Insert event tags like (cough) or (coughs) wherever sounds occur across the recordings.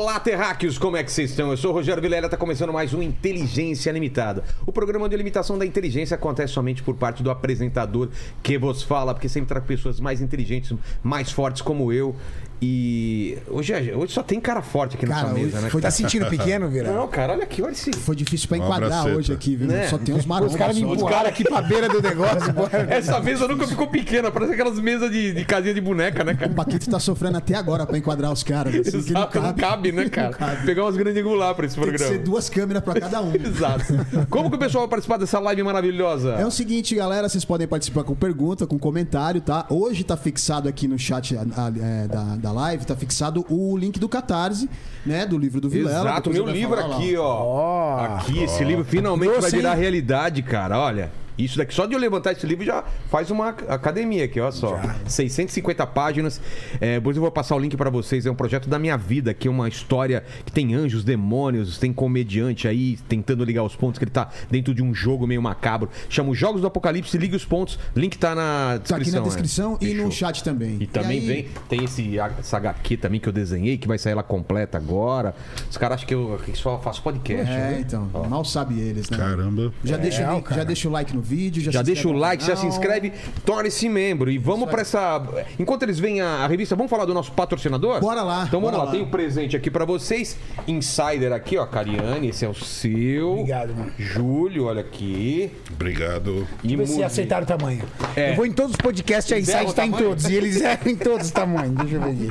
Olá, terráqueos, como é que vocês estão? Eu sou o Rogério Vilela, tá começando mais um Inteligência Limitada. O programa de limitação da inteligência acontece somente por parte do apresentador que vos fala, porque sempre trago pessoas mais inteligentes, mais fortes como eu. E hoje, hoje só tem cara forte aqui Cara, nessa mesa, né? foi- Tá sentindo pequeno, Vira? Não, cara, olha aqui, olha esse. Foi difícil pra enquadrar hoje aqui, viu? Né? Só tem uns marombos. Os caras me empurraram aqui pra beira do negócio. (laughs) Essa mesa nunca ficou pequena, parece aquelas mesas de, de casinha de boneca, né, cara? O Paquito tá sofrendo até agora pra enquadrar os caras. Assim, Exato, não cabe, né, (laughs) cara? Pegar umas grandes angular pra esse Tem que programa. ser duas câmeras pra cada um. (laughs) Exato. Como que o pessoal vai participar dessa live maravilhosa? É o seguinte, galera, vocês podem participar com pergunta, com comentário, tá? Hoje tá fixado aqui no chat a- a- é, da, da live, tá fixado o link do Catarse, né? Do livro do Vilela. Exato, meu livro falar lá, aqui, ó. Ó. Aqui, esse livro finalmente vai virar hein? realidade, cara. Olha. Isso daqui, só de eu levantar esse livro já faz uma academia aqui, olha só. 650 páginas. É, depois eu vou passar o link pra vocês. É um projeto da minha vida, que é uma história que tem anjos, demônios, tem comediante aí tentando ligar os pontos, que ele tá dentro de um jogo meio macabro. Chama os Jogos do Apocalipse, liga os pontos. Link tá na Tá descrição. aqui na né? descrição e no Fechou. chat também. E também aí- vem, tem esse, essa HQ também que eu desenhei, que vai sair lá completa agora. Os caras acham que eu, que só faço podcast. É, né? então, Ó. mal sabe eles, né? Caramba. Já, deixa o link- cara. já deixa o like no vídeo, já, Já se deixa o like, já se inscreve, torne-se membro. E vamos pra essa. Enquanto eles veem a, a revista, vamos falar do nosso patrocinador? Bora lá, Então vamos bora lá, lá. tem um presente aqui pra vocês. Insider aqui, ó, Cariane, esse é o seu. Obrigado, mano. Júlio, olha aqui. Obrigado. E Muzi. aceitaram o tamanho. É. Eu vou em todos os podcasts, a o tá em todos. E eles (laughs) erram em todos os tamanhos. Deixa eu ver aqui.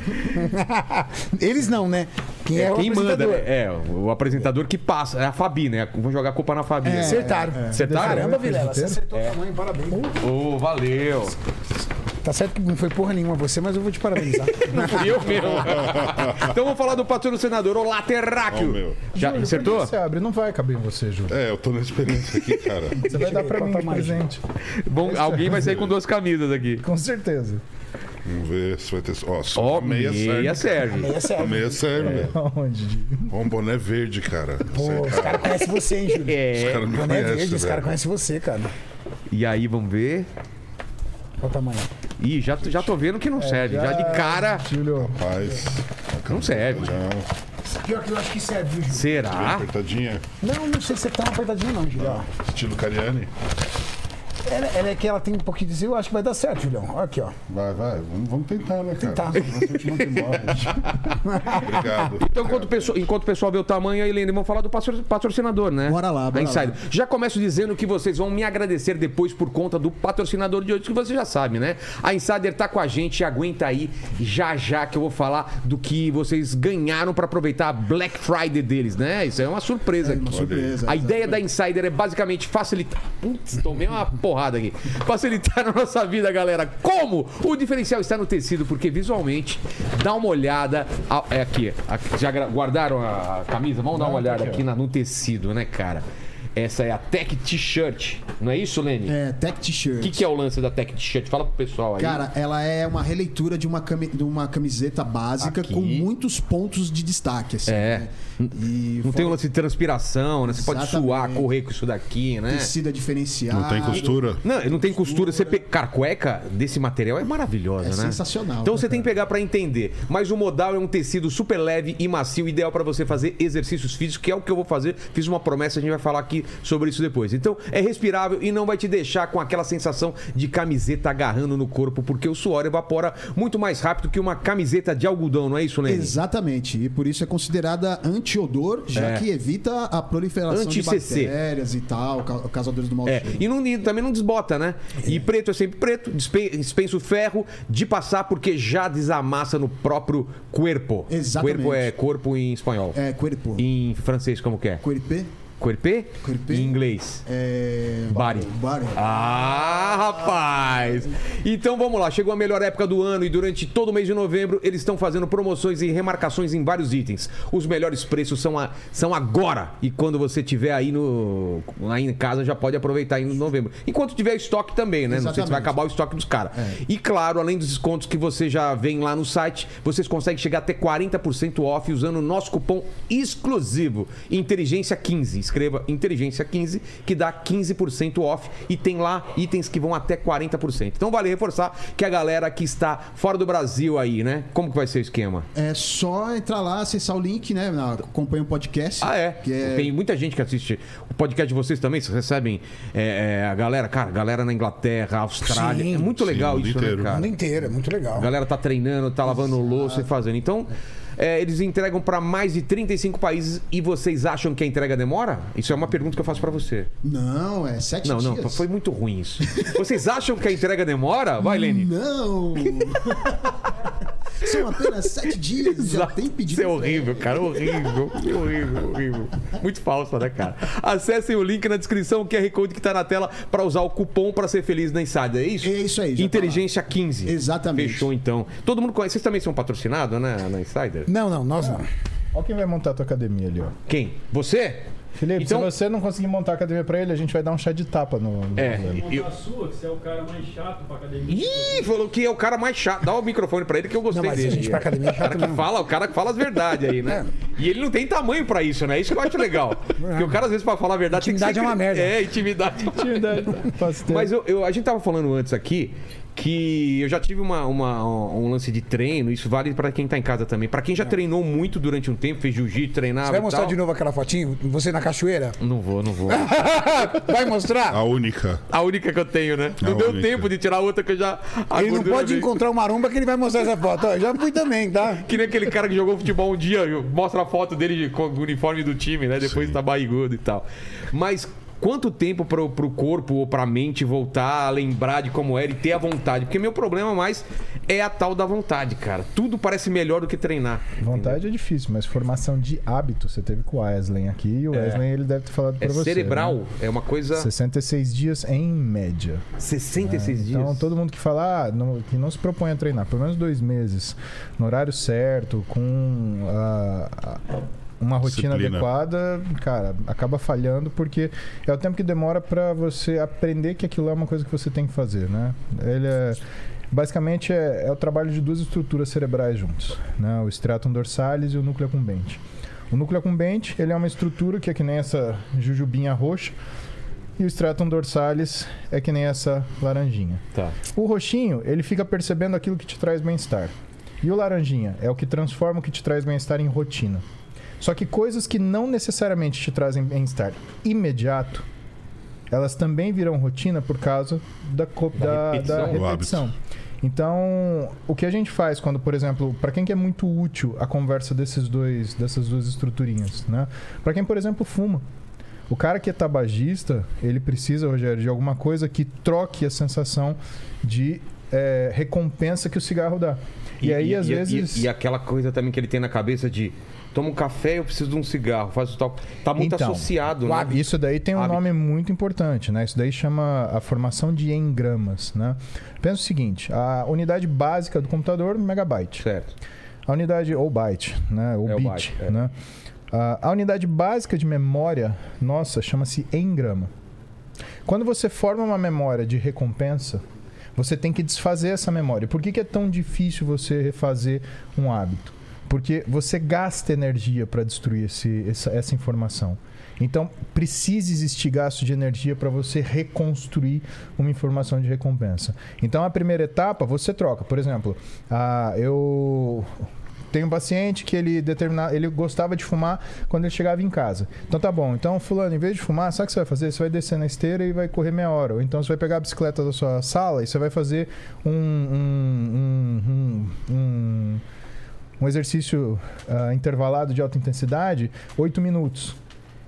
(laughs) Eles não, né? Quem é, É o quem manda, apresentador. né? É, o apresentador que passa. É a Fabi, né? Vou jogar a culpa na Fabi. né? Acertaram. Acertaram? Caramba, Vilela, você acertou o tamanho, parabéns. Ô, valeu. Tá certo que não foi porra nenhuma você, mas eu vou te parabenizar. (laughs) Não fui eu mesmo. então vamos falar do patrocinador. Olá, Ó, Terráqueo. meu. Já Júlio, acertou? Você abre, não vai caber em você, Júlio. É, eu tô na experiência aqui, cara. Você vai dar pra mim de presente. Bom, alguém vai sair com duas camisas aqui. Com certeza. Vamos ver se vai ter. Ó, só Ó, meia, meia serve. serve. É A sério. meia serve. Aonde? Ó, um boné verde, cara. Pô, Você, os caras conhecem você, hein, Júlio? Os É. caras me Boné verde, conhecem, os caras conhecem você, cara. E aí, vamos ver. Qual o tamanho? Ih, já, já tô vendo que não serve. Já de cara, Júlio, Rapaz. não serve. Não, Pior que eu acho que serve, viu, Júlio? Será? apertadinha. Não, não sei se você tá uma apertadinha, não, Júlio. Estilo Cariani. Ela, ela é que ela tem um pouquinho de eu acho que vai dar certo, Julião. Olha aqui, ó. Vai, vai. Vamos, vamos tentar, né, cara? Tentar. (laughs) Obrigado. Então, enquanto o, pessoal, enquanto o pessoal vê o tamanho, aí, Helene, vamos falar do patro- patrocinador, né? Bora lá, bora Insider. lá. Já começo dizendo que vocês vão me agradecer depois por conta do patrocinador de hoje, que você já sabe, né? A Insider tá com a gente, aguenta aí, já já que eu vou falar do que vocês ganharam pra aproveitar a Black Friday deles, né? Isso é uma surpresa aqui. Uma surpresa. A ideia da Insider é basicamente facilitar. Putz, tomei uma porrada aqui. Facilitar (laughs) a nossa vida, galera. Como? O diferencial está no tecido, porque visualmente, dá uma olhada. É aqui. aqui. Já guardaram a camisa? Vamos dar uma olhada aqui na- no tecido, né, cara? Essa é a Tech T-shirt. Não é isso, Lenny? É, Tech T-shirt. O que, que é o lance da Tech T-shirt? Fala pro pessoal aí. Cara, ela é uma releitura de uma, cami- de uma camiseta básica Aqui. com muitos pontos de destaque. Assim, É. né? E não tem o lance de transpiração, né? Você pode Exatamente. suar, correr com isso daqui, né? tecido é diferenciado. Não tem costura. Não, não tem costura. Você pe... Cara, cueca desse material é maravilhosa, É né? sensacional, Então né, você tem que pegar pra entender. Mas o modal é um tecido super leve e macio, ideal pra você fazer exercícios físicos, que é o que eu vou fazer. Fiz uma promessa, a gente vai falar aqui sobre isso depois. Então é respirável e não vai te deixar com aquela sensação de camiseta agarrando no corpo, porque o suor evapora muito mais rápido que uma camiseta de algodão, não é isso, Lenny? Exatamente. E por isso é considerada anti-odor, já É. que evita a proliferação de bactérias e tal, ca- causadores do mau É, cheiro. e, não- e também não desbota, né? E preto é sempre preto, dispe- dispensa o ferro de passar porque já desamassa no próprio corpo. Exatamente. Corpo é corpo em espanhol. É, cuerpo. Em francês, como que é? Cuerpé. Corpé? Corpé. Em inglês. É... Body. Body. Ah, rapaz! Então vamos lá, chegou a melhor época do ano e durante todo o mês de novembro eles estão fazendo promoções e remarcações em vários itens. Os melhores preços são, a- são agora e quando você tiver aí no aí em casa já pode aproveitar em novembro. Enquanto tiver estoque também, né? Não sei se vai Exatamente. acabar o estoque dos caras. E claro, além dos descontos que você já vem lá no site, vocês conseguem chegar até 40% off usando o nosso cupom exclusivo Inteligência 15. Escreva Inteligência 15, que dá 15% off e tem lá itens que vão até 40%. Então vale reforçar que a galera que está fora do Brasil aí, né? Como que vai ser o esquema? É só entrar lá, acessar o link, né? na- Acompanha o podcast. Ah, é. Que é Tem muita gente que assiste o podcast de vocês também. Vocês recebem é, é, a galera, cara, galera na Inglaterra, Austrália. Sim, é muito sim, legal o mundo isso, inteiro. né, O cara? mundo inteiro, é muito legal. A galera tá treinando, tá lavando louça e fazendo. Então, é, eles entregam para mais de 35 países e vocês acham que a entrega demora? Isso é uma pergunta que eu faço para você. Não, é sete Não, dias. não, foi muito ruim isso. Vocês acham que a entrega demora? Vai, Lene. Não! (laughs) São apenas sete dias e já tem pedido. Isso é horrível, cara. Horrível, horrível, horrível. Muito falsa, né, cara? Acessem o link na descrição, o QR Code que tá na tela para usar o cupom para ser feliz na Insider. É isso? É isso aí, tá Inteligência 15. Exatamente. Fechou então. Todo mundo conhece. Vocês também são patrocinados, né, na Insider? Não, não, nós não. Olha quem vai montar a tua academia ali, ó. Quem? Você? Felipe, Então- se você não conseguir montar a academia pra ele, a gente vai dar um chá de tapa no. no É. modelo. Eu- a sua, que você é o cara mais chato pra academia. Ih, falou que é o cara mais chato. Dá o microfone pra ele que eu gostei Não, mas a dele. gente pra academia é o cara chato que mesmo. fala, o cara que fala as verdades aí, né? E ele não tem tamanho pra isso, né? Isso que eu acho legal. Porque o cara, às vezes, pra falar a verdade, tem que Intimidade ser é uma merda. É, intimidade. Intimidade. Posso ter. Mas eu, eu- a gente tava falando antes aqui que eu já tive uma, uma- um lance de treino, isso vale pra quem tá em casa também. Pra quem já treinou muito durante um tempo, fez jiu-jitsu, treinava Você vai e mostrar tal. de novo aquela fotinho? Você na cachoeira? Não vou, não vou. (laughs) Vai mostrar? A única. A única que eu tenho, né? A Não deu única. tempo de tirar outra que eu já... Ele não pode encontrar o maromba que ele vai mostrar essa foto. Ó, já fui também, tá? Que nem aquele cara que jogou futebol um dia, mostra a foto dele com o uniforme do time, né? Depois tá barrigudo e tal. Mas quanto tempo pro, pro corpo ou pra mente voltar a lembrar de como era e ter a vontade? Porque meu problema mais é a tal da vontade, cara. Tudo parece melhor do que treinar. Vontade é difícil, mas formação de hábito você teve com o Wesley aqui e o Wesley ele deve ter falado É pra você. cerebral, né? é uma coisa. 66 dias em média. 66 dias. Então, todo mundo que fala ah, não- que não se propõe a treinar pelo menos dois meses, no horário certo, com ah, uma rotina Disciplina. adequada, cara, acaba falhando porque é o tempo que demora pra você aprender que aquilo é uma coisa que você tem que fazer, né? Ele é. Basicamente é, é o trabalho de duas estruturas cerebrais juntos, né? O stratum dorsalis e o núcleo accumbente. O núcleo accumbente, ele é uma estrutura que é que nem essa jujubinha roxa, e o stratum dorsalis é que nem essa laranjinha. Tá. O roxinho, ele fica percebendo aquilo que te traz bem-estar. E o laranjinha é o que transforma o que te traz bem-estar em rotina. Só que coisas que não necessariamente te trazem bem-estar imediato, elas também viram rotina por causa da, Da da, repetição. da repetição. Então, o que a gente faz quando, por exemplo, para quem que é muito útil a conversa desses dois, dessas duas estruturinhas, né? Para quem, por exemplo, fuma. O cara que é tabagista, ele precisa, Rogério, de alguma coisa que troque a sensação de é, recompensa que o cigarro dá. E, aí, às e- vezes. E, e aquela coisa também que ele tem na cabeça de. Toma um café, eu preciso de um cigarro, faz o tal. Tá muito Então, associado, né? Isso daí tem um Hábito. nome muito importante, né? Isso daí chama a formação de engramas, né? Pensa o seguinte, a unidade básica do computador, megabyte. Certo. A unidade, ou byte, né? Ou É o bit, byte, é. né? A, a unidade básica de memória, nossa, chama-se engrama. Quando você forma uma memória de recompensa, você tem que desfazer essa memória. Por que, que é tão difícil você refazer um hábito? Porque você gasta energia para destruir esse- essa, essa informação. Então, precisa existir gasto de energia para você reconstruir uma informação de recompensa. Então, a primeira etapa, você troca. Por exemplo, ah, eu tenho um paciente que ele determina, ele gostava de fumar quando ele chegava em casa. Então tá bom. Então, fulano, em vez de fumar, sabe o que você vai fazer? Você vai descer na esteira e vai correr meia hora. Ou então você vai pegar a bicicleta da sua sala e você vai fazer um, um, um, um, um exercício ah, intervalado de alta intensidade, 8 minutos.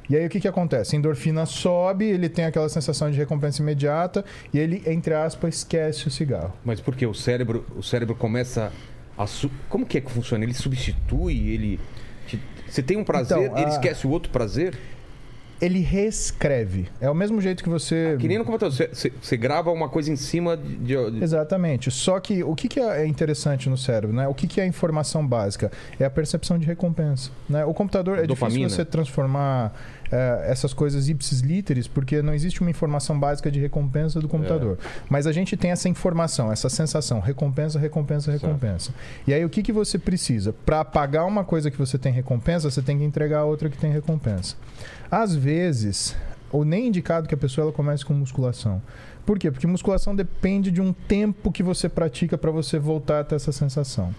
E aí o que, que acontece? A endorfina sobe, ele tem aquela sensação de recompensa imediata e ele, entre aspas, esquece o cigarro. Mas por quê? O cérebro, o cérebro começa a. su- Como que é que funciona? Ele substitui, ele. Você tem um prazer, Então, ele a- esquece o outro prazer? Ele reescreve. É o mesmo jeito que você. Que nem no computador. Você, você- você grava uma coisa em cima de. Exatamente. Só que o que, que é interessante no cérebro, né? O que, que é a informação básica? É a percepção de recompensa. Né? O computador é Dopamina. difícil você transformar eh, essas coisas ipsis literis, porque não existe uma informação básica de recompensa do computador. Mas a gente tem essa informação, essa sensação, recompensa, recompensa, recompensa. E aí o que, que você precisa? Para pagar uma coisa que você tem recompensa, você tem que entregar outra que tem recompensa. Às vezes, ou nem indicado que a pessoa ela comece com musculação. Por quê? Porque musculação depende de um tempo que você pratica para você voltar a ter essa sensação.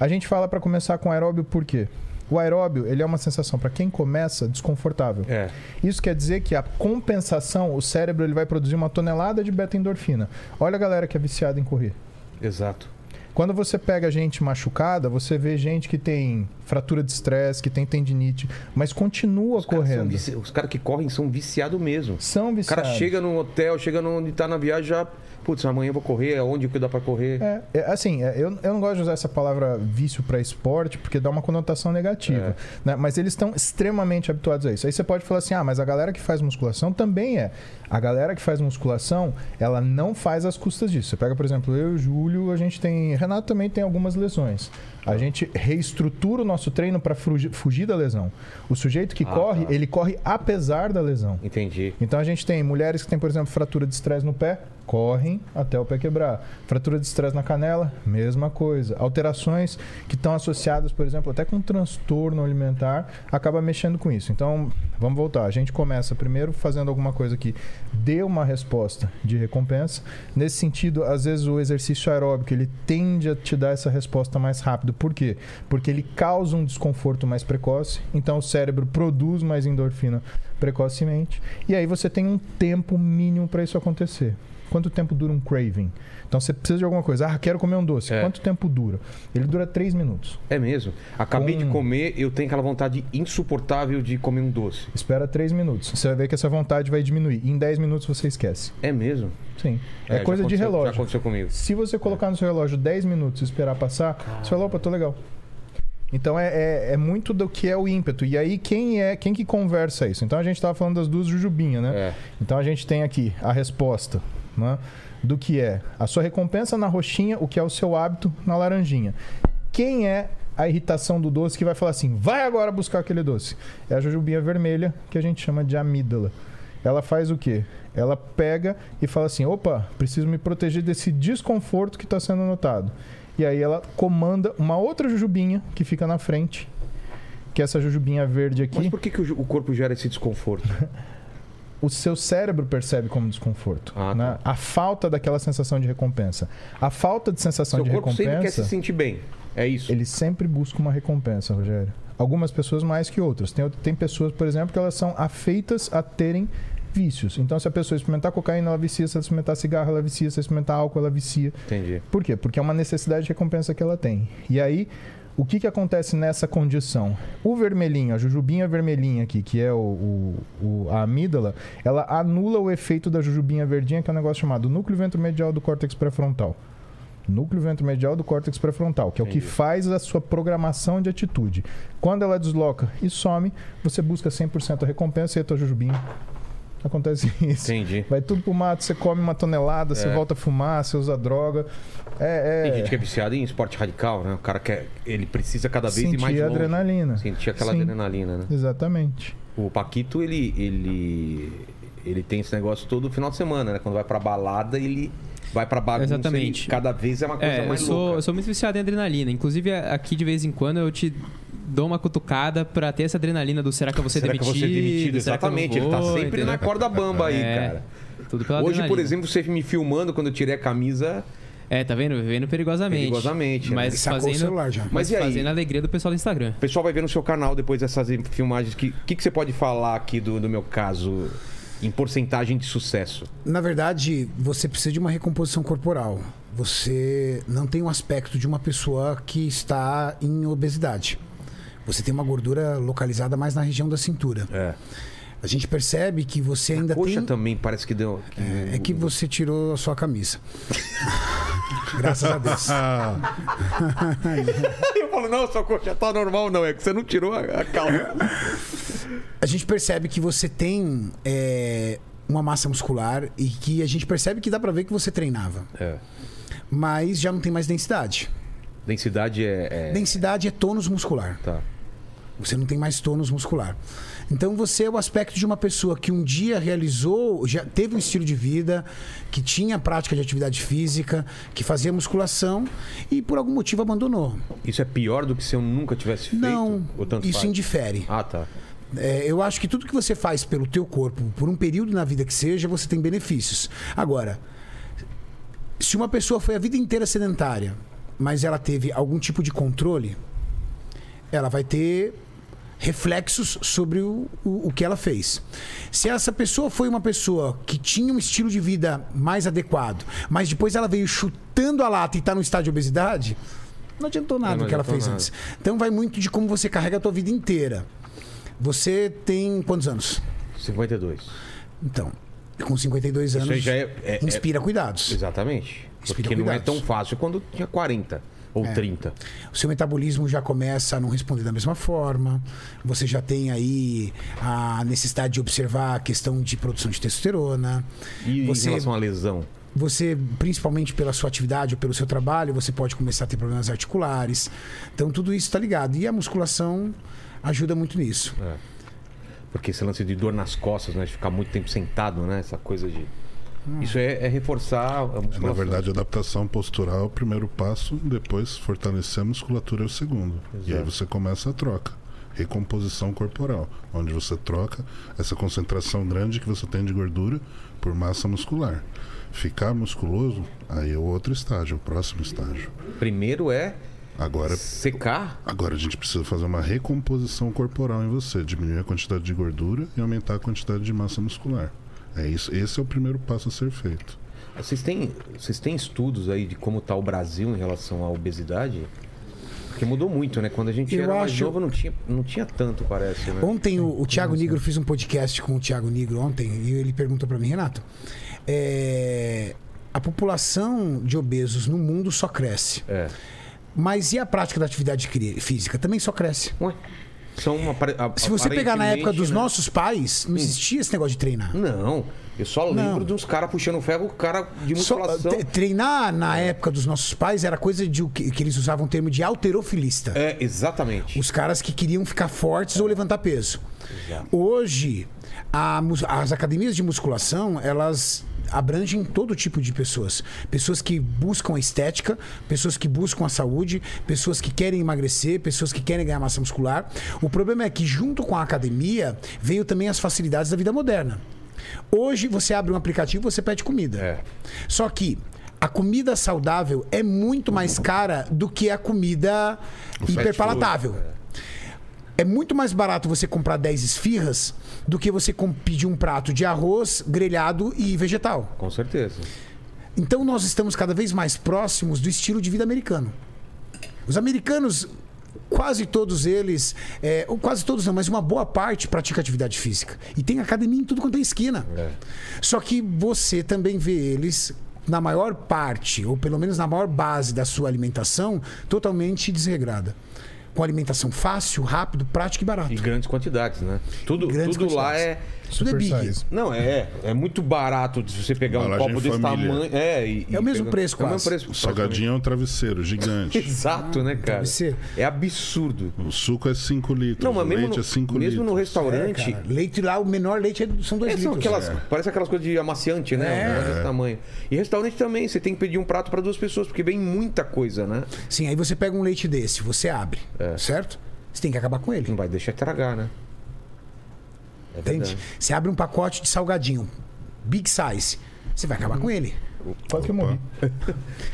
A gente fala para começar com aeróbio por quê? O aeróbio, ele é uma sensação para quem começa desconfortável. É. Isso quer dizer que a compensação, o cérebro ele vai produzir uma tonelada de beta-endorfina. Olha a galera que é viciada em correr. Exato. Quando você pega gente machucada, você vê gente que tem fratura de estresse, que tem tendinite, mas continua Os correndo. vici- Os caras que correm são viciados mesmo. São O cara viciados. chega no hotel, chega no- onde tá na viagem já. Putz, amanhã eu vou correr, aonde que dá pra correr? É, é, assim, é, eu, eu não gosto de usar essa palavra vício para esporte, porque dá uma conotação negativa. né? Mas eles estão extremamente habituados a isso. Aí você pode falar assim: ah, mas a galera que faz musculação também é. A galera que faz musculação, ela não faz às custas disso. Você pega, por exemplo, eu e o Júlio, a gente tem. Renato também tem algumas lesões. A gente reestrutura o nosso treino para fugir da lesão. O sujeito que Ah, corre, tá. ele corre apesar da lesão. Entendi. Então a gente tem mulheres que têm, por exemplo, fratura de estresse no pé, correm até o pé quebrar. Fratura de estresse na canela, mesma coisa. Alterações que estão associadas, por exemplo, até com transtorno alimentar, acaba mexendo com isso. Então, vamos voltar. A gente começa primeiro fazendo alguma coisa que dê uma resposta de recompensa. Nesse sentido, às vezes o exercício aeróbico, ele tende a te dar essa resposta mais rápido. Por quê? Porque ele causa um desconforto mais precoce, então o cérebro produz mais endorfina precocemente. E aí você tem um tempo mínimo para isso acontecer. Quanto tempo dura um craving? Então você precisa de alguma coisa. Ah, quero comer um doce. É. Quanto tempo dura? Ele dura três minutos. É mesmo. Acabei Com- de comer, eu tenho aquela vontade insuportável de comer um doce. Espera três minutos. Você vai ver que essa vontade vai diminuir. Em 10 minutos você esquece. É mesmo. Sim. É, já coisa de aconteceu- Já relógio. aconteceu comigo. Se você colocar no seu relógio 10 minutos e esperar passar, você fala, opa, tô legal. Então é, é, é muito do que é o ímpeto. E aí, quem é quem que conversa isso? Então a gente estava falando das duas jujubinhas, né? É. Então a gente tem aqui a resposta né, do que é a sua recompensa na roxinha, o que é o seu hábito na laranjinha. Quem é a irritação do doce que vai falar assim, vai agora buscar aquele doce? É a jujubinha vermelha, que a gente chama de amígdala. Ela faz o quê? Ela pega e fala assim, opa, preciso me proteger desse desconforto que está sendo notado. E aí ela comanda uma outra jujubinha que fica na frente, que é essa jujubinha verde aqui. Mas por que, que o o corpo gera esse desconforto? (laughs) o seu cérebro percebe como desconforto. Ah, né? A falta daquela sensação de recompensa. A falta de sensação Seu de corpo sempre quer recompensa, se sentir bem. É isso. ele sempre busca uma recompensa, Rogério. Algumas pessoas mais que outras. Tem, tem pessoas, por exemplo, que elas são afeitas a terem vícios. Então, se a pessoa experimentar cocaína, ela vicia. Se ela experimentar cigarro, ela vicia. Se ela experimentar álcool, ela vicia. Entendi. Por quê? Porque é uma necessidade de recompensa que ela tem. E aí, o que, que acontece nessa condição? O vermelhinho, a jujubinha vermelhinha aqui, que é o, o- o- a amígdala, ela anula o efeito da jujubinha verdinha, que é um negócio chamado núcleo ventromedial do córtex pré-frontal. Núcleo ventromedial do córtex pré-frontal, que é o que faz a sua programação de atitude. Quando ela desloca e some, você busca 100% a recompensa e a tua jujubinha. Acontece (laughs) isso. Entendi. Vai tudo pro mato, você come uma tonelada, você É. volta a fumar, você usa droga. É, Tem é gente que é viciada em esporte radical, né? O cara quer. Ele precisa cada vez ir mais sentir longe. adrenalina. Sentir aquela Sim. adrenalina, né? Exatamente. O Paquito, ele, ele. Ele tem esse negócio todo final de semana, né? Quando vai pra balada, ele vai pra bagunça. Exatamente. cada vez é uma coisa É, eu mais sou, louca. eu sou muito viciado em adrenalina. Inclusive, aqui de vez em quando eu te dou uma cutucada pra ter essa adrenalina do será que eu vou ser Será demitido? que eu vou ser demitido? Eu Exatamente. ele tá vou? sempre Entendeu? na corda bamba aí, É, cara. Tudo pela Hoje, por adrenalina. exemplo, você me filmando quando eu tirei a camisa. É, tá vendo? Vivendo perigosamente. Perigosamente, né? Mas o fazendo, celular já. Mas mas e aí? fazendo a alegria do pessoal do Instagram. O pessoal vai ver no seu canal depois dessas filmagens. O que, que, que você pode falar aqui do, do meu caso em porcentagem de sucesso? Na verdade, você precisa de uma recomposição corporal. Você não tem um aspecto de uma pessoa que está em obesidade. Você tem uma gordura localizada mais na região da cintura. É. A gente percebe que você ainda Coxa tem. também parece que deu. que- É, é que você tirou a sua camisa. (laughs) Graças a Deus. (laughs) Eu falo, não, sua coxa tá normal, não. É que você não tirou a, a calça. A gente percebe que você tem é, uma massa muscular e que a gente percebe que dá pra ver que você treinava. É. Mas já não tem mais densidade. Densidade é. é- Densidade é tônus muscular. Tá. Você não tem mais tônus muscular. Então você é o aspecto de uma pessoa que um dia realizou, já teve um estilo de vida, que tinha prática de atividade física, que fazia musculação e por algum motivo abandonou. Isso é pior do que se eu nunca tivesse feito? Não, isso faz? indifere. Ah, tá. É, eu acho que tudo que você faz pelo teu corpo, por um período na vida que seja, você tem benefícios. Agora, se uma pessoa foi a vida inteira sedentária, mas ela teve algum tipo de controle, ela vai ter reflexos sobre o, o, o que ela fez. Se essa pessoa foi uma pessoa que tinha um estilo de vida mais adequado, mas depois ela veio chutando a lata e está no estado de obesidade, não adiantou nada não o que ela fez nada. antes. Então vai muito de como você carrega a tua vida inteira. Você tem quantos anos? 52. Então, com 52 anos, já é- é- é- inspira cuidados. Exatamente. Inspira Porque não é cuidados. tão fácil quando tinha 40 ou 30. O seu metabolismo já começa a não responder da mesma forma. Você já tem aí a necessidade de observar a questão de produção de testosterona. E Você- em relação à lesão? Você, principalmente pela sua atividade ou pelo seu trabalho, você pode começar a ter problemas articulares. Então, tudo isso está ligado. E a musculação ajuda muito nisso. Porque esse lance de dor nas costas, né? De ficar muito tempo sentado, né? Essa coisa de. Isso é, é reforçar a musculação. Na verdade, a adaptação postural é o primeiro passo, depois fortalecer a musculatura é o segundo. E aí Exato. você começa a troca. Recomposição corporal, onde você troca essa concentração grande que você tem de gordura por massa muscular. Ficar musculoso, aí é o outro estágio, o próximo estágio. Primeiro é Agora, secar. agora a gente precisa fazer uma recomposição corporal em você, diminuir a quantidade de gordura e aumentar a quantidade de massa muscular. É isso, esse é o primeiro passo a ser feito. Vocês têm, vocês têm estudos aí de como está o Brasil em relação à obesidade? Porque mudou muito, né? Quando a gente Eu era mais acho- novo, não tinha, não tinha tanto, parece, né? Ontem o, o Thiago Nigro fiz um podcast com o Thiago Nigro ontem e ele perguntou para mim, Renato, é, a população de obesos no mundo só cresce, É. mas e a prática da atividade física também só cresce. Ué, são uma, a- Se você pegar na época dos né? nossos pais, não existia esse negócio de treinar. Não, eu só lembro Não. de uns caras puxando ferro, o cara de Só- musculação. te- treinar na época dos nossos pais era coisa de que, que eles usavam o termo de alterofilista. É, exatamente. Os caras que queriam ficar fortes ou levantar peso. Hoje, a as academias de musculação, elas abrangem todo tipo de pessoas. Pessoas que buscam a estética, pessoas que buscam a saúde, pessoas que querem emagrecer, pessoas que querem ganhar massa muscular. O problema é que junto com a academia veio também as facilidades da vida moderna. Hoje você abre um aplicativo, você pede comida. É. Só que a comida saudável é muito mais cara do que a comida hiperpalatável. É muito mais barato você comprar 10 esfirras do que você pedir um prato de arroz, grelhado e vegetal. Com certeza. Então nós estamos cada vez mais próximos do estilo de vida americano. Os americanos, quase todos eles, é, ou quase todos não, mas uma boa parte pratica atividade física. E tem academia em tudo quanto é esquina. Só que você também vê eles, na maior parte, ou pelo menos na maior base da sua alimentação, totalmente desregrada. Com alimentação fácil, rápido, prática e barato. E grandes quantidades, né? Tudo, Grandes tudo lá quantidades. é. Tudo é big. size. Não, é. É muito barato se você pegar um copo desse família. tamanho. É, e, É o mesmo preço, É o mesmo quase. preço. O salgadinho é um travesseiro gigante. (laughs) Exato, né, cara? ser. É absurdo. O suco é 5 litros. Não, mas o mesmo, leite no, é 5 mesmo litros. no É, restaurante. cara. leite lá, o menor leite é- são 2 É, são litros. aquelas, Parece aquelas coisas de amaciante, né? É. Desse tamanho. E restaurante também, você tem que pedir um prato para duas pessoas, porque vem muita coisa, né? Sim, aí você pega um leite desse, você abre, É. certo? Você tem que acabar com ele, Não vai deixar estragar, né? É entende? Você abre um pacote de salgadinho, big size, você vai acabar com ele. Quase que eu morri.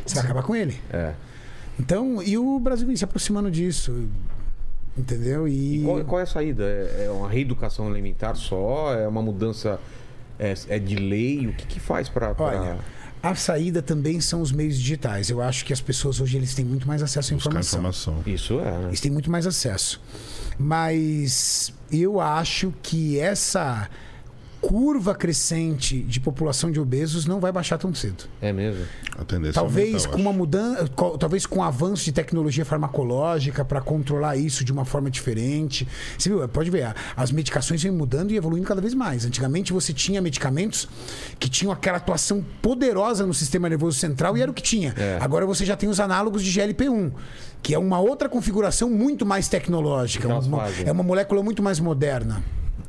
Você vai acabar com ele. É. Então, e o Brasil vem se aproximando disso, entendeu? E, Qual, qual é a saída? É, é uma reeducação alimentar só? É uma mudança é, é de lei? O que, que faz para. olha, a saída também são os meios digitais. Eu acho que as pessoas hoje eles têm muito mais acesso à informação. informação. Isso é, né? Eles têm muito mais acesso. Mas eu acho que essa curva crescente de população de obesos não vai baixar tão cedo. É mesmo? A tendência é Talvez aumentar, com uma mudança, talvez com o avanço de tecnologia farmacológica para controlar isso de uma forma diferente. Você viu? Pode ver, as medicações vêm mudando e evoluindo cada vez mais. Antigamente você tinha medicamentos que tinham aquela atuação poderosa no sistema nervoso central e era o que tinha. É. Agora você já tem os análogos de GLP-1, que é uma outra configuração muito mais tecnológica, uma- é uma molécula muito mais moderna.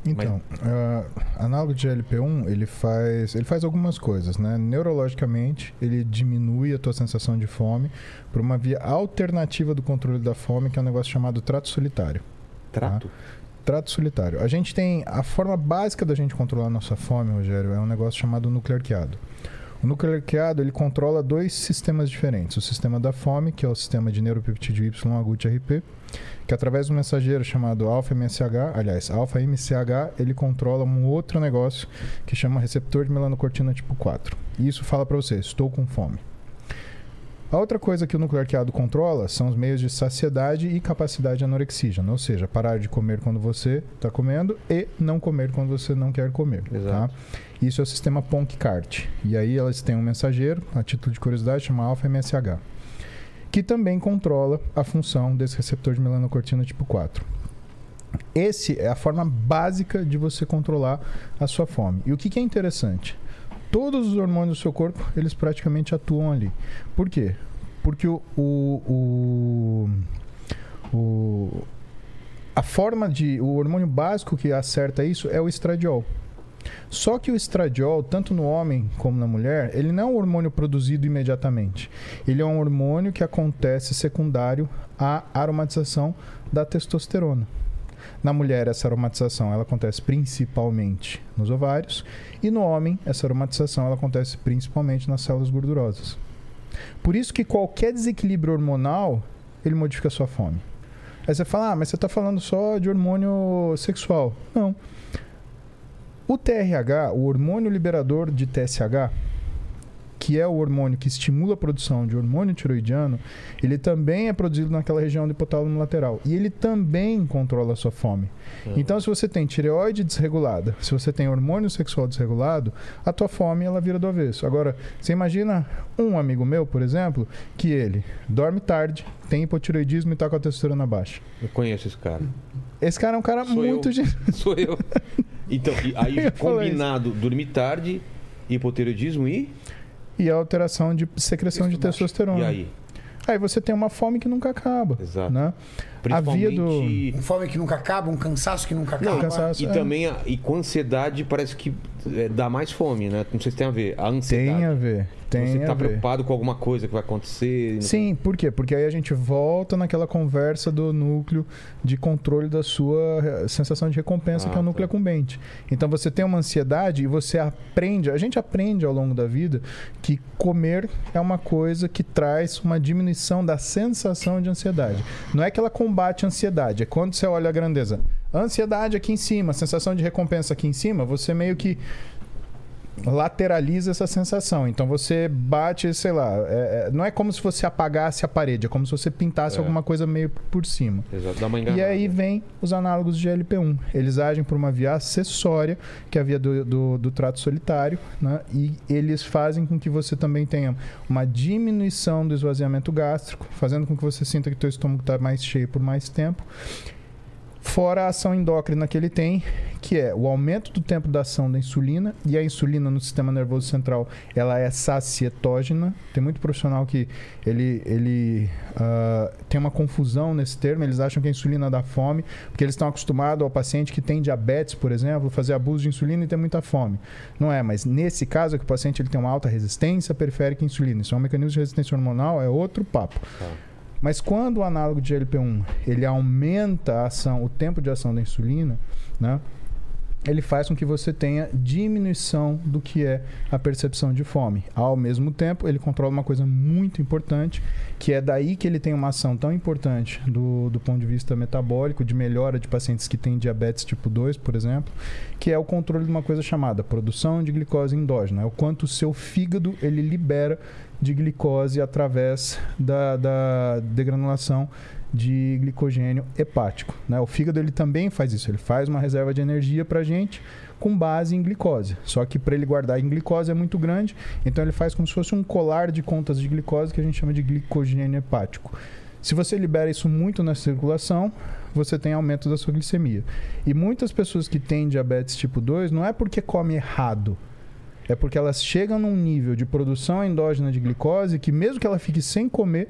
Então, ah, análogo de GLP-1, ele faz, ele faz algumas coisas, né? Neurologicamente, ele diminui a tua sensação de fome por uma via alternativa do controle da fome, que é um negócio chamado trato solitário. Trato? Trato solitário. A gente tem a forma básica da gente controlar a nossa fome, Rogério, é um negócio chamado núcleo arqueado. O núcleo arqueado ele controla dois sistemas diferentes. O sistema da fome, que é o sistema de neuropeptídeo Y agut-RP, que através de um mensageiro chamado alfa-MSH, aliás, alfa-MCH, ele controla um outro negócio que chama receptor de melanocortina tipo 4. E isso fala para você, estou com fome. A outra coisa que o núcleo arqueado controla são os meios de saciedade e capacidade anorexígena, ou seja, parar de comer quando você está comendo e não comer quando você não quer comer. Tá? Isso é o sistema PONC-CART. E aí elas têm um mensageiro, a título de curiosidade, chama alfa-MSH, que também controla a função desse receptor de melanocortina tipo 4. Esse é a forma básica de você controlar a sua fome. E o que, que é interessante? Todos os hormônios do seu corpo, eles praticamente atuam ali. Por quê? Porque o, o, o, o- a forma de. O hormônio básico que acerta isso é o estradiol. Só que o estradiol, tanto no homem como na mulher, ele não é um hormônio produzido imediatamente. Ele é um hormônio que acontece secundário à aromatização da testosterona. Na mulher, essa aromatização ela acontece principalmente nos ovários e no homem, essa aromatização ela acontece principalmente nas células gordurosas. Por isso que qualquer desequilíbrio hormonal, ele modifica a sua fome. Aí você fala, ah, mas você está falando só de hormônio sexual. Não. O TRH, o hormônio liberador de TSH, que é o hormônio que estimula a produção de hormônio tiroidiano, ele também é produzido naquela região do hipotálamo lateral. E ele também controla a sua fome. Então, se você tem tireoide desregulada, se você tem hormônio sexual desregulado, a tua fome ela vira do avesso. Agora, você imagina um amigo meu, por exemplo, que ele dorme tarde, tem hipotireoidismo e está com a testosterona baixa. Eu conheço esse cara. Esse cara é um cara Sou muito... (laughs) eu. Sou eu. Então, e aí (laughs) combinado, dormir tarde, hipotireoidismo e. E a alteração de secreção de Testo baixo. testosterona. E aí? Aí você tem uma fome que nunca acaba. Exato. Né? A via do- Principalmente. Um fome que nunca acaba, um cansaço que nunca acaba. Não, cansaço, e é. também a- e com ansiedade parece que é, dá mais fome, né? Não sei se tem a ver. A ansiedade. Tem a ver. Tem Você tá ver. preocupado com alguma coisa que vai acontecer. não- Sim, por quê? Porque aí a gente volta naquela conversa do núcleo de controle da sua sensação de recompensa, Ah, que é o núcleo tá. acumbente. Então você tem uma ansiedade e você aprende, a gente aprende ao longo da vida que comer é uma coisa que traz uma diminuição da sensação de ansiedade. Não é que ela combate a ansiedade, é quando você olha a grandeza. Ansiedade aqui em cima, sensação de recompensa aqui em cima, você meio que lateraliza essa sensação. Então você bate, sei lá, é- é- não é como se você apagasse a parede, é como se você pintasse É. alguma coisa meio por cima. Exato, dá uma enganada. E aí vem os análogos de GLP-1. Eles agem por uma via acessória, que é a via do, do, do trato solitário, né? e eles fazem com que você também tenha uma diminuição do esvaziamento gástrico, fazendo com que você sinta que teu estômago está mais cheio por mais tempo. Fora a ação endócrina que ele tem, que é o aumento do tempo da ação da insulina, e a insulina no sistema nervoso central, ela é sacietógena. Tem muito profissional que ele, ele ah, tem uma confusão nesse termo, eles acham que a insulina dá fome, porque eles estão acostumados ao paciente que tem diabetes, por exemplo, fazer abuso de insulina e ter muita fome. Não é, mas nesse caso é que o paciente ele tem uma alta resistência periférica à insulina. Isso é um mecanismo de resistência hormonal, é outro papo. Mas quando o análogo de GLP-1 ele aumenta a ação, o tempo de ação da insulina, né? Ele faz com que você tenha diminuição do que é a percepção de fome. Ao mesmo tempo, ele controla uma coisa muito importante, que é daí que ele tem uma ação tão importante do, do ponto de vista metabólico, de melhora de pacientes que têm diabetes tipo 2, por exemplo, que é o controle de uma coisa chamada produção de glicose endógena. É o quanto o seu fígado ele libera de glicose através da, da degranulação de glicogênio hepático. Né? O fígado ele também faz isso, ele faz uma reserva de energia para a gente com base em glicose. Só que para ele guardar em glicose é muito grande, então ele faz como se fosse um colar de contas de glicose que a gente chama de glicogênio hepático. Se você libera isso muito na circulação, você tem aumento da sua glicemia. E muitas pessoas que têm diabetes tipo 2 não é porque come errado, é porque elas chegam num nível de produção endógena de glicose que mesmo que ela fique sem comer,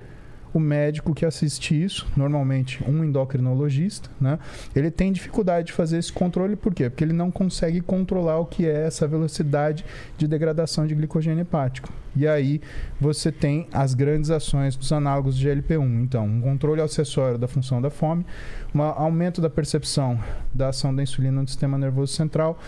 o médico que assiste isso, normalmente um endocrinologista, né? Ele tem dificuldade de fazer esse controle, por quê? Porque ele não consegue controlar o que é essa velocidade de degradação de glicogênio hepático. E aí você tem as grandes ações dos análogos de GLP-1. Então, um controle acessório da função da fome, um aumento da percepção da ação da insulina no sistema nervoso central,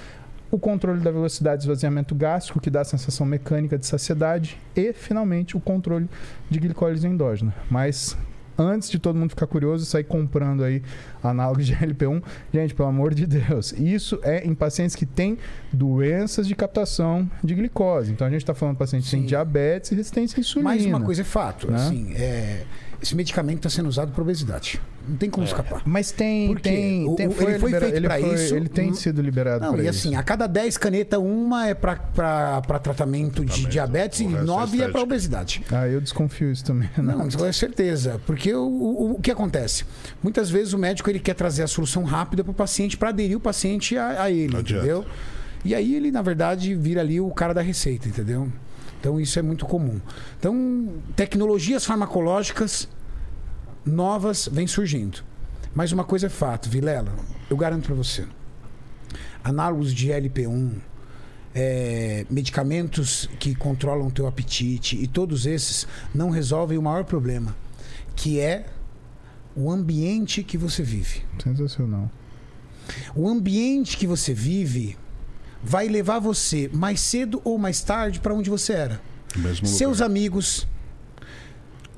o controle da velocidade de esvaziamento gástrico, que dá a sensação mecânica de saciedade, e, finalmente, o controle de glicólise endógena. Mas antes de todo mundo ficar curioso e sair comprando aí análogos de LP1, gente, pelo amor de Deus, isso é em pacientes que têm doenças de captação de glicose. Então a gente está falando de pacientes que têm Sim. diabetes e resistência à insulina. Mais uma coisa é fato, Né? assim, é, esse medicamento está sendo usado para obesidade. Não tem como escapar. Mas tem, tem, O- tem o- ele foi libera- feito foi- isso. Ele tem Hum. sido liberado Não, para e isso. assim, a cada 10 canetas, uma é para tratamento de Tratamento. diabetes O e resto é 9 é para obesidade. Ah, eu desconfio isso também. né? (laughs) Não, com certeza. Porque o, o, o que acontece? Muitas vezes o médico ele quer trazer a solução rápida para o paciente, para aderir o paciente a, a ele, Não adianta. entendeu? E aí ele, na verdade, vira ali o cara da receita, entendeu? Então isso é muito comum. Então, tecnologias farmacológicas novas vêm surgindo. Mas uma coisa é fato, Vilela, eu garanto para você. Análogos de LP1, é, medicamentos que controlam o teu apetite e todos esses não resolvem o maior problema, que é o ambiente que você vive. Sensacional. O ambiente que você vive vai levar você mais cedo ou mais tarde para onde você era. Mesmo Seus lugar. amigos,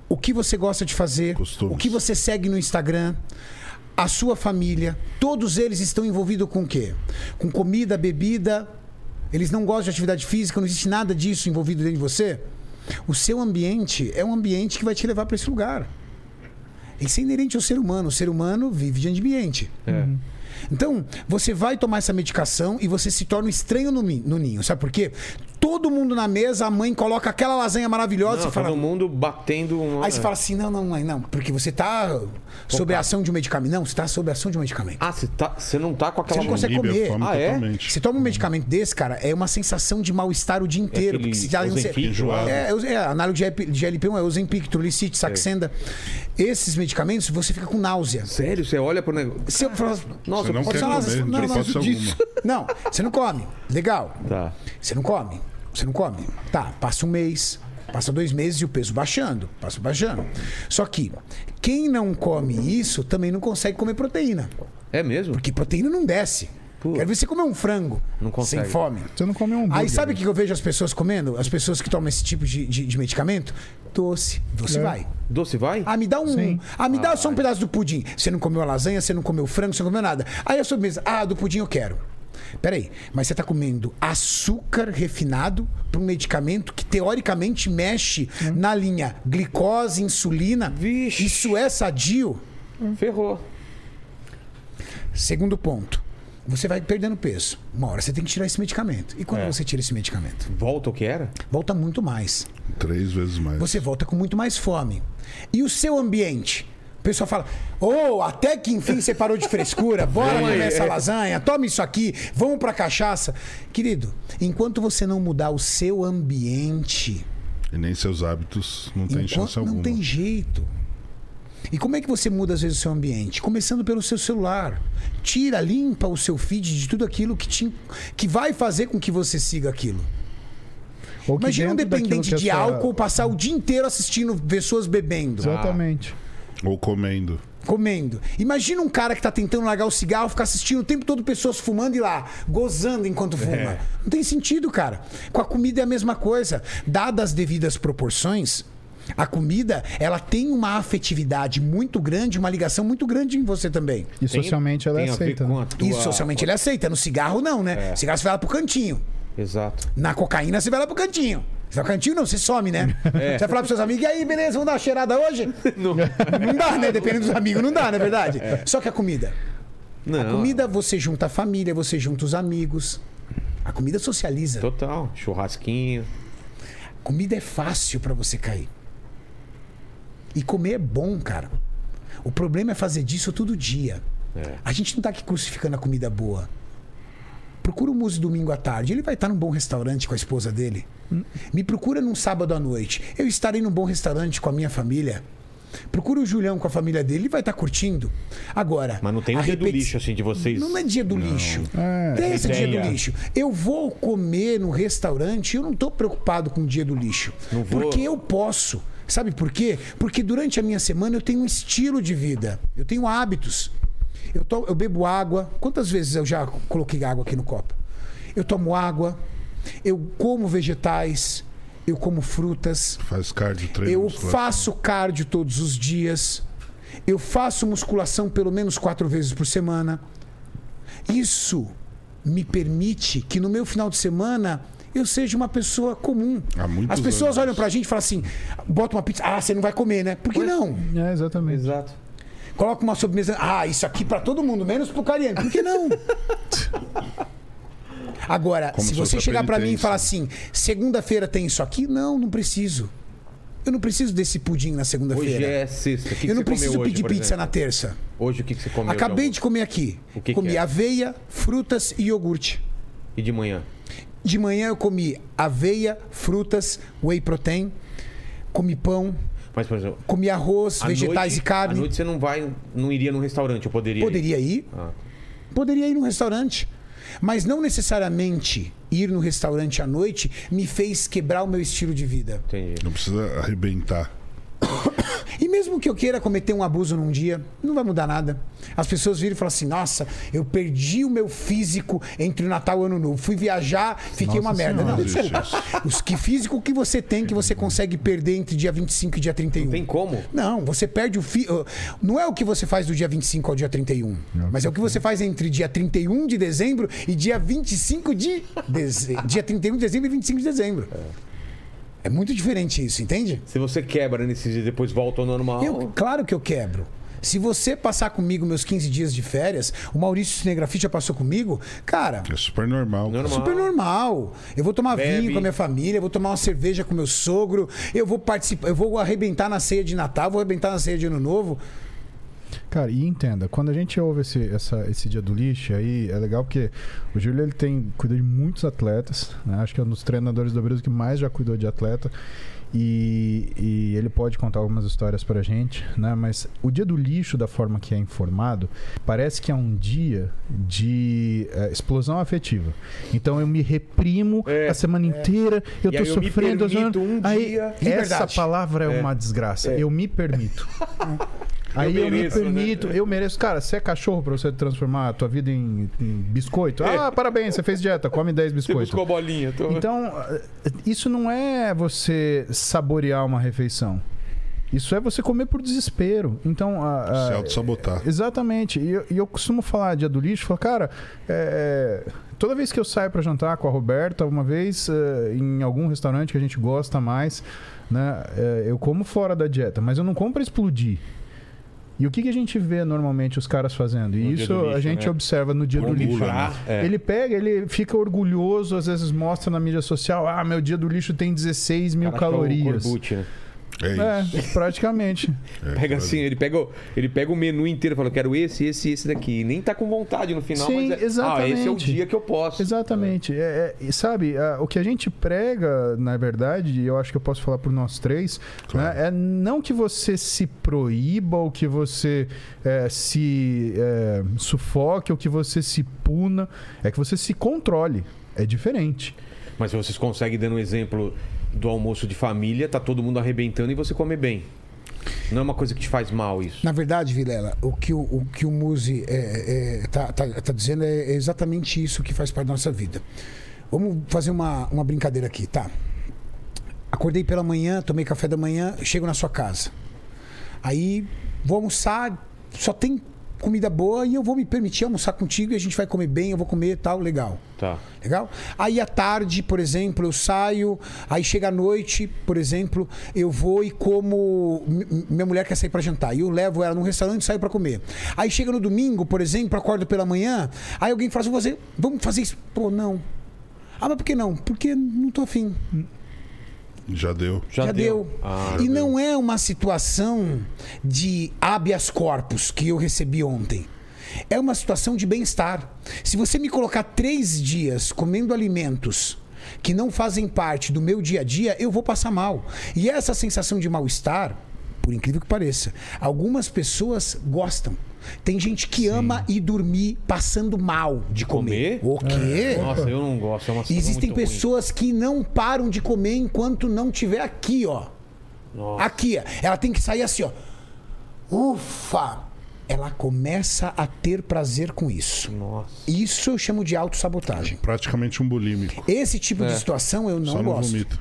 o que você gosta de fazer, Costumes. o que você segue no Instagram, a sua família, todos eles estão envolvidos com o quê? Com comida, bebida. Eles não gostam de atividade física, não existe nada disso envolvido dentro de você. O seu ambiente é um ambiente que vai te levar para esse lugar. Isso é inerente ao ser humano. O ser humano vive de ambiente. É. Então, você vai tomar essa medicação e você se torna estranho no, no ninho. Sabe por quê? Todo mundo na mesa, a mãe coloca aquela lasanha maravilhosa Não, e fala. todo mundo batendo um. Aí você fala assim: não, não, mãe, não. Porque você tá sob a ação de um medicamento. Não, você tá sob a ação de um medicamento. Ah, você, tá, você não tá com Você aquela. não consegue comer. Ah, é? totalmente. Você toma um medicamento desse, cara, é uma sensação de mal-estar o dia inteiro. aquele porque você já- é, é, é, análogo de GLP- de GLP-1 é Ozempic, Trulicity, Saxenda. Esses medicamentos, você fica com náusea. Sério, você olha pro negócio. Se eu falar- Nossa, Você não eu pode quer falar, comer, não, de não. Não, você não come. Legal. Tá. Você não come. Você não come. Tá, passa um mês, passa dois meses e o peso baixando. Passa baixando. Só que quem não come isso também não consegue comer proteína. É mesmo? Porque proteína não desce. Putz. Quero ver você comer um frango Não consegue. sem fome. Você não come um. Aí sabe o que eu vejo as pessoas comendo? As pessoas que tomam esse tipo de, de- de medicamento? Doce. Doce É. vai. Doce vai? Ah, me dá um. Sim. Ah, me dá só um pedaço do pudim. Você não comeu a lasanha, você não comeu frango, você não comeu nada. Aí a sobremesa. Ah, do pudim eu quero. Peraí, mas você tá comendo açúcar refinado para um medicamento que teoricamente mexe na linha glicose, insulina. Vixe. Isso é sadio? Ferrou. Segundo ponto. Você vai perdendo peso. Uma hora você tem que tirar esse medicamento. E quando É. você tira esse medicamento? Volta o que era? Volta muito mais. Três vezes mais. você volta com muito mais fome. E o seu ambiente? O pessoal fala: Ô, até que enfim você parou de frescura, (laughs) bora comer essa lasanha, toma isso aqui, vamos pra cachaça. Querido, enquanto você não mudar o seu ambiente, E nem seus hábitos não tem enquanto- chance alguma. não tem jeito. E como é que você muda às vezes o seu ambiente? Começando pelo seu celular. Tira, limpa o seu feed de tudo aquilo que, te, que vai fazer com que você siga aquilo. Ou que Imagina um dependente de sua- álcool passar o dia inteiro assistindo pessoas bebendo. Exatamente. Ou comendo. comendo. Imagina um cara que tá tentando largar o cigarro, ficar assistindo o tempo todo pessoas fumando e lá, gozando enquanto fuma. É. Não tem sentido, cara. Com a comida é a mesma coisa. Dadas as devidas proporções, a comida, ela tem uma afetividade muito grande, uma ligação muito grande em você também. E socialmente ela é tem a ver aceita. né? tua- E socialmente ele aceita. No cigarro, não, né? É. Cigarro você vai lá pro cantinho. Exato. Na cocaína você vai lá pro cantinho. Você vai cantinho? Não, você some, né? (laughs) Você vai falar pros seus amigos, e aí, beleza, vamos dar uma cheirada hoje? (laughs) Não, dá, né? Dependendo dos amigos, não dá, não é verdade? Só que a comida. Não. A comida você junta a família, você junta os amigos. A comida socializa. Total. Churrasquinho. Comida é fácil pra você cair. E comer é bom, cara. O problema é fazer disso todo dia. É. A gente não tá aqui crucificando a comida boa. Procura o Muse domingo à tarde. Ele vai estar num bom restaurante com a esposa dele. Me procura num sábado à noite. Eu estarei num bom restaurante com a minha família. Procura o Julião com a família dele. Ele vai estar curtindo. Agora. Mas não tem o a dia do repeti- lixo, assim, de vocês. Não é dia do lixo. É, Tem esse dia do lixo. Eu vou comer no restaurante, eu não estou preocupado com o dia do lixo. Não vou- Porque eu posso. Sabe por quê? Porque durante a minha semana eu tenho um estilo de vida. Eu tenho hábitos. Eu, to- eu bebo água. Quantas vezes eu já coloquei água aqui no copo? Eu tomo água. Eu como vegetais. Eu como frutas. Faz cardio, treino. Eu musculação. faço cardio todos os dias. Eu faço musculação pelo menos quatro vezes por semana. Isso me permite que no meu final de semana eu seja uma pessoa comum. As pessoas anos. olham pra gente e falam assim: bota uma pizza, ah, você não vai comer, né? Por que não? É, exatamente. Exato. Coloca uma sobremesa, ah, isso aqui pra todo mundo, menos pro Cariano. Por que não? Agora, Como se você chegar pra mim e falar assim, segunda-feira tem isso aqui? Não, não preciso. Eu não preciso desse pudim na Hoje segunda-feira. é sexta. Que, que eu não você comeu preciso hoje, pedir pizza na terça. Hoje o que, que você comeu? Acabei de João? comer aqui. O que que comi é? aveia, frutas e iogurte. E de manhã? De manhã eu comi aveia, frutas, whey protein, comi pão, Mas, por exemplo, comi arroz, vegetais noite, e carne. À noite você não vai, não iria num restaurante, eu poderia ir? Poderia ir. Ah. Poderia ir num restaurante. Mas não necessariamente ir no restaurante à noite me fez quebrar o meu estilo de vida. Entendi. Não precisa arrebentar. (coughs) E mesmo que eu queira cometer um abuso num dia, não vai mudar nada. As pessoas viram e falam assim: nossa, eu perdi o meu físico entre o Natal e o Ano Novo. Fui viajar, fiquei Nossa uma merda. Senhora. Não, desculpa. Os que físico que você tem que você consegue perder entre dia 25 e dia 31. Tem como? Não, você perde o fi... Não é o que você faz do dia 25 ao dia 31. Mas é o que você faz entre dia 31 de dezembro e dia 25 de dezembro. Dia 31 de dezembro e 25 de dezembro. É muito diferente isso, entende? Se você quebra nesses dias e depois volta ao normal. Eu, claro que eu quebro. Se você passar comigo meus 15 dias de férias, o Maurício Cinegrafite já passou comigo, cara, É super normal. Normal. super normal. Eu vou tomar Bebe. vinho com a minha família, eu vou tomar uma cerveja com meu sogro, eu vou participar, eu vou arrebentar na ceia de Natal, vou arrebentar na ceia de Ano Novo. Cara, e entenda, quando a gente ouve esse, essa- esse dia do lixo, aí é legal porque o Júlio ele tem cuida de muitos atletas, né? Acho que é um dos treinadores do Brasil que mais já cuidou de atleta. E, e ele pode contar algumas histórias pra gente, né? Mas o dia do lixo, da forma que é informado, parece que é um dia de eh, explosão afetiva. Então eu me reprimo É, a semana inteira, eu E tô aí eu me sofrendo. permito um aí, dia- essa palavra é, É. uma desgraça. É. Eu me permito. (laughs) Aí eu, mereço, me né? permito, eu mereço. Cara, você é cachorro pra você transformar a tua vida em, em biscoito? Ah, parabéns, você fez dieta, come 10 Você biscoitos. buscou bolinha. Tô... Então, eh, isso não é você saborear uma refeição. Isso é você comer por desespero. Então, a, a- Se auto-sabotar. Exatamente. E eu, e eu costumo falar dia do lixo, falo, cara, é, toda vez que eu saio pra jantar com a Roberta, uma vez é, em algum restaurante que a gente gosta mais, né, é, eu como fora da dieta, mas eu não como pra explodir. E o que, que a gente vê normalmente os caras fazendo? E No isso lixo, a gente né? observa no dia do lixo. né? É. Ele pega, ele fica orgulhoso, às vezes mostra na mídia social: ah, meu dia do lixo tem 16 mil Cara, acho que é o calorias. Corbucci, né? É isso. É, praticamente. É, Pega assim, ele pega, o- ele pega o menu inteiro e fala: quero esse, esse e esse daqui. Nem tá com vontade no final, Sim, mas é, Ah, exatamente. esse é o dia que eu posso. Exatamente. É, é, e sabe, a- o que a gente prega, na verdade, e eu acho que eu posso falar por nós três, Claro. né, é não que você se proíba, ou que você é, se é, sufoque, ou que você se puna, é que você se controle. É diferente. Mas vocês conseguem dando um exemplo do almoço de família, tá todo mundo arrebentando e você come bem. Não é uma coisa que te faz mal isso. Na verdade, Vilela, o que o, o, que o Muzi é, é, tá, tá, tá dizendo é exatamente isso que faz parte da nossa vida. Vamos fazer uma, uma brincadeira aqui, tá? Acordei pela manhã, tomei café da manhã, chego na sua casa. Aí vou almoçar, só tem comida boa e eu vou me permitir almoçar contigo e a gente vai comer bem, eu vou comer tal, legal. Tá. Legal? Aí à tarde, por exemplo, eu saio, aí chega a noite, por exemplo, eu vou e como. Minha mulher quer sair pra jantar. E eu levo ela num restaurante e saio pra comer. Aí chega no domingo, por exemplo, acordo pela manhã, aí alguém fala assim: "Você- vamos fazer isso. Pô, não. Ah, mas por que não? Porque não tô afim. Já deu. Já, deu. Ah, e não é uma situação de habeas corpus que eu recebi ontem. É uma situação de bem-estar. Se você me colocar três dias comendo alimentos que não fazem parte do meu dia a dia, eu vou passar mal. E essa sensação de mal-estar, por incrível que pareça, algumas pessoas gostam. Tem gente que ama ir dormir passando mal de comer. Comer? O quê? Nossa, eu não gosto. É Existem muito ruim. pessoas que não param de comer enquanto não tiver aqui, ó. Nossa. Aqui, ó. ela tem que sair assim, ó. Ufa! Ela começa a ter prazer com isso. Nossa. Isso eu chamo de autossabotagem. Praticamente um bulímico. Esse tipo de situação eu não Só não gosto.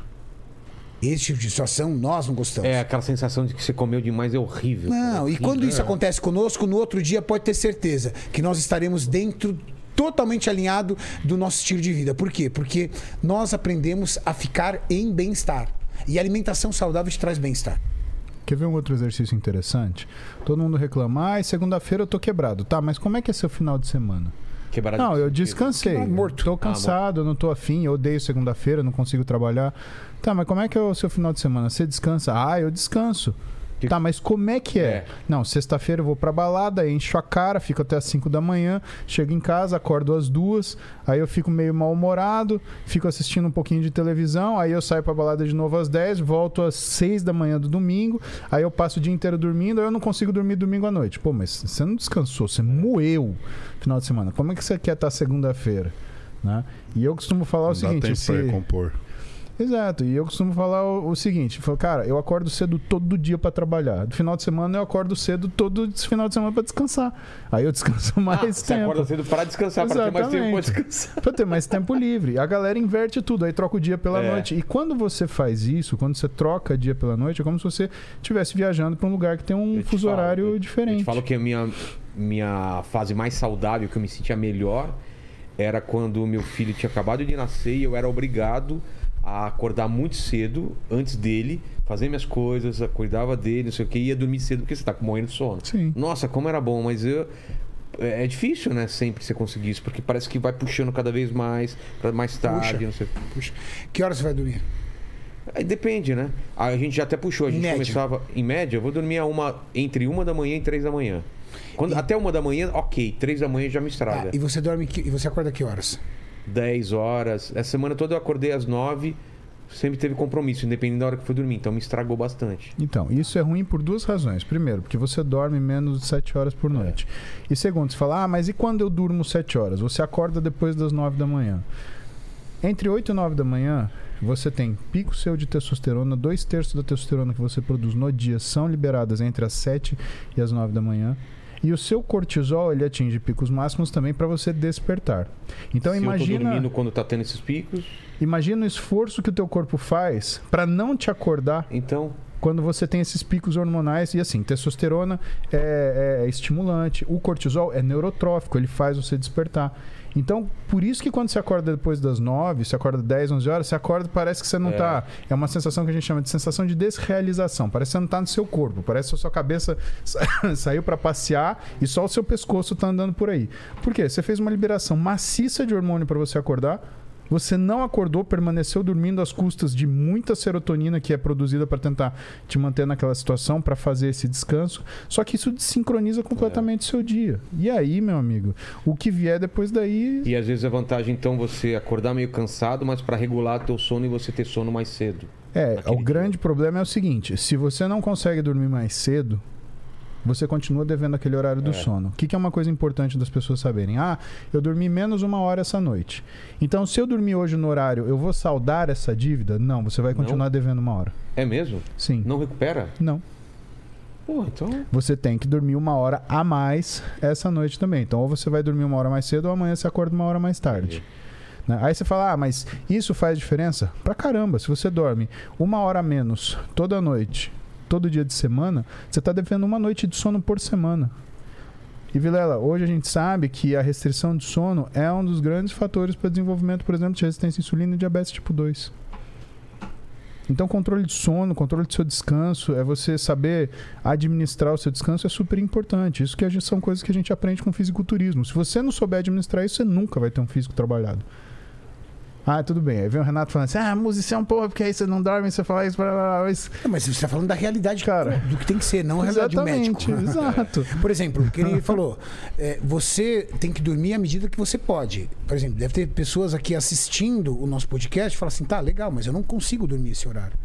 Esse tipo de situação nós não gostamos. É, aquela sensação de que você comeu demais é horrível. Não, e Horrível. quando isso acontece conosco, no outro dia pode ter certeza que nós estaremos dentro totalmente alinhado do nosso estilo de vida. Por quê? Porque nós aprendemos a ficar em bem-estar. E a alimentação saudável te traz bem-estar. Quer ver um outro exercício interessante? Todo mundo reclama, ah, segunda-feira eu tô quebrado. Tá, mas como é que é seu final de semana? Quebrado Não, de eu descansei. Quebrado, morto. Tô cansado, eu não tô afim, eu odeio segunda-feira, não consigo trabalhar. Tá, mas como é que é o seu final de semana? Você descansa? Ah, eu descanso. Que- Tá, mas como é que é? É. Não, sexta-feira eu vou pra balada, encho a cara, fico até as 5 da manhã, chego em casa, acordo às duas, aí eu fico meio mal-humorado, fico assistindo um pouquinho de televisão, aí eu saio pra balada de novo às 10, volto às 6 da manhã do domingo, aí eu passo o dia inteiro dormindo, aí eu não consigo dormir domingo à noite. Pô, mas você não descansou, você moeu final de semana. Como é que você quer estar segunda-feira? Né? E eu costumo falar o Não dá seguinte: tempo se... Exato, e eu costumo falar o, o seguinte: falo, cara, eu acordo cedo todo dia pra trabalhar. Do final de semana eu acordo cedo todo final de semana pra descansar. Aí eu descanso (laughs) Ah, mais você tempo. acorda cedo para descansar, para ter mais tempo para descansar. Pra ter mais tempo livre. A galera inverte tudo, aí troca o dia pela É. noite. E quando você faz isso, quando você troca dia pela noite, é como se você estivesse viajando pra um lugar que tem um te fuso falo, horário eu- diferente. Eu te falo que a minha, minha fase mais saudável, que eu me sentia melhor, era quando meu filho tinha acabado de nascer e eu era obrigado a acordar muito cedo, antes dele, fazer minhas coisas, cuidava dele, não sei o que, e ia dormir cedo porque você tá morrendo de sono. Sim. Nossa, como era bom, mas eu. É é difícil, né? Sempre você conseguir isso, porque parece que vai puxando cada vez mais, pra mais tarde, Puxa. não sei. Puxa, que horas você vai dormir? Aí depende, né? A gente já até puxou, a gente Média. começava, em média, eu vou dormir a uma, entre uma da manhã e três da manhã. Quando, Até uma da manhã, ok, três da manhã já me Ah, estraga. e você dorme que, e você acorda que horas? 10 horas. Essa semana toda eu acordei às 9, sempre teve compromisso, independente da hora que fui dormir, então me estragou bastante. Então, isso é ruim por duas razões. Primeiro, porque você dorme menos de 7 horas por noite. E segundo, você fala, ah, mas e quando eu durmo 7 horas? Você acorda depois das 9 da manhã. Entre 8 e 9 da manhã, você tem pico seu de testosterona, dois terços da testosterona que você produz no dia são liberadas entre as 7 e as 9 da manhã. E o seu cortisol, ele atinge picos máximos também para você despertar. Então Se eu tô imagina, dormindo quando tá tendo esses picos, imagina o esforço que o teu corpo faz para não te acordar então quando você tem esses picos hormonais. E assim, testosterona é, é estimulante, o cortisol é neurotrófico, ele faz você despertar. Então, por isso que quando você acorda depois das 9, você acorda 10, 11 horas, você acorda e parece que você não É. tá. É uma sensação que a gente chama de sensação de desrealização. Parece que você não tá no seu corpo. Parece que a sua cabeça (laughs) sa- saiu para passear e só o seu pescoço tá andando por aí. Por quê? Você fez uma liberação maciça de hormônio para você acordar. Você não acordou, permaneceu dormindo às custas de muita serotonina que é produzida para tentar te manter naquela situação, para fazer esse descanso. Só que isso desincroniza completamente o seu dia. E aí, meu amigo, o que vier depois daí. E às vezes é vantagem, então, você acordar meio cansado, mas para regular teu sono e você ter sono mais cedo. É, o grande problema é o seguinte: se você não consegue dormir mais cedo, você continua devendo aquele horário do É. sono. O que, que é uma coisa importante das pessoas saberem? Ah, eu dormi menos uma hora essa noite. Então, se eu dormir hoje no horário, eu vou saldar essa dívida? Não, você vai Não. continuar devendo uma hora. É mesmo? Sim. Não recupera? Não. Pô, então. Você tem que dormir uma hora a mais essa noite também. Então, ou você vai dormir uma hora mais cedo, ou amanhã você acorda uma hora mais tarde. Né? Aí você fala, ah, mas isso faz diferença? Pra caramba, se você dorme uma hora a menos toda noite, todo dia de semana, você tá devendo uma noite de sono por semana. E Vilela, hoje a gente sabe que a restrição de sono é um dos grandes fatores para desenvolvimento, por exemplo, de resistência à insulina e diabetes tipo 2. Então, controle de sono, controle do seu descanso, é você saber administrar o seu descanso é super importante. Isso que gente- são coisas que a gente aprende com fisiculturismo. Se você não souber administrar isso, você nunca vai ter um físico trabalhado. Ah, tudo bem. Aí vem o Renato falando assim: ah, música é um porra, porque aí você não dorme, você fala isso, blá, blá, blá, mas... Não, mas você está falando da realidade, Cara. do que tem que ser, não a realidade Exatamente, médica. (laughs) exato. Por exemplo, o que ele falou, é, você tem que dormir à medida que você pode. Por exemplo, deve ter pessoas aqui assistindo o nosso podcast e falam assim: tá, legal, mas eu não consigo dormir esse horário.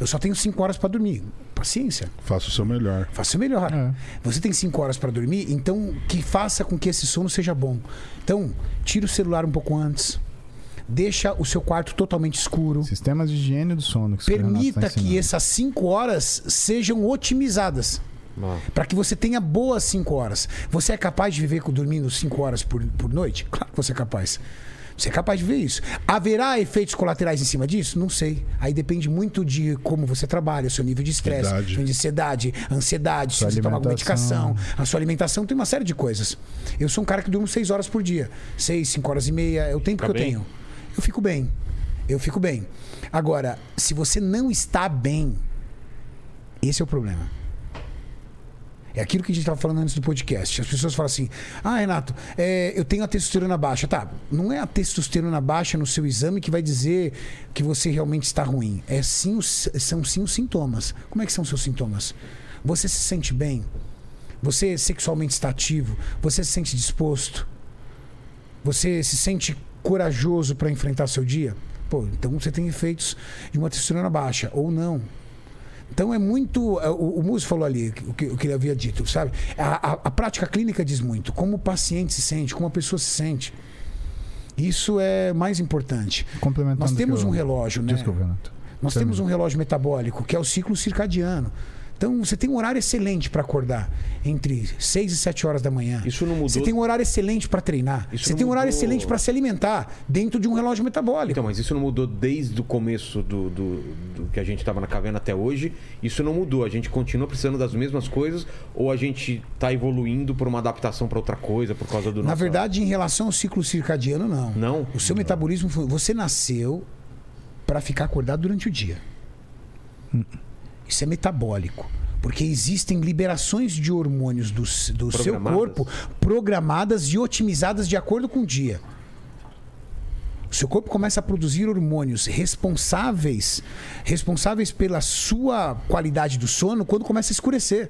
Eu só tenho cinco horas para dormir. Paciência. Faça o seu melhor. Faça o melhor. É. Você tem cinco horas para dormir, então que faça com que esse sono seja bom. Então, tira o celular um pouco antes. Deixa o seu quarto totalmente escuro. Sistemas de higiene do sono. Que Permita tá que essas cinco horas sejam otimizadas. Para que você tenha boas cinco horas. Você é capaz de viver com- dormindo cinco horas por, por noite? Claro que você é capaz. Você é capaz de ver isso. Haverá efeitos colaterais em cima disso? Não sei. Aí depende muito de como você trabalha, o seu nível de estresse, de ansiedade, ansiedade, se Sua você toma alguma medicação, a sua alimentação, tem uma série de coisas. Eu sou um cara que durmo seis horas por dia. Seis, cinco horas e meia, é o tempo Fica que eu bem? tenho. Eu fico bem. Eu fico bem. Agora, se você não está bem, esse é o problema. É aquilo que a gente estava falando antes do podcast. As pessoas falam assim: Ah, Renato, é, eu tenho a testosterona baixa. Tá, não é a testosterona baixa no seu exame que vai dizer que você realmente está ruim. É sim os- são sim os sintomas. Como é que são os seus sintomas? Você se sente bem? Você sexualmente está ativo? Você se sente disposto? Você se sente corajoso para enfrentar seu dia? Pô, então você tem efeitos de uma testosterona baixa, ou não. Então é muito. é, O, o Muso falou ali o que, o que ele havia dito, sabe? A, a- a prática clínica diz muito. Como o paciente se sente, como a pessoa se sente. Isso é mais importante. Complementando Nós temos eu- um relógio, né? Desculpa, Renato. Nós Termina. temos um relógio metabólico, que é o ciclo circadiano. Então, você tem um horário excelente para acordar, entre 6 e 7 horas da manhã. Isso não mudou? Você tem um horário excelente para treinar. Isso você não tem um horário excelente para se alimentar, dentro de um relógio metabólico. Então, mas isso não mudou desde o começo do, do, do que a gente estava na caverna até hoje. Isso não mudou. A gente continua precisando das mesmas coisas ou a gente está evoluindo por uma adaptação para outra coisa por causa do Na nosso- verdade, em relação ao ciclo circadiano, não. Não? O seu metabolismo, foi- você nasceu para ficar acordado durante o dia. Isso é metabólico. Porque existem liberações de hormônios do, do seu corpo programadas e otimizadas de acordo com o dia. O seu corpo começa a produzir hormônios responsáveis responsáveis pela sua qualidade do sono quando começa a escurecer.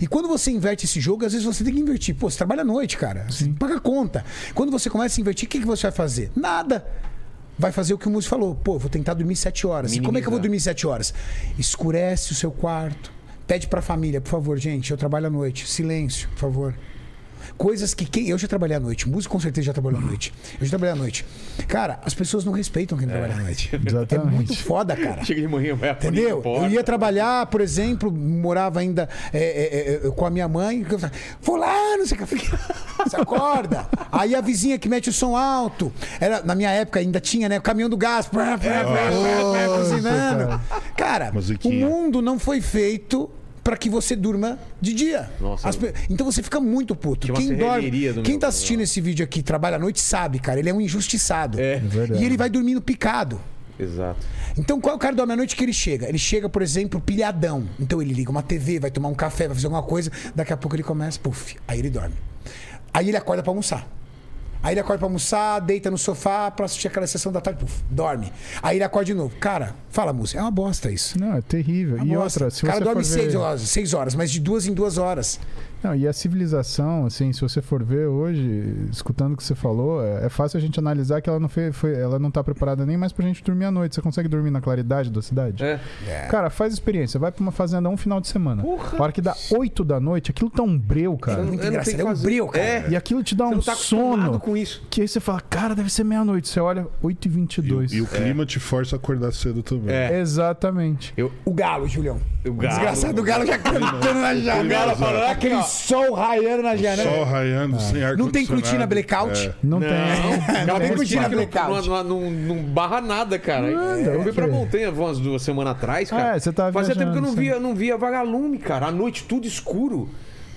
E quando você inverte esse jogo, às vezes você tem que invertir. Pô, você trabalha à noite, cara. Você paga conta. Quando você começa a invertir, o que, que você vai fazer? Nada. Vai fazer o que o Múcio falou. Pô, vou tentar dormir sete horas. E como é que eu vou dormir sete horas? Escurece o seu quarto. Pede pra família, por favor, gente, eu trabalho à noite. Silêncio, por favor. Coisas que quem. Eu já trabalhei à noite. Músico com certeza já trabalhou à noite. Eu já trabalhei à noite. Cara, as pessoas não respeitam quem trabalha à noite. (laughs) É Exatamente. muito foda, cara. Chega de manhã, vai Entendeu? Eu ia trabalhar, por exemplo, morava ainda é, é, é, com a minha mãe. Vou lá, não sei o que. Você acorda. Aí a vizinha que mete o som alto. Era, na minha época ainda tinha, né? O caminhão do gás. (laughs) Cozinando. Cara, o mundo não foi feito para que você durma de dia. Nossa. Pe- então você fica muito puto. Quem dorme, do quem tá assistindo esse vídeo aqui, trabalha à noite, sabe, cara. Ele é um injustiçado. É. verdade. E ele vai dormindo picado. Exato. Então, qual é o cara dorme à noite que ele chega? Ele chega, por exemplo, pilhadão. Então, ele liga uma TV, vai tomar um café, vai fazer alguma coisa. Daqui a pouco ele começa, puf, aí ele dorme. Aí ele acorda pra almoçar. Aí ele acorda pra almoçar, deita no sofá pra assistir aquela sessão da tarde, puf, dorme. Aí ele acorda de novo. Cara, fala, música, é uma bosta isso. Não, é terrível. É e bosta. outra, se o cara dorme seis, ver... horas, seis horas, mas de duas em duas horas. Não, e a civilização, assim, se você for ver hoje, escutando o que você falou, é, é fácil a gente analisar que ela não foi, foi- ela não tá preparada nem mais pra gente dormir à noite. Você consegue dormir na claridade da cidade? É. Cara, faz experiência, vai pra uma fazenda um final de semana. A hora que dá 8 da noite, aquilo tá um breu, cara. É muito Eu não engraçado, tenho é um breu, cara. É. E aquilo te dá Você um não tá sono. com isso. Que aí você fala, cara, deve ser meia-noite. Você olha, 8 e 22 E, o clima te força a acordar cedo também. É. Exatamente. Eu, O galo, Julião. o galo. Desgraçado, o galo já cantando na janela. galo falando aqui, Aquele ó. Sol raiando na janela. Sol raiando, sem ar Não tem cortina blackout? É. Não, Não, tem. Não, tem tem cortina não, blackout. não, não, não barra nada, cara. Nada, eu fui pra montanha umas duas semanas atrás, cara. Ah, é, você tava Fazia tempo que eu não via, não via vagalume, cara. À noite tudo escuro.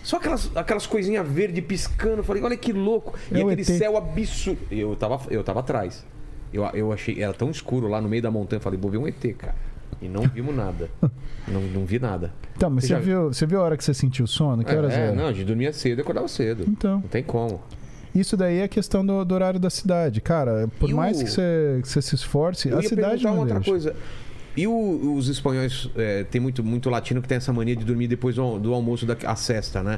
Só aquelas, aquelas coisinhas verdes piscando. Eu falei, olha que louco. E É o aquele ET. céu absurdo. Eu tava, eu tava atrás. Eu, eu achei, era tão escuro lá no meio da montanha. Eu falei, vou ver um ET, cara. E não vimos nada. (laughs) não, não vi nada. Então, mas Você você, já- viu, você viu a hora que você sentiu sono? Que horas é, era? não, a gente dormia cedo e acordava cedo. Então. Não tem como. Isso daí é questão do, do horário da cidade. Cara, por E o- mais que você, que você se esforce, Eu a cidade não uma outra deixa. coisa. E o- os espanhóis, é, tem muito, muito latino que tem essa mania de dormir depois do, do almoço da a cesta, né?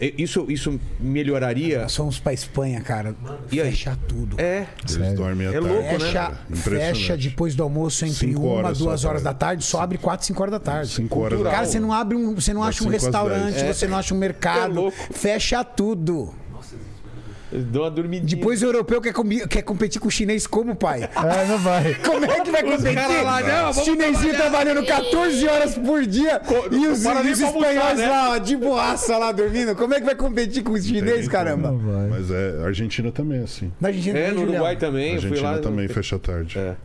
E- Isso, isso melhoraria? Nós fomos pra Espanha, cara. E aí? Fecha tudo. É. Eles Sério? dormem à É louco, né? Fecha, Impressionante. fecha depois do almoço entre Cinco uma, horas duas horas da tarde. só abre quatro, cinco horas da tarde. Cinco horas. Cara, você não abre um, você não acha um restaurante, dez. você não acha um mercado. É louco. fecha tudo. Uma dormidinha. Depois o europeu quer, comi- quer competir com o chinês como, pai? Ah, (laughs) não vai. (laughs) Como é que vai competir? caras lá, não, vamos trabalhando 14 horas por dia e os, para nem os pra almoçar, espanhóis né? lá, ó, de boaça lá dormindo. Como é que vai competir com os chineses, caramba? Não vai. Mas é, a Argentina também é assim. Na Argentina É, também, no Julião. Uruguai também. A eu fui Argentina lá. também fecha tarde. É.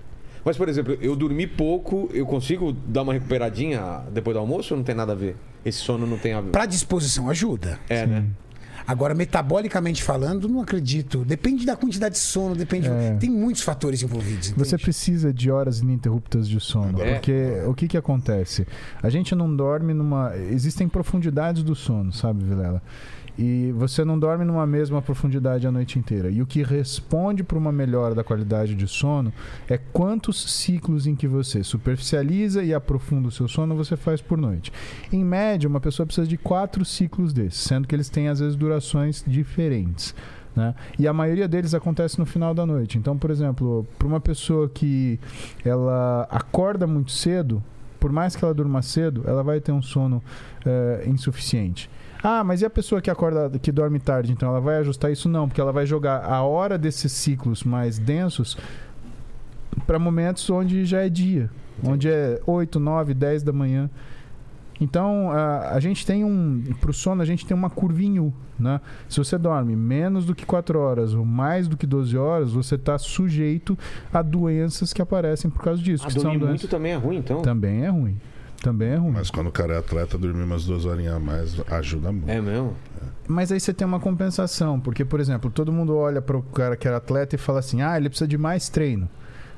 Mas, por exemplo, eu dormi pouco, eu consigo dar uma recuperadinha depois do almoço ou não tem nada a ver? Esse sono não tem a ver? Pra disposição, ajuda. É, né? Agora, metabolicamente falando, não acredito. Depende da quantidade de sono, depende. É. Tem muitos fatores envolvidos. Você entende? precisa de horas ininterruptas de sono. É. Porque o que que acontece? A gente não dorme numa. Existem profundidades do sono, sabe, Vilela? E você não dorme numa mesma profundidade a noite inteira. E o que responde para uma melhora da qualidade de sono é quantos ciclos em que você superficializa e aprofunda o seu sono você faz por noite. Em média, uma pessoa precisa de quatro ciclos desses, sendo que eles têm às vezes durações diferentes. Né? E a maioria deles acontece no final da noite. Então, por exemplo, para uma pessoa que ela acorda muito cedo, por mais que ela durma cedo, ela vai ter um sono eh, insuficiente. Ah, mas e a pessoa que acorda, que dorme tarde, então ela vai ajustar isso? Não, porque ela vai jogar a hora desses ciclos mais densos para momentos onde já é dia, onde é 8, 9, 10 da manhã. Então, a, a gente tem um. Pro sono, a gente tem uma curvinha U, né? Se você dorme menos do que 4 horas ou mais do que 12 horas, você está sujeito a doenças que aparecem por causa disso. Ah, dormir muito também é ruim, então? Também é ruim. Também é ruim. Mas quando o cara é atleta, dormir umas duas horinhas a mais ajuda muito. É mesmo? Mas aí você tem uma compensação, porque, por exemplo, todo mundo olha para o cara que era atleta e fala assim: ah, ele precisa de mais treino.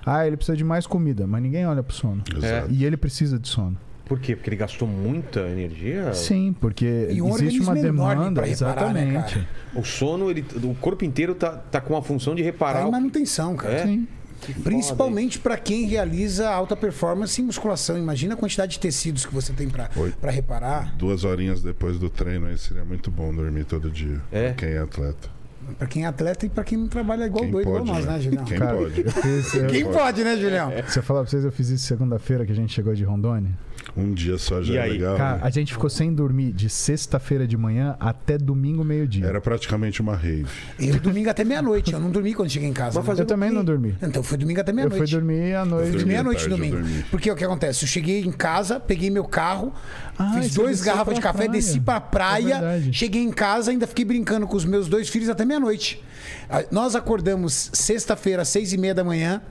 Ah, ele precisa de mais comida. Mas ninguém olha pro sono. Exato. E ele precisa de sono. Por quê? Porque ele gastou muita energia? Sim, porque E um existe uma demanda. reparar, né, exatamente. cara? O sono, ele, o corpo inteiro tá, tá com a função de reparar. Tá o- manutenção, cara. É? Sim. Que Principalmente para quem realiza alta performance em musculação. Imagina a quantidade de tecidos que você tem para reparar. Duas horinhas depois do treino aí seria muito bom dormir todo dia. É? Pra quem é atleta. Para quem é atleta e para quem não trabalha igual Quem doido, pode, igual nós, né, né? Julião? Quem Cara, pode? fiz- eu- Quem pode, né, Julião? Se eu falar pra vocês, eu fiz isso segunda-feira que a gente chegou de Rondônia. Um dia só já E é aí? legal. Cara, né? a gente ficou sem dormir de sexta-feira de manhã até domingo, meio-dia. Era praticamente uma rave. Eu domingo até meia-noite. Eu não dormi quando cheguei em casa. Mas Eu também não dormi. Então foi domingo até Eu fui meia-noite. dormir à noite. Dormi meia-noite domingo. dormi. Porque o que acontece? Eu cheguei em casa, peguei meu carro, Ah, fiz dois garrafas de café, praia. desci pra É praia, verdade. cheguei em casa, ainda fiquei brincando com os meus dois filhos até meia-noite. Nós acordamos sexta-feira, às seis e meia da manhã.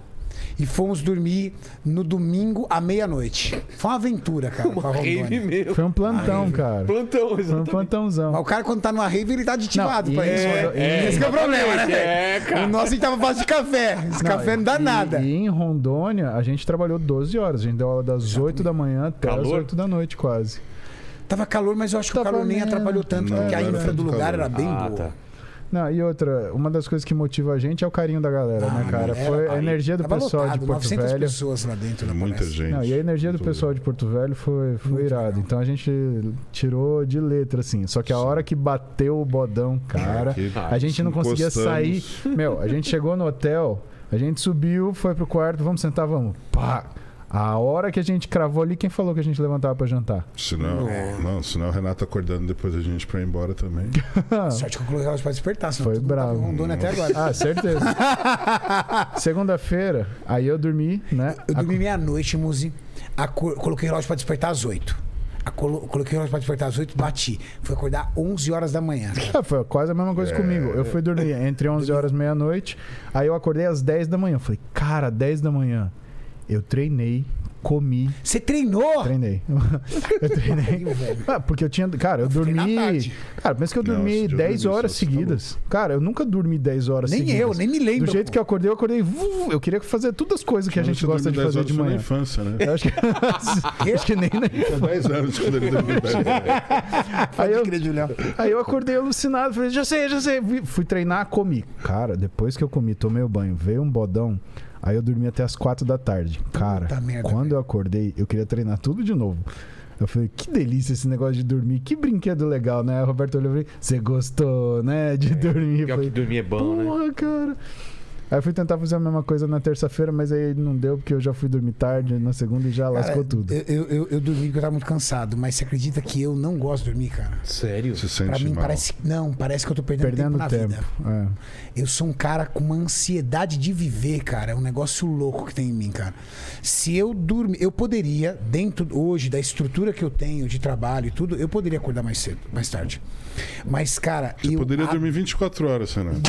E fomos dormir no domingo à meia-noite. Foi uma aventura, cara. Uma rave mesmo. Foi um plantão, cara. Plantão, Foi um exatamente. plantãozão. Mas o cara, quando tá numa rave, ele tá aditivado Não, pra isso. é, Esse que é o problema, né? exatamente, é, cara. O nosso a gente tava fazendo de café. Esse café não dá e- nada. E em Rondônia, a gente trabalhou 12 horas. A gente deu aula das 8 da manhã até as Calor? 8 da noite, quase. Tava calor, mas eu acho que o Tava calor nem atrapalhou tanto, Não, porque a não infra do lugar calor. era bem Ah, boa. tá. Não, e outra, uma das coisas que motiva a gente é o carinho da galera, né, cara? era, Foi a cara. energia do pessoal lotado, de Porto 900 Velho. pessoas lá dentro da Muita palestra. gente. Não, e a energia do pessoal de Porto Velho foi, foi Muito irado. legal. Então a gente tirou de letra, assim. Só que a hora que bateu o bodão, cara, Que a gente não conseguia sair. Meu, a gente chegou no hotel, a gente subiu, foi pro quarto, vamos sentar, vamos. Pá! A hora que a gente cravou ali, quem falou que a gente levantava pra jantar? Senão, não, senão o Renato acordando depois a gente pra ir embora também. (laughs) Sorte que eu coloquei elas pra despertar, senão Foi tava bravo. Rondônia até agora. Ah, certeza. (laughs) Segunda-feira, aí eu dormi, né? Eu dormi meia-noite, Muzi. Coloquei o relógio pra despertar às 8. Acolo- Coloquei o relógio pra despertar às 8, bati. Fui acordar 11 horas da manhã. Ah, (laughs) foi quase a mesma coisa comigo. Eu fui dormir entre 11 horas e meia-noite, aí eu acordei às 10 da manhã. Eu Falei, cara, 10 da manhã. Eu treinei, comi, Você treinou? treinei. eu treinei. Ah, porque eu tinha. Cara, eu dormi. tarde. Cara, pensa que eu dormi eu 10 dormi horas tá seguidas. Cara, eu nunca dormi 10 horas Nem seguidas. eu, nem me lembro. Do jeito que eu acordei, eu acordei. Eu queria fazer todas as coisas que a gente gosta de dorme 10 fazer horas de manhã. na infância, né? Eu acho que, (laughs) acho que nem na Tinha 10 anos quando ele dormiu 10 horas. (laughs) Aí eu, aí eu acordei alucinado, falei, já sei, já sei. Fui treinar, comi. Cara, depois que eu comi, tomei o banho, veio um bodão. Aí eu dormi até as 4 da tarde. Cara, merda, quando velho. eu acordei, eu queria treinar tudo de novo. Eu falei, que delícia esse negócio de dormir. Que brinquedo legal, né? O Roberto olhou e falou, você gostou, né? De dormir. Eu Pior que falei, dormir é bom, né? Porra, cara. Aí eu fui tentar fazer a mesma coisa na terça-feira, mas aí não deu, porque eu já fui dormir tarde na segunda e já lascou Cara, tudo. Eu, eu, eu, eu dormi porque eu tava muito cansado, mas você acredita que eu não gosto de dormir, cara? Sério? Se sente Pra mim mal. parece. Não, parece que eu tô perdendo, Perdendo tempo na tempo. vida. É. Eu sou um cara com uma ansiedade de viver, cara. É um negócio louco que tem em mim, cara. Se eu dormir, eu poderia, dentro hoje da estrutura que eu tenho de trabalho e tudo, eu poderia acordar mais cedo, mais tarde. Mas, cara, Você eu. poderia a- dormir 24 horas, Renan. (laughs)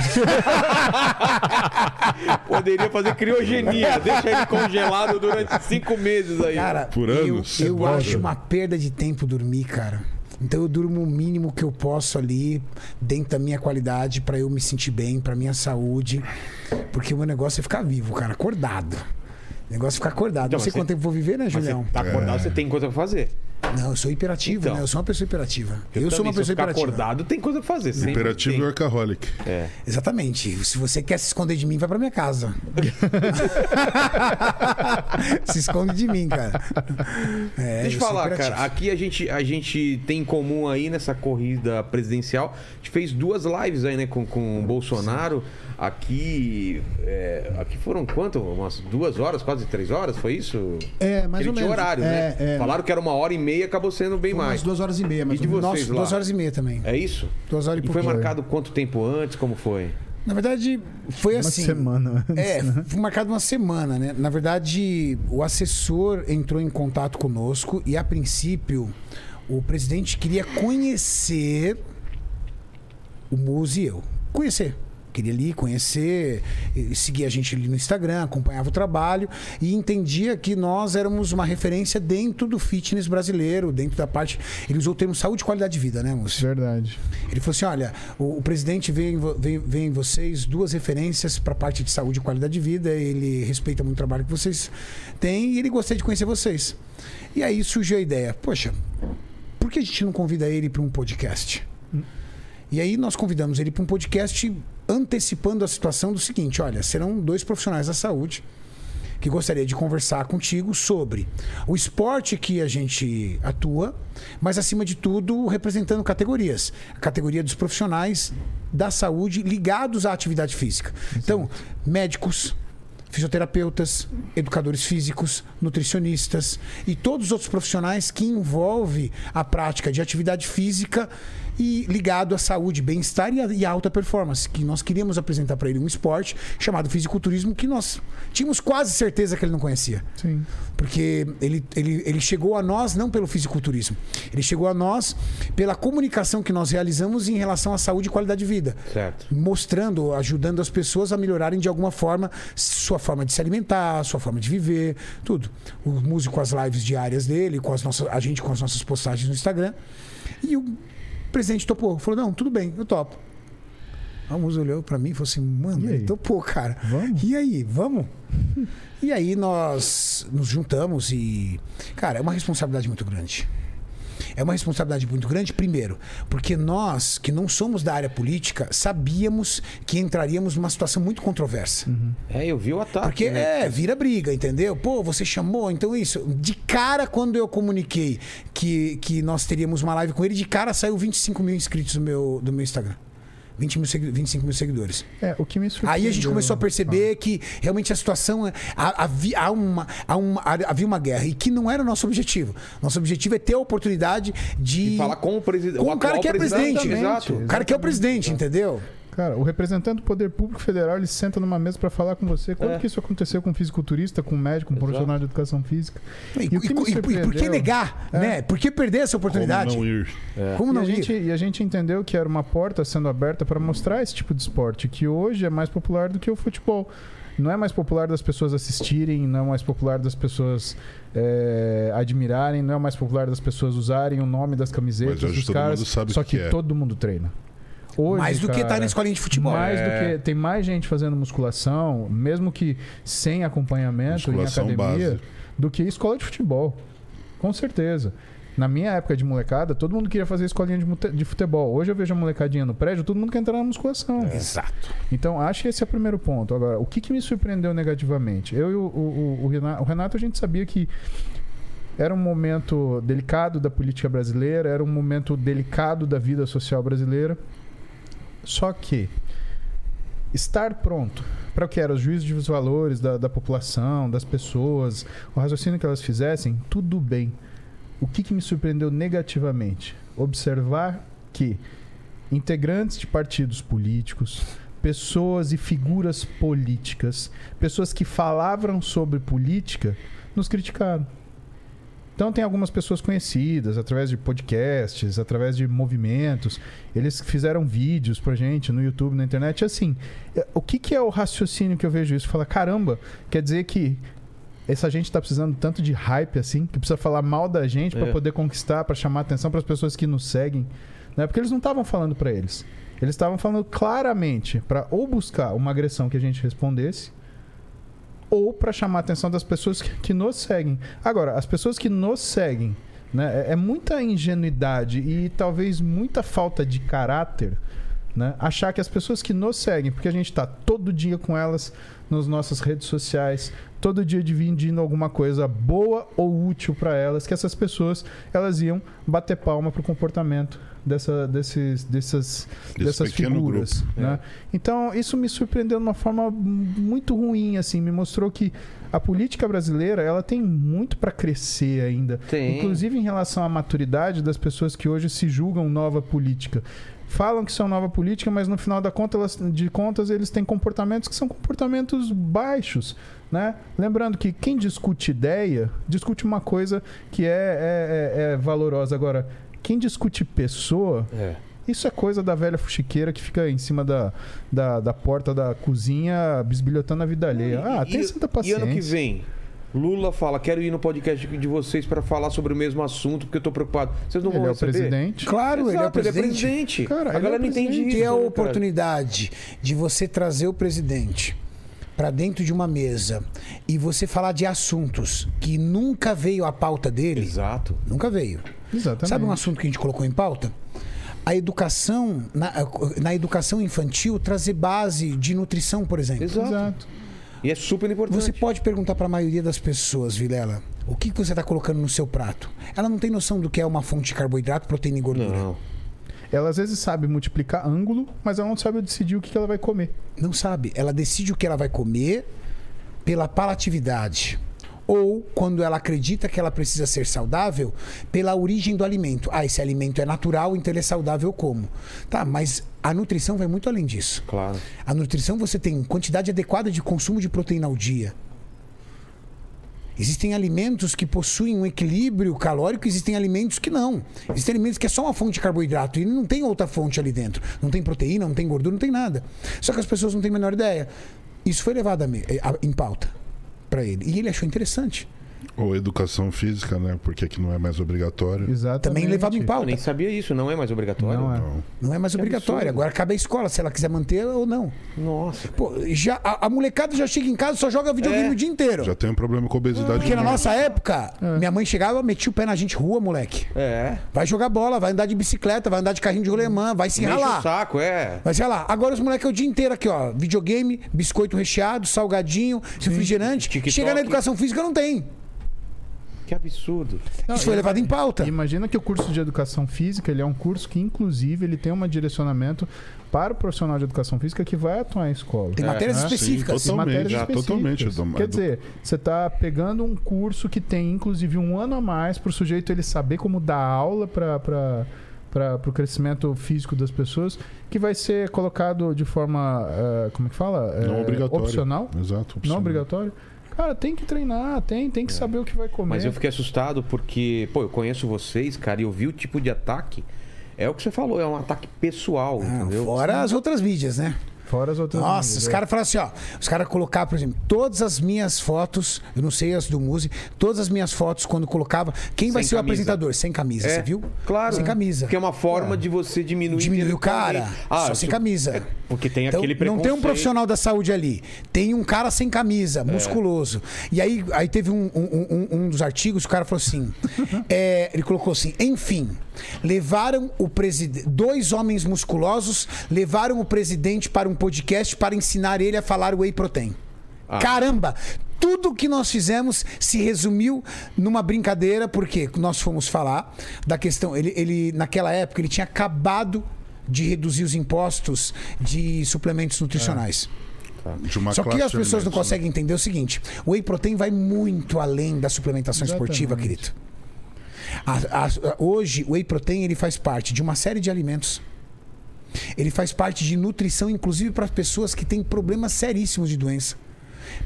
(laughs) Poderia fazer criogenia. Deixa ele congelado durante cinco meses aí. Cara, Por eu, anos. eu Você acho uma perda de tempo dormir, cara. Então eu durmo o mínimo que eu posso ali, dentro da minha qualidade, pra eu me sentir bem, pra minha saúde. Porque o meu negócio é ficar vivo, cara, acordado. O negócio é ficar acordado. Então, Não sei você- quanto tempo eu vou viver, né, Julião? tá acordado, você tem coisa pra fazer. Não, eu sou hiperativo, Então. né? Eu sou uma pessoa hiperativa. Eu, sou também, uma se eu pessoa ficar hiperativa. acordado, tem coisa pra fazer. sempre Imperativo e tem. workaholic. É. Exatamente. Se você quer se esconder de mim, vai pra minha casa. (laughs) se esconde de mim, cara. É, Deixa eu sou falar, hiperativo. cara. Aqui a gente, a gente tem em comum aí nessa corrida presidencial. A gente fez duas lives aí, né, com, com o Bolsonaro. Aqui. é, aqui foram quanto? Umas duas horas, quase três horas? Foi isso? É, mais Ele ou tinha menos. horário, É, né? é. Falaram que era uma hora e meia, acabou sendo bem Foi umas mais. duas horas e meia, mais de vocês Nossa, lá? duas horas e meia também. É isso? Duas horas e E foi pouquinho. marcado quanto tempo antes? Como foi? Na verdade, foi Uma assim. semana antes. É, foi marcado uma semana, né? Na verdade, o assessor entrou em contato conosco e, a princípio, o presidente queria conhecer o Muse e eu. Conhecer. Queria ali conhecer, seguir a gente ali no Instagram, acompanhava o trabalho e entendia que nós éramos uma referência dentro do fitness brasileiro, dentro da parte. Ele usou o termo saúde e qualidade de vida, né, Múcio? Verdade. Ele falou assim: olha, o, o presidente vê em, vê, vê em vocês duas referências para a parte de saúde e qualidade de vida. Ele respeita muito o trabalho que vocês têm e ele gostaria de conhecer vocês. E aí surgiu a ideia: poxa, por que a gente não convida ele para um podcast? E aí nós convidamos ele para um podcast antecipando a situação do seguinte: olha, serão dois profissionais da saúde que gostaria de conversar contigo sobre o esporte que a gente atua, mas acima de tudo representando categorias, a categoria dos profissionais da saúde ligados à atividade física. Então, médicos, fisioterapeutas, educadores físicos, nutricionistas e todos os outros profissionais que envolvem a prática de atividade física e ligado à saúde, bem-estar e, a- e à alta performance, que nós queríamos apresentar para ele um esporte chamado fisiculturismo que nós tínhamos quase certeza que ele não conhecia. Sim. Porque ele, ele, ele chegou a nós não pelo fisiculturismo, ele chegou a nós pela comunicação que nós realizamos em relação à saúde e qualidade de vida Certo. mostrando, ajudando as pessoas a melhorarem de alguma forma sua forma de se alimentar, sua forma de viver, tudo. O músico com as lives diárias dele, com as nossas, a gente com as nossas postagens no Instagram. E o presidente topou, falou: "Não, tudo bem, eu topo". A música olhou pra mim e falou assim: "Mano, ele topou, cara. Vamos? E aí, vamos?" E aí nós nos juntamos e, cara, é uma responsabilidade muito grande. É uma responsabilidade muito grande, primeiro, porque nós, que não somos da área política, sabíamos que entraríamos numa situação muito controversa. É, eu vi o ataque. Porque né? é, vira briga, entendeu? Pô, você chamou, então isso. De cara, quando eu comuniquei que, que nós teríamos uma live com ele, de cara saiu 25 mil inscritos do meu, do meu Instagram. 20 mil, segui- 25 mil seguidores. É, o que me surpreendeu... Aí a gente começou a perceber que realmente a situação é- há- havia, há uma, há uma, havia uma guerra e que não era o nosso objetivo. Nosso objetivo é ter a oportunidade de. E falar com o presidente. com o cara que é presidente. Exato. O cara que é o presidente, entendeu? Cara, o representante do Poder Público Federal, ele senta numa mesa pra falar com você. Quando É. que isso aconteceu com um fisiculturista, com um médico, com um Exato. profissional de educação física? E, E e- e- por que negar, É. né? Por que perder essa Como oportunidade? não ir? Como E não a, ir? gente, e a gente entendeu que era uma porta sendo aberta para mostrar esse tipo de esporte, que hoje é mais popular do que o futebol. não é mais popular das pessoas assistirem, não é mais popular das pessoas é, admirarem, não é mais popular das pessoas usarem o nome das camisetas Mas dos caras. só que que é. todo mundo treina. Hoje, Mais do que cara, estar na escolinha de futebol. mais do É. que tem mais gente fazendo musculação, mesmo que sem acompanhamento Musculação em academia, base. do que escola de futebol. Com certeza. Na minha época de molecada, todo mundo queria fazer escolinha de futebol. Hoje eu vejo a molecadinha no prédio, todo mundo quer entrar na musculação. Exato. Então, acho que esse é o primeiro ponto. Agora, o que, que me surpreendeu negativamente? Eu e o, o- o o Renato, a gente sabia que era um momento delicado da política brasileira, era um momento delicado da vida social brasileira. Só que estar pronto para o que eram os juízos de valores da, da população, das pessoas, o raciocínio que elas fizessem, tudo bem. O que, que me surpreendeu negativamente? Observar que integrantes de partidos políticos, pessoas e figuras políticas, pessoas que falavam sobre política, nos criticaram. Então tem algumas pessoas conhecidas através de podcasts, através de movimentos. Eles fizeram vídeos pra gente no YouTube, na internet. Assim, eh, o que, que é o raciocínio que eu vejo isso? Fala, caramba, quer dizer que essa gente tá precisando tanto de hype assim, que precisa falar mal da gente pra É. poder conquistar, pra chamar atenção para as pessoas que nos seguem, né? Porque eles não estavam falando pra eles. Eles estavam falando claramente pra ou buscar uma agressão que a gente respondesse, ou para chamar a atenção das pessoas que, que nos seguem. Agora, as pessoas que nos seguem, né, é, é muita ingenuidade e talvez muita falta de caráter, né, achar que as pessoas que nos seguem, porque a gente está todo dia com elas nas nossas redes sociais, todo dia dividindo alguma coisa boa ou útil para elas, que essas pessoas elas iam bater palma pro comportamento dessa, desses, dessas, Desse dessas figuras. grupo. Né? Então, isso me surpreendeu de uma forma muito ruim, assim, me mostrou que a política brasileira, ela tem muito para crescer ainda, Tem. inclusive em relação à maturidade das pessoas que hoje se julgam nova política. Falam que são nova política, mas no final da conta, elas- de contas eles têm comportamentos que são comportamentos baixos, né? Lembrando que quem discute ideia, discute uma coisa que é, é- é- é valorosa. Agora, quem discute pessoa, É. isso é coisa da velha fuxiqueira que fica em cima da, da, da porta da cozinha bisbilhotando a vida alheia. Ah, E- tem e- santa E paciência. ano que vem, Lula fala: quero ir no podcast de vocês para falar sobre o mesmo assunto, porque eu tô preocupado. Vocês não Ele vão é o receber? presidente. Claro, ele é o Exato, presidente. Cara, a ele é galera o não entende presidente. isso. Ter a né, oportunidade de você trazer o presidente para dentro de uma mesa e você falar de assuntos que nunca veio à pauta dele, Exato. nunca veio. Exatamente. Sabe um assunto que a gente colocou em pauta? A educação, na, na educação infantil, trazer base de nutrição, por exemplo. Exato. Exato. E é super importante. Você pode perguntar para a maioria das pessoas, Vilela, o que, que você está colocando no seu prato? Ela não tem noção do que é uma fonte de carboidrato, proteína e gordura. Não. Ela às vezes sabe multiplicar ângulo, mas ela não sabe decidir o que que ela vai comer. Não sabe. Ela decide o que ela vai comer pela palatividade. Ou, quando ela acredita que ela precisa ser saudável, pela origem do alimento. Ah, esse alimento é natural, então ele é saudável como? Tá, mas a nutrição vai muito além disso. Claro. A nutrição você tem quantidade adequada de consumo de proteína ao dia. Existem alimentos que possuem um equilíbrio calórico, existem alimentos que não. Existem alimentos que é só uma fonte de carboidrato e não tem outra fonte ali dentro. Não tem proteína, não tem gordura, não tem nada. Só que as pessoas não têm a menor ideia. Isso foi levado em pauta para ele. E ele achou interessante. Ou educação física, né? Porque aqui não é mais obrigatório. Exatamente. Também levado em Eu pauta. nem sabia isso, não é mais obrigatório. Não é. Não. Não é mais Que obrigatório. absurdo. Agora cabe a escola, se ela quiser manter ou não. Nossa. Pô, já, a, a molecada já chega em casa e só joga videogame É. o dia inteiro. Já tem um problema com obesidade. Porque na no- nossa época, minha mãe chegava, metia o pé na gente, rua, moleque. É. Vai jogar bola, vai andar de bicicleta, vai andar de carrinho de rolemã, vai se Mexe o ralar. saco, é. Vai se ralar. Agora os moleques é o dia inteiro aqui, ó. Videogame, biscoito recheado, salgadinho, refrigerante. Chega na educação física, não tem. Que absurdo. Não, Isso foi levado em pauta. Imagina que o curso de educação física ele é um curso que, inclusive, ele tem um direcionamento para o profissional de educação física que vai atuar em escola. Tem É, matérias né? específicas. Sim, Totalmente, matérias já, específicas. totalmente, Quer dizer, você está pegando um curso que tem, inclusive, um ano a mais para o sujeito ele saber como dar aula para para o crescimento físico das pessoas, que vai ser colocado de forma, eh, como é que fala? Não Eh, obrigatório. Opcional? Exato. Não opcional. obrigatório? Cara, tem que treinar, tem, tem que saber o que vai comer. Mas eu fiquei assustado porque, pô, eu conheço vocês, cara, e eu vi o tipo de ataque. É o que você falou, é um ataque pessoal, Ah, entendeu? fora as outras mídias, né? Fora as outras Nossa, mídias, os é. caras falaram assim, ó. Os caras colocavam, por exemplo, todas as minhas fotos, eu não sei as do Muzi, todas as minhas fotos, quando colocava, quem vai Sem ser o camisa. apresentador? Sem camisa, É, você viu? Claro. Sem camisa. Que é uma forma de você diminuir, Diminuir o cara. Ah, só sem camisa. É, porque tem Então, aquele não tem um profissional da saúde ali. Tem um cara sem É. camisa, musculoso. E aí, aí teve um, um- um- um dos artigos, o cara falou assim: (laughs) é, ele colocou assim, enfim, levaram o presidente. Dois homens musculosos levaram o presidente para um podcast para ensinar ele a falar whey protein. Ah. Caramba! Tudo que nós fizemos se resumiu numa brincadeira, porque nós fomos falar da questão. Ele, ele naquela época, ele tinha acabado de reduzir os impostos de suplementos nutricionais. De uma Só que as pessoas não né? conseguem entender o seguinte: o whey protein vai muito além da suplementação esportiva, querido. A- a- hoje, o whey protein ele faz parte de uma série de alimentos. Ele faz parte de nutrição, inclusive para pessoas que têm problemas seríssimos de doença.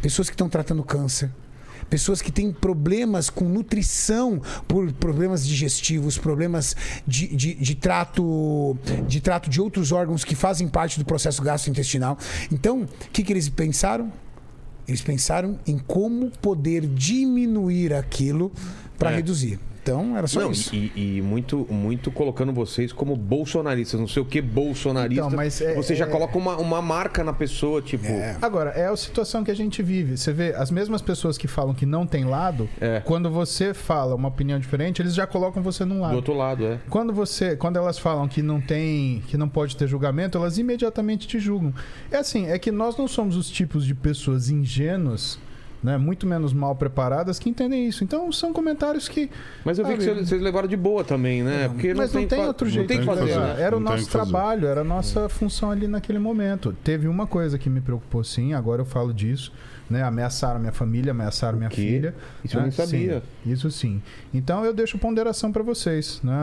Pessoas que estão tratando câncer. Pessoas que têm problemas com nutrição por problemas digestivos, problemas de, de, de trato de trato de outros órgãos que fazem parte do processo gastrointestinal. Então, o que, que eles pensaram? Eles pensaram em como poder diminuir aquilo para É. reduzir. Então, era só Não, isso. e, e muito, muito colocando vocês como bolsonaristas, não sei o que bolsonarista. Então, mas é- você já é- coloca uma, uma marca na pessoa, tipo. Agora, é a situação que a gente vive. Você vê, as mesmas pessoas que falam que não tem lado, É. quando você fala uma opinião diferente, eles já colocam você num Do lado. outro lado, é. Quando você, quando elas falam que não tem, que não pode ter julgamento, elas imediatamente te julgam. É assim, é que nós não somos os tipos de pessoas ingênuas, né, muito menos mal preparadas que entendem isso. Então são comentários que Mas eu vi que Sabe? vocês, vocês levaram de boa também, né? Porque mas não tem fa- outro jeito Não tem que fazer, fazer. né? Era o Não tem nosso que trabalho, era a nossa função ali naquele momento. Teve uma coisa que me preocupou sim, agora eu falo disso. Né, ameaçaram minha família, ameaçaram minha filha. Isso eu né? nem sabia. Sim, isso sim. Então eu deixo ponderação para vocês. Né?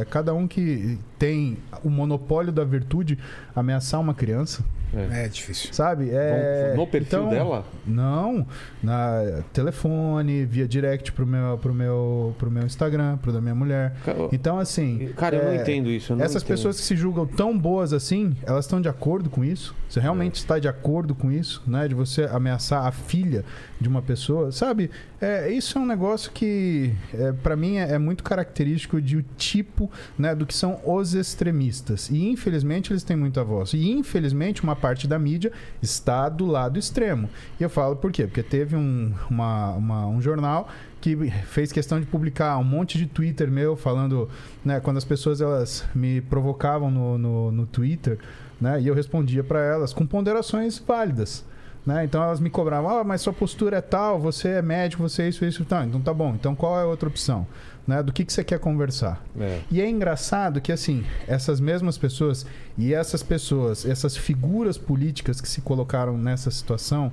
É, cada um que tem o monopólio da virtude ameaçar uma criança, É difícil. sabe? É, No perfil então- dela? Não, na telefone, via direct pro meu, pro meu, pro meu Instagram, pro da minha mulher. Então, assim. Cara, eu não é, entendo isso. não essas entendo. pessoas que se julgam tão boas assim, elas estão de acordo com isso? Você realmente está de acordo com isso, né? De você ameaçar a filha de uma pessoa, sabe? É, isso é um negócio que, é, para mim, é, é muito característico de o tipo, né, do que são os extremistas. E infelizmente eles têm muita voz. E infelizmente uma parte da mídia está do lado extremo. E eu falo por quê? Porque teve um, uma- uma- um jornal que fez questão de publicar um monte de Twitter meu falando, né, quando as pessoas elas me provocavam no, no, no Twitter, né, e eu respondia para elas com ponderações válidas. Né? Então elas me cobravam, ah, mas sua postura é tal, você é médico, você é isso, isso, tá. Então tá bom. Então qual é a outra opção? Né? Do que, que você quer conversar? É. E é engraçado que, assim, essas mesmas pessoas e essas pessoas, essas figuras políticas que se colocaram nessa situação,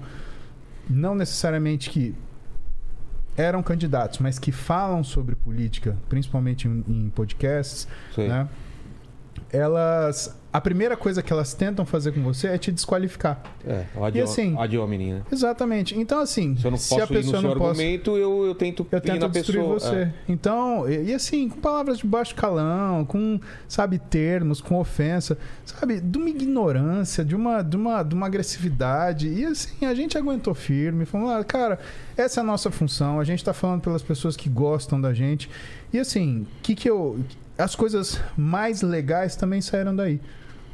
não necessariamente que eram candidatos, mas que falam sobre política, principalmente em, em podcasts, Sei. né? Elas. A primeira coisa que elas tentam fazer com você é te desqualificar. É, ad, E assim- hominem, né? Exatamente. Então, assim, Se eu não se posso a ir no pessoa não possa. argumento, eu, eu tento Eu tento destruir pessoa. você. é. Então, e, e assim, com palavras de baixo calão, com, sabe, termos, com ofensa, sabe, de uma ignorância, de uma, de uma, de uma agressividade. E assim, a gente aguentou firme, falou, ah, cara, essa é a nossa função, a gente tá falando pelas pessoas que gostam da gente. E assim, que que eu. As coisas mais legais também saíram daí,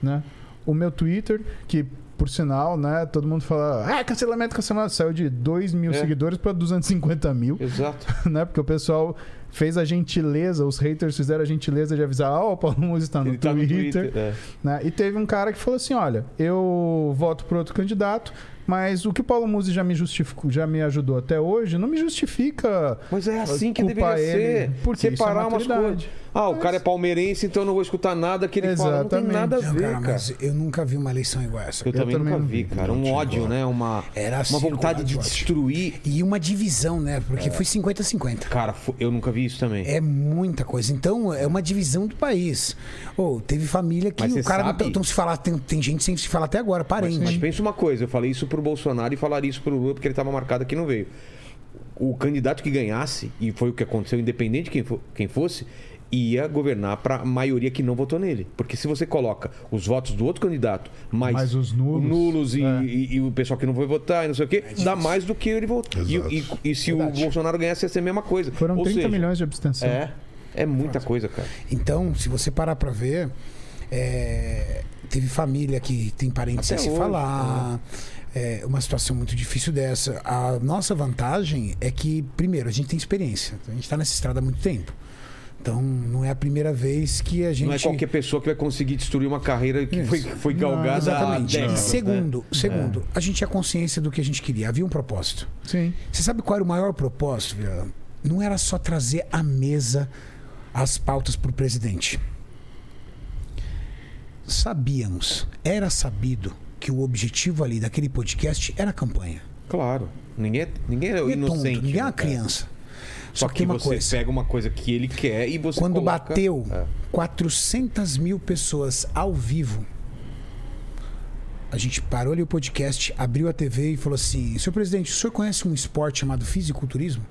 né? O meu Twitter, que por sinal, né, todo mundo fala, ah, cancelamento, cancelamento, saiu de 2 mil É. seguidores para 250 mil Exato. (laughs) né? Porque o pessoal fez a gentileza, os haters fizeram a gentileza de avisar, ó, o Paulo Musi está no, Ele tá no Twitter. Twitter. é. né? E teve um cara que falou assim: olha, eu voto por outro candidato, mas o que o Paulo Musi já me justificou, já me ajudou até hoje, não me justifica. Mas é assim que deveria ele, ser. porque é Separar umas maturidade. coisas. Ah, o cara é palmeirense, então eu não vou escutar nada que ele fala. Não tem Exatamente. nada a Não, ver, cara, cara. mas eu nunca vi uma eleição igual essa. Eu, também, também nunca não vi, cara. Um ódio, né? Uma, Era uma vontade de destruir. E uma divisão, né? Porque foi 50-50. Cara, eu nunca vi isso também. É muita coisa. Então, é uma divisão do país. Ou teve família que Mas o cara sabe- não tão se falar, tem, tem gente sem se falar até agora, parente. Mas pensa uma coisa, eu falei isso pro Bolsonaro e falaria isso pro Lula porque ele tava marcado aqui não veio. O candidato que ganhasse, e foi o que aconteceu, independente de quem, quem fosse, ia governar para a maioria que não votou nele. Porque se você coloca os votos do outro candidato, mais, Mais os nulos. e, É. e- e o pessoal que não foi votar e não sei o quê, dá mais do que ele votou. E, e- e se o Bolsonaro ganhasse, ia ser a mesma coisa. Foram Ou 30 seja, milhões de abstenção. É, é muita coisa, cara. Então, se você parar pra ver, é, teve família que tem parentes Até sem se hoje, falar. É uma situação muito difícil dessa. A nossa vantagem é que, primeiro, a gente tem experiência. A gente está nessa estrada há muito tempo. Então, não é a primeira vez que a gente. Não é qualquer pessoa que vai conseguir destruir uma carreira que Isso. foi, foi galgada há Exatamente. décadas. E segundo, né? segundo a gente tinha consciência do que a gente queria. Havia um propósito. Sim. Você sabe qual era o maior propósito, Vila? Não era só trazer à mesa as pautas para o presidente. Sabíamos, era sabido que o objetivo ali daquele podcast era a campanha. Claro. Ninguém, é- ninguém é é tonto, inocente. ninguém é né, uma criança. Só, Só que uma você coisa. pega uma coisa que ele quer e você Quando coloca- bateu É. 400 mil pessoas ao vivo, a gente parou ali o podcast, abriu a TV e falou assim: Senhor presidente, o senhor conhece um esporte chamado fisiculturismo?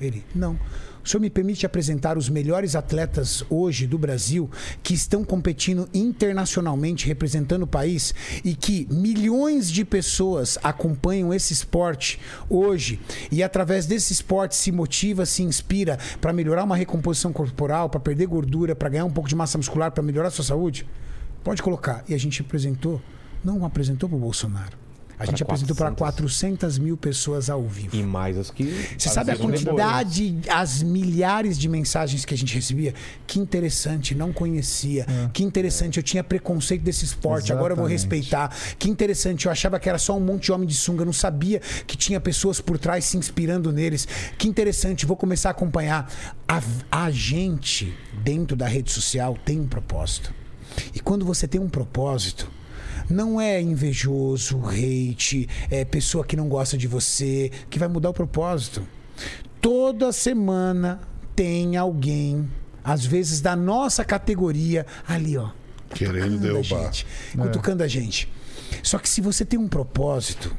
Ele, não. O senhor me permite apresentar os melhores atletas hoje do Brasil que estão competindo internacionalmente, representando o país e que milhões de pessoas acompanham esse esporte hoje e através desse esporte se motiva, se inspira para melhorar uma recomposição corporal, para perder gordura, para ganhar um pouco de massa muscular, para melhorar a sua saúde? Pode colocar. E a gente apresentou, não apresentou para o Bolsonaro. A gente apresentou para 400 mil pessoas ao vivo. E mais as que. Você sabe a faziam depois. quantidade, as milhares de mensagens que a gente recebia? Que interessante, não conhecia. Que interessante, eu tinha preconceito desse esporte, agora eu vou Exatamente. respeitar. Que interessante, eu achava que era só um monte de homem de sunga, eu não sabia que tinha pessoas por trás se inspirando neles. Que interessante, vou começar a acompanhar. A, a gente, dentro da rede social, tem um propósito. E quando você tem um propósito, não é invejoso, hate, é pessoa que não gosta de você, que vai mudar o propósito. Toda semana tem alguém, às vezes da nossa categoria, ali, ó. Querendo a derrubar. gente, cutucando a gente. Só que se você tem um propósito,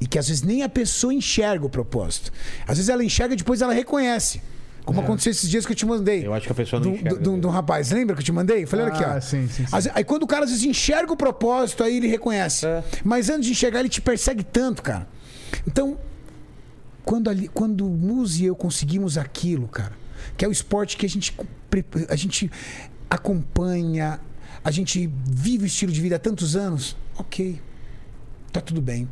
e que às vezes nem a pessoa enxerga o propósito, às vezes ela enxerga e depois ela reconhece. Como aconteceu esses dias que eu te mandei. Eu acho que a pessoa não enxerga. do, do, do rapaz, lembra que eu te mandei? Falei, olha aqui, ó. Ah, sim, sim, sim. Às- Aí quando o cara às vezes enxerga o propósito, aí ele reconhece. É. Mas antes de enxergar, ele te persegue tanto, cara. Então, quando, ali, quando o Muzi e eu conseguimos aquilo, cara, que é o esporte que a gente, a gente acompanha, a gente vive o estilo de vida há tantos anos, ok, tá tudo bem.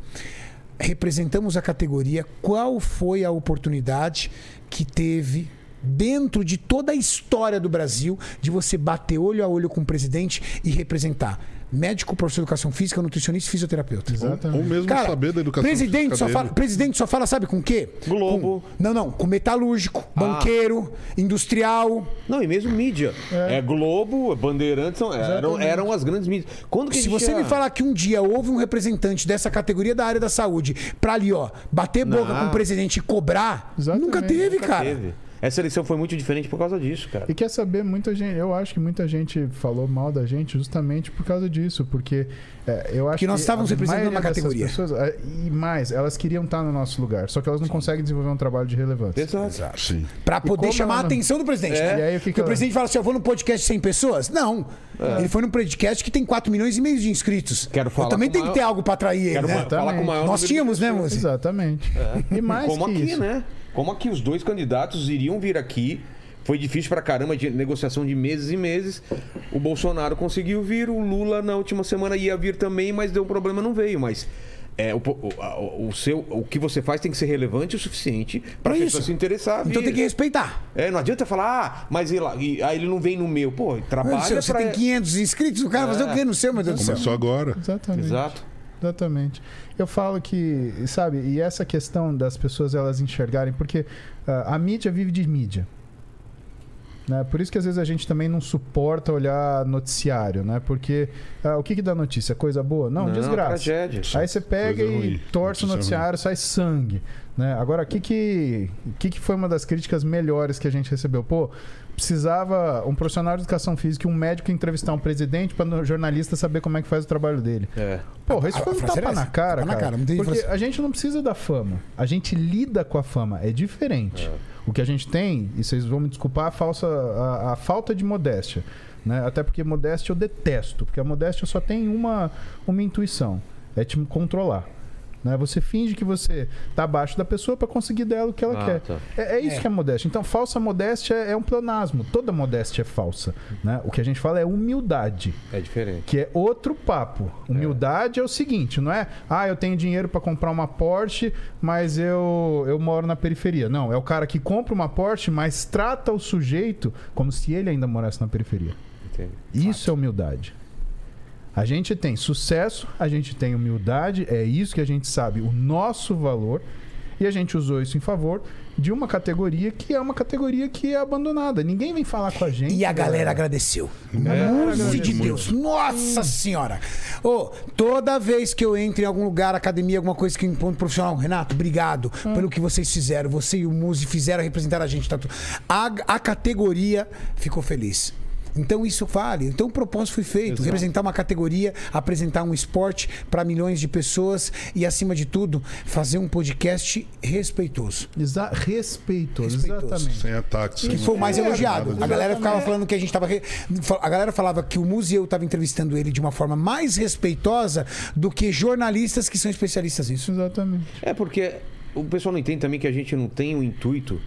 Representamos a categoria. Qual foi a oportunidade que teve dentro de toda a história do Brasil de você bater olho a olho com o presidente e representar? Médico, professor de educação física, nutricionista e fisioterapeuta. Exatamente. Ou mesmo Cara, saber da educação presidente só, física fala, dele. presidente só fala, sabe com o quê? Globo. Com- não, não. Com metalúrgico, Ah. banqueiro, industrial. Não, e mesmo mídia. É, Globo, Bandeirantes, são- eram, eram as grandes mídias. Quando Se você me falar que um dia houve um representante dessa categoria da área da saúde pra ali, ó, bater boca Não. com o presidente e cobrar, Exatamente. nunca teve, Nunca cara. teve. Essa eleição foi muito diferente por causa disso, cara. E quer saber, muita gente, eu acho que muita gente falou mal da gente justamente por causa disso, porque é, eu acho Porque nós que estávamos a representando uma categoria. Pessoas, é, e mais, elas queriam estar no nosso lugar, só que elas não conseguem desenvolver um trabalho de relevância. Exato. Sim. Pra poder chamar a não- atenção do presidente. É. né? E aí, o que que Porque o presidente fala assim: eu vou num podcast de 100 pessoas? Não. Ele foi num podcast que tem 4 milhões e meio de inscritos. Quero falar eu também tenho maior- que ter algo pra atrair ele, Quero né? ma- falar com o maior Nós tínhamos, né. Mozi? Exatamente. E mais Como que aqui, isso. né? Como aqui os dois candidatos iriam vir aqui. Foi difícil pra caramba, de negociação de meses e meses. O Bolsonaro conseguiu vir, o Lula na última semana ia vir também, mas deu um problema, não veio. Mas é, o, o, a- o seu, o que você faz tem que ser relevante o suficiente pra É pessoa isso. se interessar. Então vir. tem que respeitar. É, não adianta falar, ah, mas ele, e, aí ele não vem no meu. Pô, trabalha Você, você pra... tem 500 inscritos, o cara vai fazer o quê no seu, meu Deus do céu? Começou agora. Exatamente. Exato. Exatamente. Eu falo que, sabe, e essa questão das pessoas elas enxergarem, porque ah, a mídia vive de mídia. Né? Por isso que às vezes a gente também não suporta olhar noticiário, né? Porque ah, o que, que dá notícia? Coisa boa? Não, desgraça. tragédia. Aí você pega Coisa e ruim. torce o Notícia noticiário, sai sangue. Né? Agora, o que, que, que, que foi uma das críticas melhores que a gente recebeu? Pô, precisava um profissional de educação física e um médico entrevistar um presidente para o jornalista saber como é que faz o trabalho dele. É. Porra, isso A- foi um tapa era na cara, tapa na cara. cara, porque frase- a gente não precisa da fama. A gente lida com a fama. É diferente. O que a gente tem, e vocês vão me desculpar, a, falsa, a, a falta de modéstia. Né? Até porque modéstia eu detesto. Porque a modéstia só tem uma, uma intuição. É te controlar. Né? Você finge que você tá abaixo da pessoa para conseguir dela o que ela Ah, quer. tá. É, é isso É. que é modéstia. Então, falsa modéstia é um pleonasmo. Toda modéstia é falsa. Né? O que a gente fala é humildade É diferente. que é outro papo. Humildade é, o seguinte, não é? Ah, eu tenho dinheiro para comprar uma Porsche, mas eu, eu moro na periferia. Não, é o cara que compra uma Porsche, mas trata o sujeito como se ele ainda morasse na periferia. Entendi. Isso é humildade. A gente tem sucesso, a gente tem humildade, é isso que a gente sabe, o nosso valor, e a gente usou isso em favor de uma categoria que é uma categoria que é abandonada. Ninguém vem falar com a gente. E a galera agradeceu. agradeceu. de Deus. Nossa senhora. Ô, toda vez que eu entro em algum lugar, academia, alguma coisa que encontro profissional, Renato, obrigado pelo que vocês fizeram. Você e o Muzi fizeram representar a gente. Tá? tu- a, a categoria ficou feliz. Então isso vale. Então o propósito foi feito, representar uma categoria, apresentar um esporte para milhões de pessoas e acima de tudo fazer um podcast respeitoso. Exa respeitoso, Respeitoso. exatamente. Sem ataques. Que foi o mais elogiado. A galera ficava falando que a gente tava. re- A galera falava que o museu estava entrevistando ele de uma forma mais respeitosa do que jornalistas que são especialistas nisso. Exatamente. É porque o pessoal não entende também que a gente não tem o intuito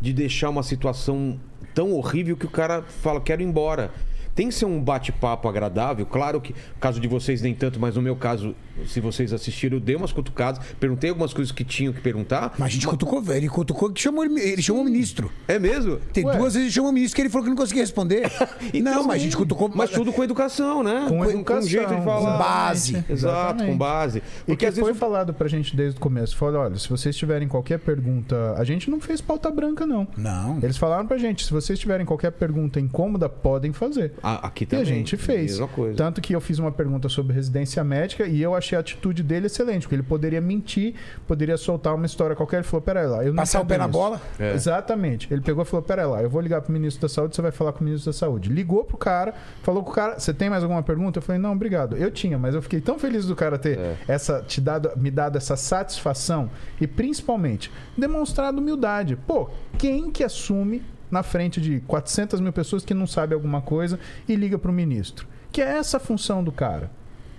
de deixar uma situação tão horrível que o cara fala, quero ir embora. Tem que ser um bate-papo agradável. Claro que, no caso de vocês, nem tanto, mas no meu caso, se vocês assistiram, eu dei umas cutucadas, perguntei algumas coisas que tinham que perguntar. Mas a gente cutucou, velho. Ele cutucou que chamou ele, ele chamou o ministro. É mesmo? Tem Ué. duas vezes ele chamou o ministro que ele falou que não conseguia responder. (laughs) não, mas a gente cutucou. Mas tudo com educação, né? Com educação, jeito de falar. Com base. Exato, Exatamente. com base. E Porque que às vezes foi falado pra gente desde o começo. Falou, olha, se vocês tiverem qualquer pergunta... A gente não fez pauta branca, não. Não. Eles falaram pra gente, se vocês tiverem qualquer pergunta incômoda, podem fazer. Aqui E também. a gente fez. Mesma coisa. Tanto que eu fiz uma pergunta sobre residência médica e eu achei a atitude dele excelente, porque ele poderia mentir, poderia soltar uma história qualquer. Ele falou: peraí lá, eu não Passar o pé na isso." bola? É. Exatamente. Ele pegou e falou: peraí lá, eu vou ligar pro ministro da saúde, você vai falar com o ministro da saúde. Ligou pro cara, falou com o cara: você tem mais alguma pergunta? Eu falei: não, obrigado. Eu tinha, mas eu fiquei tão feliz do cara ter É. essa, te dado, me dado essa satisfação e principalmente demonstrado humildade. Pô, quem que assume na frente de 400 mil pessoas que não sabe alguma coisa e liga pro ministro? Que é essa a função do cara.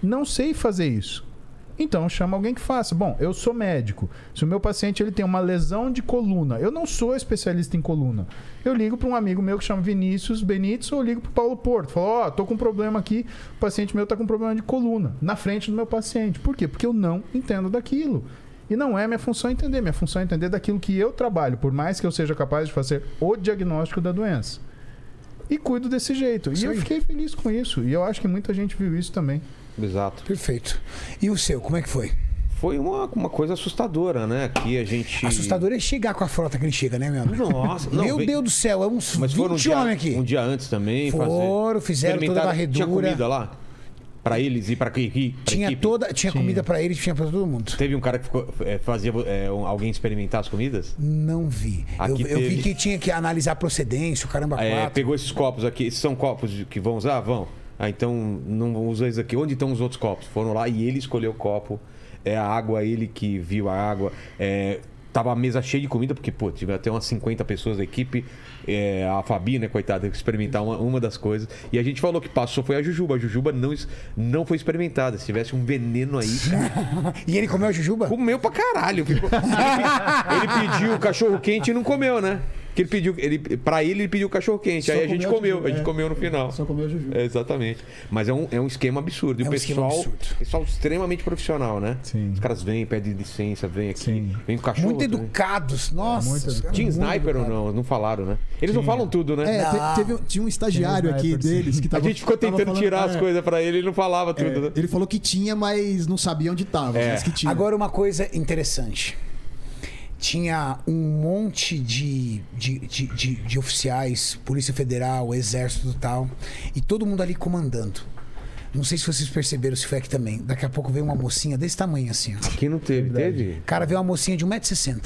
Não sei fazer isso. Então chama alguém que faça. Bom, eu sou médico. Se o meu paciente ele tem uma lesão de coluna, eu não sou especialista em coluna. Eu ligo para um amigo meu que chama Vinícius Benites ou ligo para Paulo Porto. Falo, ó, tô com um problema aqui, o paciente meu tá com um problema de coluna, na frente do meu paciente. Por quê? Porque eu não entendo daquilo. E não é minha função entender, minha função é entender daquilo que eu trabalho, por mais que eu seja capaz de fazer o diagnóstico da doença. E cuido desse jeito. Isso e eu aí. fiquei feliz com isso. E eu acho que muita gente viu isso também. Exato. Perfeito. E o seu, como é que foi? Foi uma, uma coisa assustadora, né? Que a gente. Assustador é chegar com a frota que ele chega, né, meu amigo? Nossa, não, meu vem- Deus do céu, é uns Mas 20 foram um dia, homens aqui. um dia antes também. Foram, fazer, fizeram toda a varredura. Tinha comida lá? Pra eles e pra, equipe? pra Tinha equipe? toda, tinha comida pra ele, tinha pra todo mundo. Teve um cara que ficou, é, fazia é, um- alguém experimentar as comidas? Não vi. Eu, Aqui eu vi que tinha que analisar a procedência, o caramba É, quatro. pegou esses copos aqui. Esses são copos de- que vão usar? Vão. Ah, então não usa esses aqui. Onde estão os outros copos? Foram lá e ele escolheu o copo. É a água, ele que viu a água. É, tava a mesa cheia de comida, porque, pô, tive até umas 50 pessoas da equipe. É, a Fabi, né, coitada, teve que experimentar uma, uma das coisas. E a gente falou que passou foi a Jujuba. A Jujuba não, não foi experimentada. Se tivesse um veneno aí, (laughs) E ele comeu a jujuba? comeu pra caralho. Ele, pediu cachorro quente e não comeu, né? Que ele pediu, ele, pra ele, ele pediu cachorro quente. Só Aí a gente comeu a a gente é. comeu no final. Só comeu a Juju. É, exatamente. Mas é um, é um esquema absurdo. E É o um pessoal, absurdo. pessoal extremamente profissional, né? Sim. Os caras vêm, pedem licença, vêm aqui, Sim. vêm com cachorro. Muito também. educados. Nossa. muito os caras Tinha sniper ou não? Não falaram, né? Eles não falam tudo, né? É, teve, tinha um estagiário um aqui sim. deles que a tava, gente ficou tentando falando- tirar as é, coisas pra ele, ele não falava tudo, é, né? Ele falou que tinha, mas não sabia onde tava. É. Mas que tinha. Agora, uma coisa interessante. Tinha um monte de, de, de, de- de oficiais, Polícia Federal, Exército e tal, e todo mundo ali comandando. Não sei se vocês perceberam se foi aqui também. Daqui a pouco veio uma mocinha desse tamanho assim, ó. Aqui não teve, teve? Cara, veio uma mocinha de 1,60m.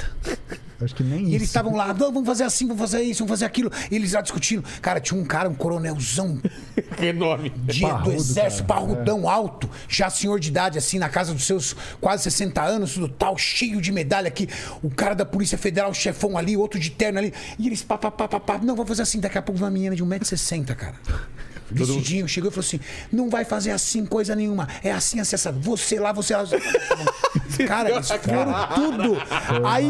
Acho que nem E isso. eles estavam lá, "Não, vamos fazer assim, vamos fazer isso, vamos fazer aquilo. E eles lá discutindo. Cara, tinha um cara, um coronelzão (laughs) Enorme. de, do Parrudo, exército, cara. parrudão alto, já senhor de idade, assim, na casa dos seus quase 60 anos, tudo tal, cheio de medalha aqui. O cara da Polícia Federal, o chefão ali, outro de terno ali. E eles pá, pá, pá, pá, pá. Não, vou fazer assim. Daqui a pouco uma menina de 1,60m, cara. Vestidinho, chegou e falou assim: não vai fazer assim coisa nenhuma. É assim, assim, assim. Você lá, você lá. (laughs) Cara, eles foram tudo. Aí,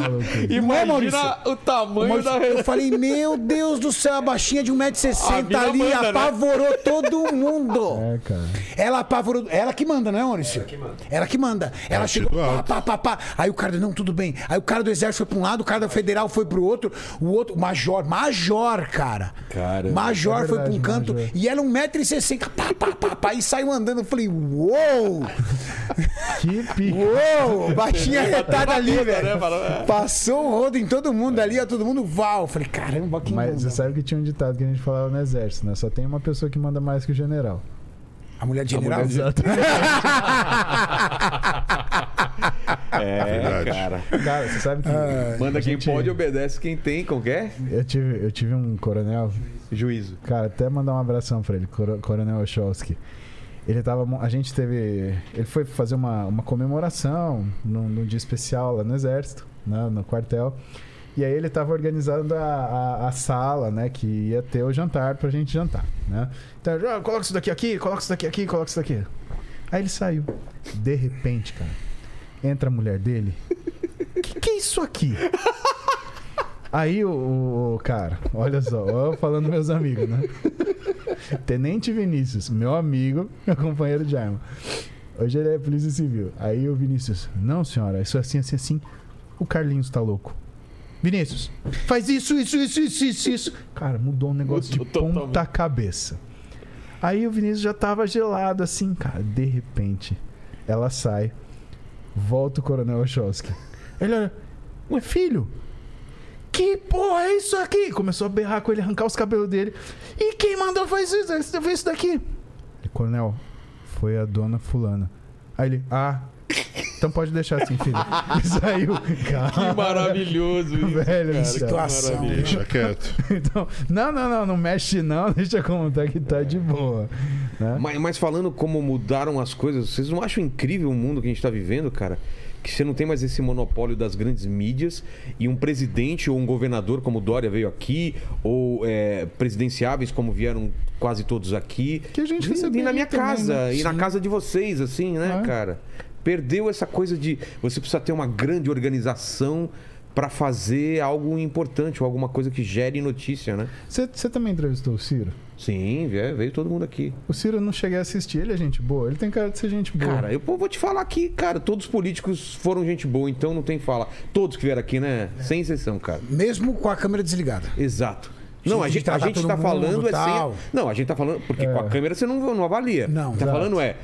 não é, Maurício? o tamanho Maurício, eu falei, meu Deus do céu, a baixinha de A 1,60m mina ali manda, né? apavorou todo mundo. (laughs) É, cara. Ela apavorou. Ela que manda, não é, Maurício? Ela que manda. Ela que manda. Ela Ela chegou. Pá, pá, pá, pá. Aí o cara, não, tudo bem. Aí o cara do exército foi pra um lado, o cara da federal foi pro outro, o outro, major, major, cara. Caramba. Major É foi pra um verdade, canto major. e ela 1,60m, pá, pá, pá, pá, e saiu andando. Eu falei, uou! Que pica. Uou! Baixinha retada ali, né? velho. Falou, é. Passou o rodo em todo mundo ali, ó, todo mundo val. Eu falei, caramba, que Mas você sabe que tinha um ditado que a gente falava no exército, né? Só tem uma pessoa que manda mais que o general. A mulher de general? Exato. (laughs) É, Verdade. cara. Cara, você sabe que. Manda a quem gente- pode, obedece quem tem. Que é? Eu tive, eu tive um coronel, Juízo. cara, até mandar um abração pra ele, Coro- Coronel Ocholski. Ele tava. A gente teve. Ele foi fazer uma, uma comemoração num, num dia especial lá no Exército, né, no quartel. E aí ele tava organizando a, a, a sala, né? Que ia ter o jantar pra gente jantar, né? Então, ah, coloca isso daqui aqui, coloca isso daqui aqui, coloca isso daqui. Aí ele saiu. De repente, cara, entra a mulher dele. Que que é isso aqui? Aí o, o- cara, olha só, eu falando meus amigos, né? (laughs) Tenente Vinícius, meu amigo, meu companheiro de arma. Hoje ele é polícia civil. Aí o Vinícius, não senhora, isso é assim, assim, assim. O Carlinhos tá louco. Vinícius, faz isso, isso, isso, isso, isso, isso. Cara, mudou um negócio de Mudou ponta totalmente. cabeça. Aí o Vinícius já tava gelado assim, cara. De repente, ela sai, volta o Coronel Ochowski. Ele olha, ué, filho, que porra é isso aqui? Começou a berrar com ele, arrancar os cabelos dele. E quem mandou fazer isso, fazer isso daqui? Ele, Coronel, foi a dona fulana. Aí ele, ah, então pode deixar assim, filho. (laughs) E saiu. Cara, Que maravilhoso isso, Velho, cara. isso, Que situação. Deixa quieto. (laughs) Então, não, não, não, não mexe não, (laughs) deixa como tá que tá de boa. Né? Mas, mas falando como mudaram as coisas, vocês não acham incrível o mundo que a gente está vivendo, cara? Que você não tem mais esse monopólio das grandes mídias e um presidente ou um governador como Dória veio aqui, ou é, presidenciáveis como vieram quase todos aqui. Que a gente recebeu na minha também, casa né? e na casa de vocês, assim, né, É. cara? Perdeu essa coisa de você precisa ter uma grande organização para fazer algo importante ou alguma coisa que gere notícia, né? Você também entrevistou o Ciro? Sim, veio, veio todo mundo aqui. O Ciro eu não cheguei a assistir, ele é gente boa. Ele tem cara de ser gente boa. Cara, eu pô, vou te falar aqui, cara, todos os políticos foram gente boa, então não tem fala. Todos que vieram aqui, né? Sem exceção, cara. Mesmo com a câmera desligada. Exato. Não, a gente, a gente tá mundo, falando é tal. sem. Não, a gente tá falando. Porque com a câmera você não, não avalia. Não. Tá Exato. falando é.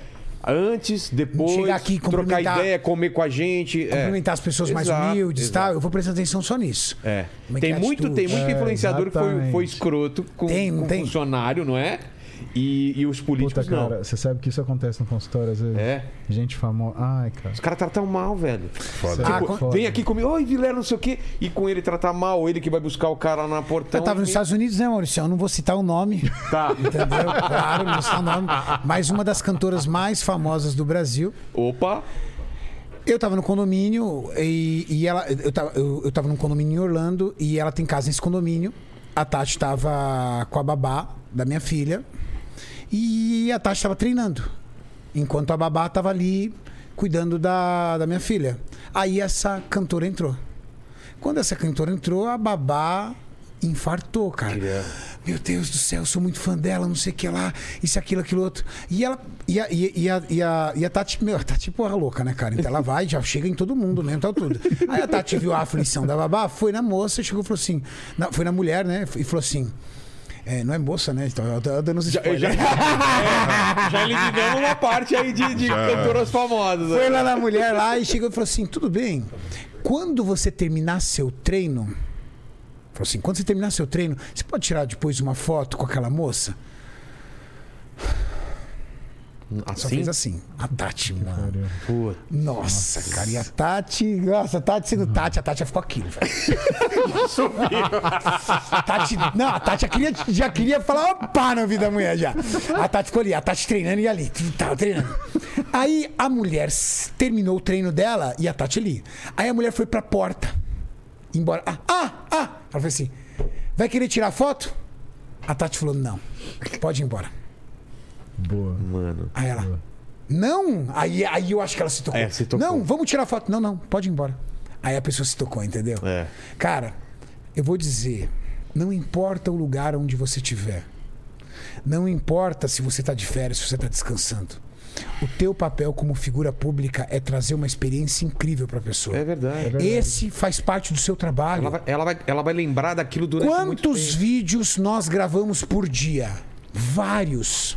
Antes, depois, Chegar aqui, trocar ideia, comer com a gente. é. Cumprimentar as pessoas mais Exato, humildes e tal. Eu vou prestar atenção só nisso. É. É Tem é muito, tem muito É, influenciador que foi, foi escroto com, Tem, com tem? funcionário, não é? E, e os Puta, políticos não. cara, você sabe que isso acontece no consultório às vezes? É. Gente famosa. Ai, cara. Os caras tratam mal, velho. Foda. Ah, Tipo, com- vem aqui comigo, oi, Vilela, não sei o quê, e com ele tratar mal, ele que vai buscar o cara na portão. Eu tava nos e- Estados Unidos, né, Maurício? Eu não vou citar o nome, Tá. (laughs) entendeu? Claro, não vou citar o nome. Mas uma das cantoras mais famosas do Brasil. Opa! Eu tava no condomínio e, e ela. Eu tava, eu, eu tava num condomínio em Orlando e ela tem casa nesse condomínio. A Tati tava com a babá da minha filha e a Tati tava treinando. Enquanto a babá tava ali cuidando da, da minha filha. Aí essa cantora entrou. Quando essa cantora entrou, a babá infartou, cara. Meu Deus do céu, eu sou muito fã dela, não sei o que lá, isso, aquilo, aquilo outro. E ela. E a, e, a, e a, e a Tati, meu, a Tati é porra louca, né, cara? Então ela vai, já chega em todo mundo mesmo, tal tudo. Aí a Tati viu a aflição da babá, foi na moça, chegou e falou assim. na- foi na mulher, né? E falou assim. É, não é moça, né? Então, eu tô dando os Já, spoilers. já, (laughs) é, já eliminamos uma parte aí de, de Já. cantoras famosas. né? Foi lá na mulher lá e chegou e falou assim: tudo bem. Quando você terminar seu treino, falou assim: quando você terminar seu treino, você pode tirar depois uma foto com aquela moça? Só Assim? fez assim. A Tati, mano. Pô, Nossa, cara. E a Tati. Nossa, a Tati sendo Tati, a Tati já ficou aquilo, velho. (laughs) a Tati. Não, a Tati já queria, já queria falar opa na vida da mulher já. A Tati ficou ali, a Tati treinando e ali. Tava treinando. Aí a mulher terminou o treino dela e a Tati ali. Aí a mulher foi pra porta. Embora. Ah, ah, ah! Ela falou assim: vai querer tirar foto? A Tati falou: não. Pode ir embora. Boa. mano. Aí ela. Não! Aí, aí eu acho que ela se tocou. É, se tocou. Não, vamos tirar foto. Não, não, pode ir embora. Aí a pessoa se tocou, entendeu? É. Cara, eu vou dizer, não importa o lugar onde você estiver. Não importa se você está de férias, se você está descansando. O teu papel como figura pública é trazer uma experiência incrível para a pessoa. É verdade. Esse faz parte do seu trabalho. Ela vai, ela, vai, ela vai lembrar daquilo durante muito Quantos tempo. vídeos nós gravamos por dia? Vários.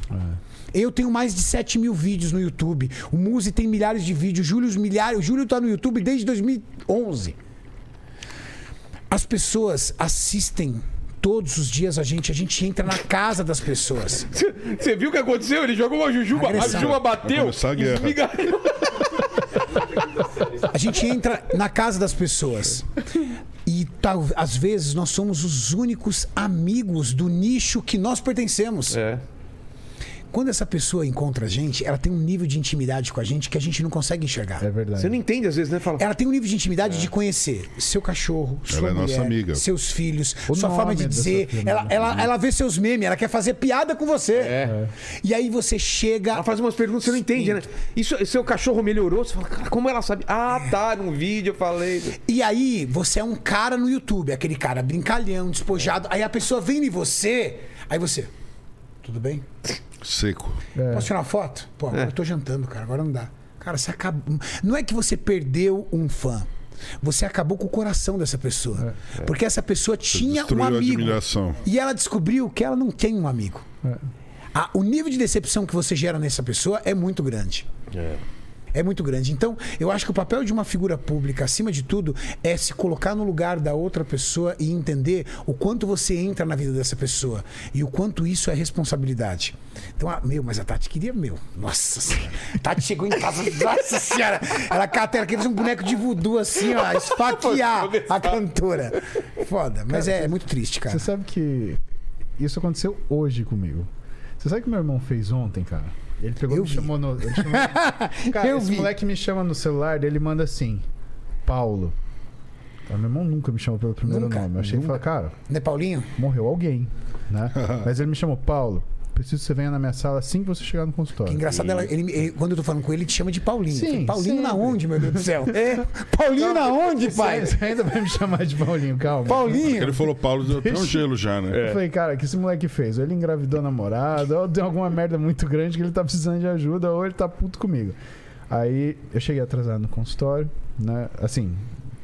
Eu tenho mais de 7 mil vídeos no YouTube. O Muzi tem milhares de vídeos. Júlio, os milhares. O Júlio tá no YouTube desde 2011. As pessoas assistem todos os dias a gente. A gente entra na casa das pessoas. Você viu o que aconteceu? Ele jogou uma jujuba, a jujuba bateu. esmigalhou. A gente entra na casa das pessoas. E tal, às vezes nós somos os únicos amigos do nicho que nós pertencemos. É. Quando essa pessoa encontra a gente, ela tem um nível de intimidade com a gente que a gente não consegue enxergar. É verdade. Você não entende às vezes, né? Fala, Ela tem um nível de intimidade de conhecer seu cachorro, sua é mulher, nossa amiga. seus filhos, O sua forma de dizer. filha, Ela, ela, ela vê seus memes, ela quer fazer piada com você. É. E aí você chega. Ela faz umas perguntas que você não entende, né? Isso, seu cachorro melhorou? Você fala, cara, como ela sabe? Ah, tá, num vídeo eu falei. E aí você é um cara no YouTube, aquele cara brincalhão, despojado. Aí a pessoa vem em você, aí você. Tudo bem? Seco. Posso tirar uma foto? Pô, É. agora eu tô jantando, cara. Agora não dá. Cara, você acabou. Não é que você perdeu um fã. Você acabou com o coração dessa pessoa. Porque essa pessoa tinha um amigo. E ela descobriu que ela não tem um amigo. Ah, o nível de decepção que você gera nessa pessoa é muito grande. É muito grande. Então, eu acho que o papel de uma figura pública, acima de tudo, é se colocar no lugar da outra pessoa e entender o quanto você entra na vida dessa pessoa e o quanto isso é responsabilidade. Então, ah, meu, mas a Tati queria, meu. Nossa senhora. A Tati chegou em casa, (laughs) nossa senhora. Ela cata, ela queria fazer um boneco de voodoo assim, ó, (laughs) esfaquear a cantora. Foda, mas é, é muito triste, cara. Você sabe que isso aconteceu hoje comigo. Você sabe o que meu irmão fez ontem, cara? Ele pegou e Eu me vi. chamou no. Ele chamou... (laughs) cara, Eu esse vi. moleque me chama no celular, ele manda assim: Paulo. Ah, meu irmão nunca me chamou pelo primeiro Nunca, nome. Eu achei que nunca. falei, cara, Né, Paulinho? morreu alguém, né? (laughs) Mas ele me chamou, Paulo, preciso que você venha na minha sala assim que você chegar no consultório. Que engraçado, ela, ele, ele- quando eu tô falando com ele, ele te chama de Paulinho. Sim, Eu falei, Paulinho na sempre. onde, meu Deus do céu? (laughs) É. Paulinho na onde, pai? Você, ainda vai me chamar de Paulinho, calma. Paulinho? Ele falou, Paulo, deu até um gelo já, né? Eu falei, cara, o que esse moleque fez? Ou ele engravidou a namorada, ou deu alguma merda muito grande que ele tá precisando de ajuda, ou ele tá puto comigo. Aí eu cheguei atrasado no consultório, né? Assim,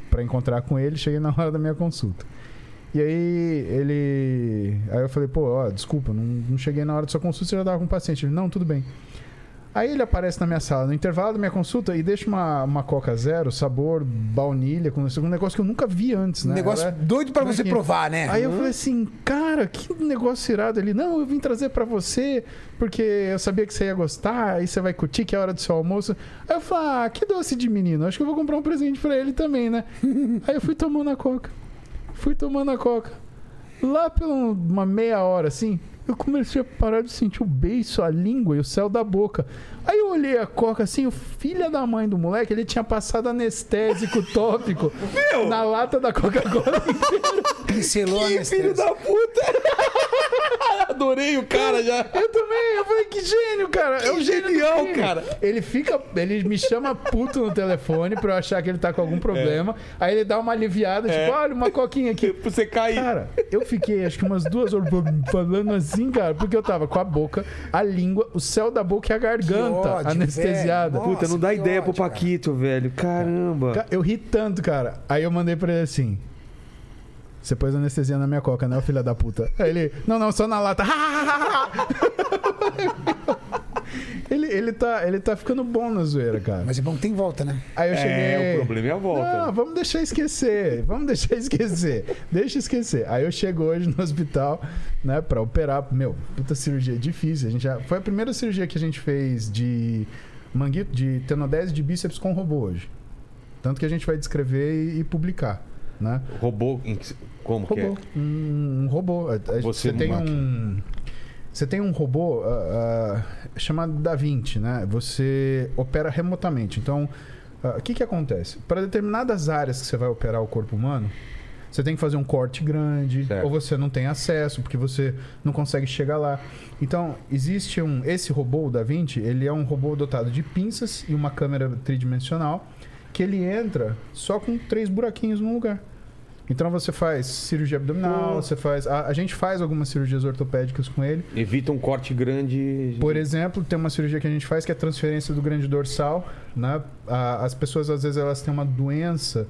pra encontrar com ele, cheguei na hora da minha consulta. E aí ele. Aí eu falei, pô, ó, desculpa, não, não cheguei na hora da sua consulta, você já tava com o paciente. Ele, não, tudo bem. Aí ele aparece na minha sala, no intervalo da minha consulta, e deixa uma, uma Coca Zero, sabor baunilha, com um negócio que eu nunca vi antes, Um né? negócio Ela é- doido pra você provar, né? Aí eu falei assim, cara, que negócio irado ali. Não, eu vim trazer pra você, porque eu sabia que você ia gostar, aí você vai curtir, que é a hora do seu almoço. Aí eu falei, ah, que doce de menino, acho que eu vou comprar um presente pra ele também, né? (laughs) aí eu fui tomando a coca. Fui tomando a coca. Lá um- uma meia hora, assim, eu comecei a parar de sentir o beiço, a língua e o céu da boca. Aí eu olhei a coca assim, o filho da mãe do moleque, ele tinha passado anestésico tópico na lata da Coca-Cola Pincelou a Filho da puta! (laughs) Adorei o cara já. Eu também, eu falei, que gênio, cara. é o gênio do genial, cara. Ele fica, ele me chama puto no telefone pra eu achar que ele tá com algum problema. Aí ele dá uma aliviada, tipo, olha, uma coquinha aqui. Pra você cair. Cara, eu fiquei acho que umas duas horas falando assim, cara, porque eu tava com a boca, a língua, o céu da boca e a garganta ódio, anestesiada. velho. Puta, não dá ideia pro ódio, cara. Paquito, velho. Caramba. Ca- Eu ri tanto, cara. Aí eu mandei pra ele assim. Você pôs anestesia na minha coca, né, ô filha da puta? Aí ele, não, não, só na lata. (laughs) ele, ele, tá, ele tá ficando bom na zoeira, cara. Mas é bom que tem volta, né? Aí eu cheguei. É, o problema é a volta. Não, vamos deixar esquecer. Vamos deixar esquecer. Deixa esquecer. Aí eu chego hoje no hospital, né, pra operar. Meu, puta cirurgia difícil. A gente já... Foi a primeira cirurgia que a gente fez de manguito, de tenodese de bíceps com robô hoje. Tanto que a gente vai descrever e, e publicar, né? Robô, em que- como que Robô. é? Um, um robô. Você Você tem um. Você tem um robô ah, ah, chamado Da Vinci, né? Você opera remotamente. Então, ah, o que, que acontece? Para determinadas áreas que você vai operar o corpo humano, você tem que fazer um corte grande, Certo. ou você não tem acesso porque você não consegue chegar lá. Então, existe um. Esse robô, o Da Vinci, ele é um robô dotado de pinças e uma câmera tridimensional que ele entra só com três buraquinhos no lugar. Então você faz cirurgia abdominal, você faz. A, a gente faz algumas cirurgias ortopédicas com ele. Evita um corte grande. Por exemplo, tem uma cirurgia que a gente faz que é a transferência do grande dorsal. Né? A- as pessoas, às vezes, elas têm uma doença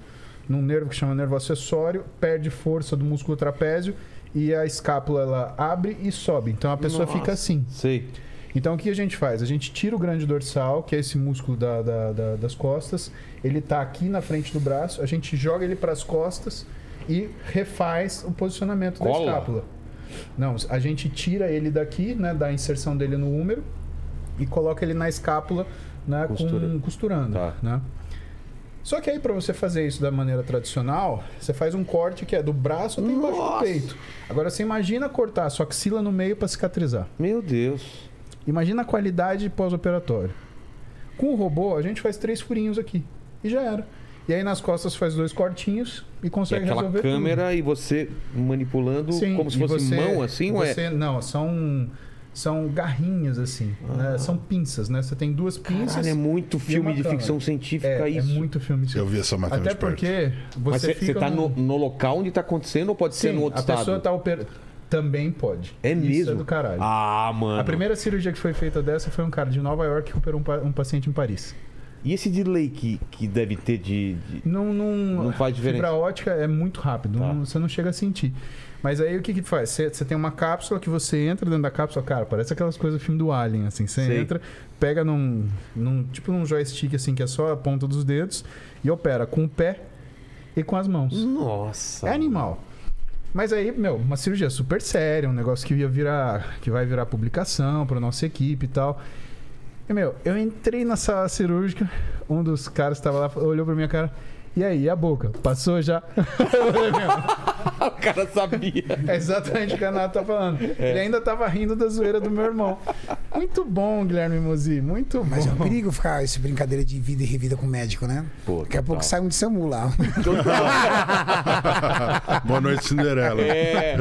num nervo que chama nervo acessório, perde força do músculo trapézio e a escápula ela abre e sobe. Então a pessoa Nossa. fica assim. Sei. Então o que a gente faz? A gente tira o grande dorsal, que é esse músculo da- da- da- das costas, ele está aqui na frente do braço, a gente joga ele para as costas e refaz o posicionamento Cola? da escápula. Não, a gente tira ele daqui, né, da inserção dele no úmero e coloca ele na escápula, né, Costura. com, costurando, Tá. né? Só que aí para você fazer isso da maneira tradicional, você faz um corte que é do braço até embaixo do Nossa! peito. Agora você imagina cortar sua axila no meio para cicatrizar. Meu Deus. Imagina a qualidade pós-operatório. Com o robô, a gente faz três furinhos aqui. E já era. E aí nas costas faz dois cortinhos e E consegue aquela resolver câmera e você manipulando tudo. Sim, como se e fosse você- mão assim, ou é? você, Não, são, são garrinhas assim. né? São pinças, né? Você tem duas pinças. Caralho, é muito filme de ficção científica é, é isso. muito filme. Eu vi essa máquina Até de perto. porque você Mas você fica tá num- no, no local onde tá acontecendo ou pode ser Sim, no outro a estado? pessoa tá operando. Também pode. É Isso mesmo? é do caralho. Ah, mano. A primeira cirurgia que foi feita dessa foi um cara de Nova York que operou um, pa- um paciente em Paris. E esse delay que, que deve ter de. de- Não, não, Não faz diferença. Fibra ótica é muito rápido, Tá. não- você não chega a sentir. Mas aí o que que faz? Você, você tem uma cápsula que você entra dentro da cápsula, cara, parece aquelas coisas do filme do Alien, assim. Você entra, pega num, num. Tipo num joystick, assim, que é só a ponta dos dedos, e opera com o pé e com as mãos. Nossa. É animal. Mas aí, meu, uma cirurgia super séria, um negócio que ia virar, que vai virar publicação para nossa equipe e tal. E, meu, eu entrei na sala cirúrgica, um dos caras que estava lá olhou pra minha cara. E aí, a boca? Passou já? (laughs) O cara sabia. é exatamente o que a Nath tá falando. Ele ainda tava rindo da zoeira do meu irmão. Muito bom, Guilherme Mozi, muito Mas é um bom. perigo ficar essa brincadeira de vida e revida com o médico, né? Pô, Daqui a pouco sai um de SAMU lá. (laughs) Boa noite, Cinderela. É.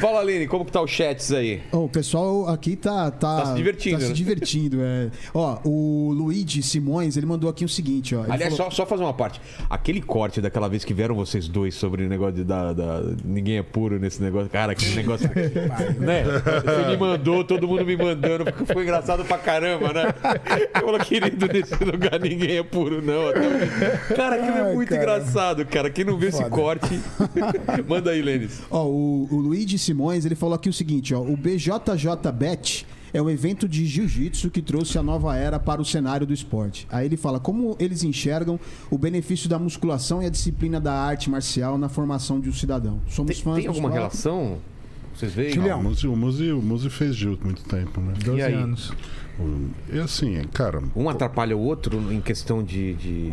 Fala, Aline, como que tá o chats aí? Ô, o pessoal aqui tá, tá, Tá se divertindo, tá se né? divertindo, é. Ó, o Luigi Simões, ele mandou aqui o seguinte, ó. Ele Aliás, falou- só, só fazer uma parte. Aquele corte daquela vez que vieram vocês dois sobre o negócio de da, da- ninguém é puro nesse negócio. Cara, aquele negócio. (laughs) né? Você me mandou, todo mundo me mandando. porque Foi engraçado pra caramba, né? Eu falei, querido, nesse lugar ninguém é puro, não. Até- Cara, aquilo é Ai, muito cara. engraçado, cara. Quem não viu esse corte, (laughs) manda aí, Lênis. Ó, o, o Luigi Simões, ele falou aqui o seguinte, ó. O BJJBet é um evento de jiu-jitsu que trouxe a nova era para o cenário do esporte. Aí ele fala como eles enxergam o benefício da musculação e a disciplina da arte marcial na formação de um cidadão. Somos Tem, fãs tem alguma quatro. relação? Vocês veem? Julião. O Muzi, o, Muzi, fez Jiu muito tempo, né? 12 E aí? anos. E assim, cara, Um atrapalha o outro em questão de- de-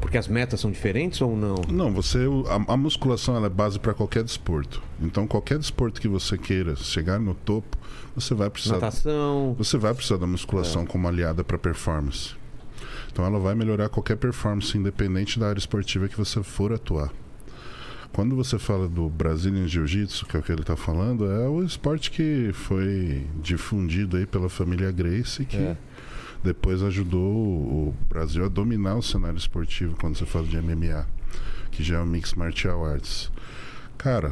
porque as metas são diferentes ou não? Não, você a, a musculação é base para qualquer desporto. Então, qualquer desporto que você queira chegar no topo, você vai precisar Natação. você vai precisar da musculação É. como aliada para performance. Então, ela vai melhorar qualquer performance, independente da área esportiva que você for atuar. Quando você fala do Brazilian Jiu-Jitsu, que é o que ele está falando, é o esporte que foi difundido aí pela família Gracie, que É. depois ajudou o Brasil a dominar o cenário esportivo quando você fala de MMA, que já é o Mixed Martial Arts. Cara,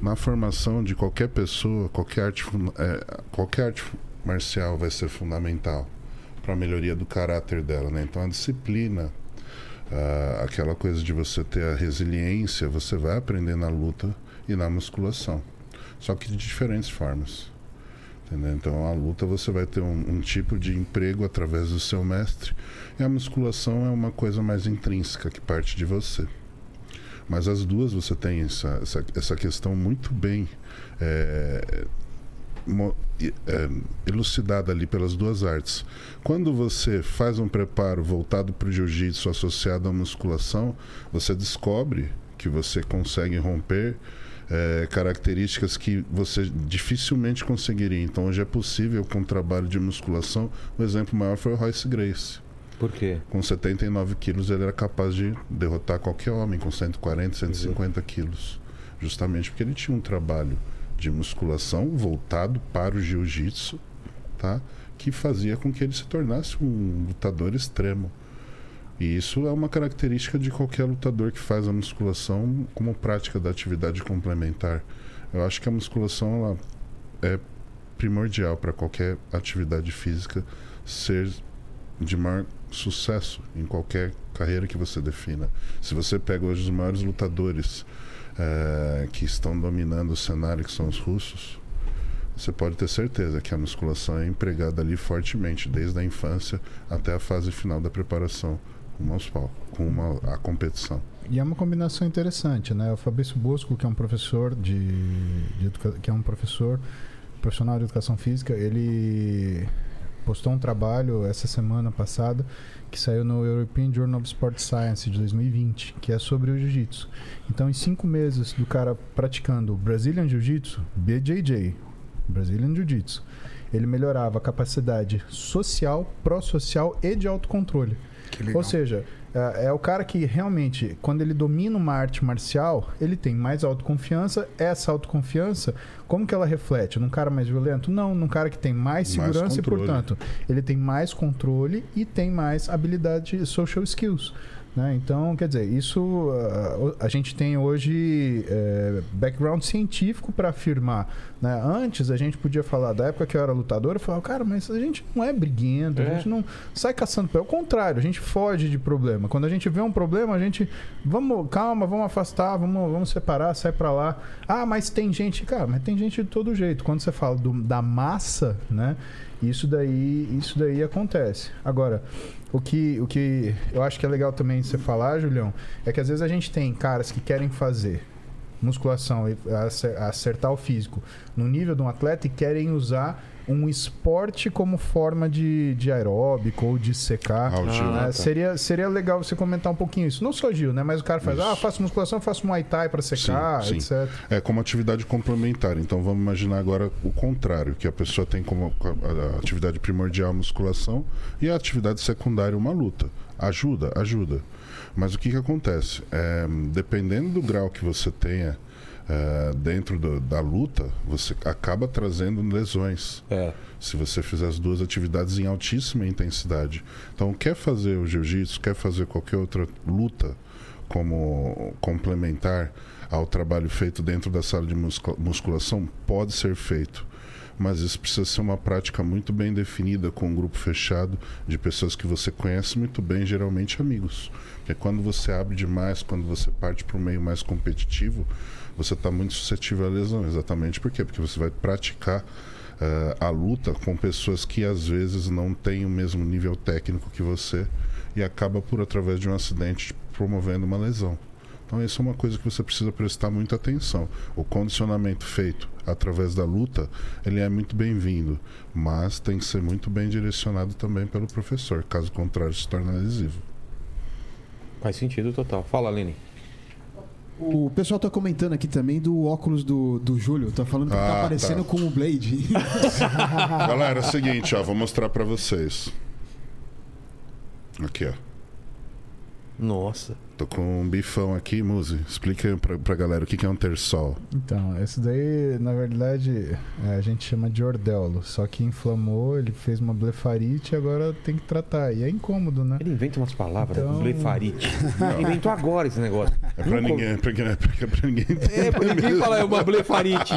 na formação de qualquer pessoa, qualquer arte, é, qualquer arte marcial vai ser fundamental para a melhoria do caráter dela, né? Então a disciplina, aquela coisa de você ter a resiliência, você vai aprender na luta e na musculação, só que de diferentes formas. Entendeu? Então, a luta você vai ter um, um tipo de emprego através do seu mestre, e a musculação é uma coisa mais intrínseca que parte de você. Mas as duas você tem essa, essa, essa questão muito bem é, é, elucidada ali pelas duas artes. Quando você faz um preparo voltado para o jiu-jitsu associado à musculação, você descobre que você consegue romper é, características que você dificilmente conseguiria. Então, hoje é possível com o trabalho de musculação. O exemplo maior foi o Royce Grace. Por quê? Com 79 quilos, ele era capaz de derrotar qualquer homem com 140, 150 quilos. Justamente porque ele tinha um trabalho de musculação voltado para o jiu-jitsu, tá? que fazia com que ele se tornasse um lutador extremo. E isso é uma característica de qualquer lutador que faz a musculação como prática da atividade complementar. Eu acho que a musculação é primordial para qualquer atividade física ser de maior sucesso em qualquer carreira que você defina. Se você pega hoje os maiores lutadores eh, que estão dominando o cenário, que são os russos, você pode ter certeza que a musculação é empregada ali fortemente, desde a infância até a fase final da preparação, rumo aos com uma, a competição. E é uma combinação interessante, né? O Fabrício Bosco, que é um professor de, de educa- que é um professor profissional de educação física, ele postou um trabalho essa semana passada que saiu no European Journal of Sport Science de 2020, que é sobre o jiu-jitsu. Então, em cinco meses do cara praticando Brazilian Jiu-Jitsu, BJJ, Brazilian Jiu-Jitsu, ele melhorava a capacidade social, pró-social e de autocontrole. Ou seja, é, é o cara que realmente, quando ele domina uma arte marcial, ele tem mais autoconfiança. Essa autoconfiança, como que ela reflete? Num cara mais violento? Não, num cara que tem mais Mais segurança e, controle. portanto, ele tem mais controle e tem mais habilidade social skills. Né? Então, quer dizer, isso ah, a gente tem hoje é, background científico para afirmar. Né? Antes a gente podia falar, da época que eu era lutador, eu falava, cara, mas a gente não é briguento, a É. gente não sai caçando pelo contrário, a gente foge de problema. Quando a gente vê um problema, a gente vamos, calma, vamos afastar, vamos, vamos separar, sai para lá. Ah, mas tem gente, cara, mas tem gente de todo jeito. Quando você fala do- da massa, né? Isso daí, isso daí acontece. Agora, o que, o que eu acho que é legal também você falar, Julião, é que às vezes a gente tem caras que querem fazer musculação e acer- acertar o físico no nível de um atleta e querem usar um esporte como forma de, de aeróbico ou de secar. Ah, Gil, né? tá. seria, seria legal você comentar um pouquinho isso. Não só Gil, né? Mas o cara faz, Isso. ah, faço musculação, faço Muay Thai para secar, Sim, sim. etc. É como atividade complementar. Então vamos imaginar agora o contrário, que a pessoa tem como a- a atividade primordial a musculação e a atividade secundária uma luta. Ajuda, ajuda. Mas o que, que acontece? É, dependendo do grau que você tenha é, dentro do- da luta, você acaba trazendo lesões É. se você fizer as duas atividades em altíssima intensidade. Então, quer fazer o jiu-jitsu, quer fazer qualquer outra luta como complementar ao trabalho feito dentro da sala de muscula- musculação, pode ser feito. Mas isso precisa ser uma prática muito bem definida, com um grupo fechado de pessoas que você conhece muito bem, geralmente amigos. Porque quando você abre demais, quando você parte para um meio mais competitivo, você está muito suscetível a lesão. Exatamente por quê? Porque você vai praticar eh, a luta com pessoas que às vezes não têm o mesmo nível técnico que você e acaba por através de um acidente promovendo uma lesão. Então isso é uma coisa que você precisa prestar muita atenção. O condicionamento feito através da luta, ele é muito bem-vindo, mas tem que ser muito bem direcionado também pelo professor, caso contrário se torna lesivo. Faz sentido total. Fala, Lene. O pessoal tá comentando aqui também do óculos do, do Júlio. Tá falando que Ah, tá tá. parecendo com o Blade. (laughs) Galera, é o seguinte, ó, vou mostrar pra vocês. Aqui, ó. Nossa. Tô com um bifão aqui, Muzi. Explica aí pra, pra galera o que que é um terçol. Então, esse daí, na verdade, é, a gente chama de ordelo. Só que inflamou, ele fez uma blefarite e agora tem que tratar. E é incômodo, né? Ele inventa umas palavras, Então- blefarite. (laughs) Inventou agora esse negócio. É pra Nunca- ninguém, é pra, é pra, é pra ninguém É, pra ninguém fala é uma blefarite.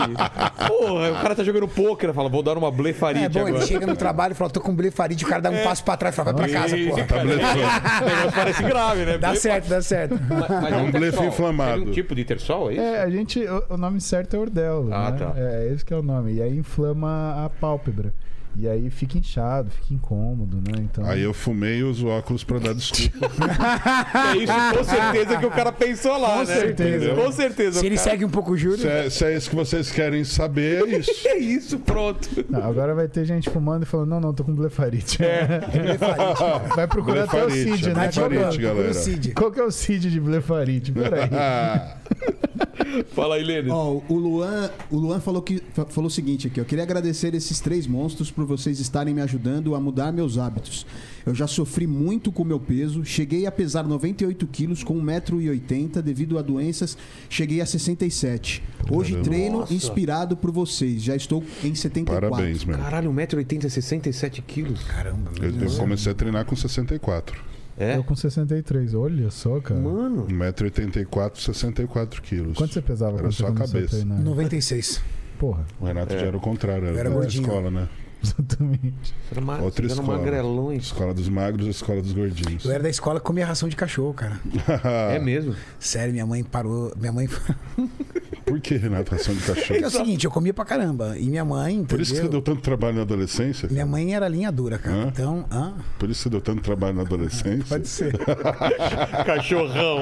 Porra, o cara tá jogando pôquer, fala, vou dar uma blefarite É bom, ele agora. chega no trabalho e fala, tô com blefarite, o cara dá um passo pra trás e fala, vai pra casa, porra. cara, (laughs) O negócio parece grave, né? Dá certo, dá certo. Certo. (laughs) Mas, mas É um blefe Tersol. inflamado. Tem um tipo de tersol, é isso? É, a gente. O, o nome certo é ordelo. Ah, né? tá. É, esse que é o nome. E aí inflama a pálpebra. E aí fica inchado, fica incômodo, né? Então. Aí eu fumei e uso óculos pra dar desculpa. (laughs) É isso, com certeza que o cara pensou lá, Com né? certeza. Com certeza. Se ele cara- segue um pouco o Júlio. se, é, se é isso que vocês querem saber, é isso. (laughs) É isso, pronto. Não, agora vai ter gente fumando e falando: não, não, tô com blefarite. É. (laughs) vai procurar até o Blefarite, CID, é né? blefarite, Qual que é- galera. O Cid. Qual que é o CID de blefarite? Peraí. Fala aí, Lênin. Ó, o Luan, o Luan falou, que, fa- falou o seguinte aqui: eu queria agradecer esses três monstros por vocês estarem me ajudando a mudar meus hábitos. Eu já sofri muito com meu peso, cheguei a pesar 98 quilos com 1,80m devido a doenças, cheguei a 67. Hoje Caramba. treino Nossa. inspirado por vocês, já estou em 74. parabéns, meu. Caralho, 1,80m, 67 quilos. Caramba, meu Eu, Deus. eu comecei a treinar com 64. É? Eu com 63, olha só, cara. Mano. 1,84m, 64 quilos. Quanto você pesava Era só a cabeça. treinar? 96. Porra, O Renato já era o contrário, era era da escola, né? (laughs) exatamente. Era, ma... Outra era escola. magrelões. Escola dos magros, escola dos gordinhos. Eu era da escola que comia ração de cachorro, cara. (laughs) É mesmo? Sério, minha mãe parou. Minha mãe. (laughs) Por que, Renato, ração de Porque é cachorro? o seguinte, eu comia pra caramba. E minha mãe, Por isso que você entendeu? deu tanto trabalho na adolescência? Minha mãe era linha dura, cara. Hã? Então, hã? Por isso que você deu tanto trabalho na adolescência? Pode ser. Cachorrão.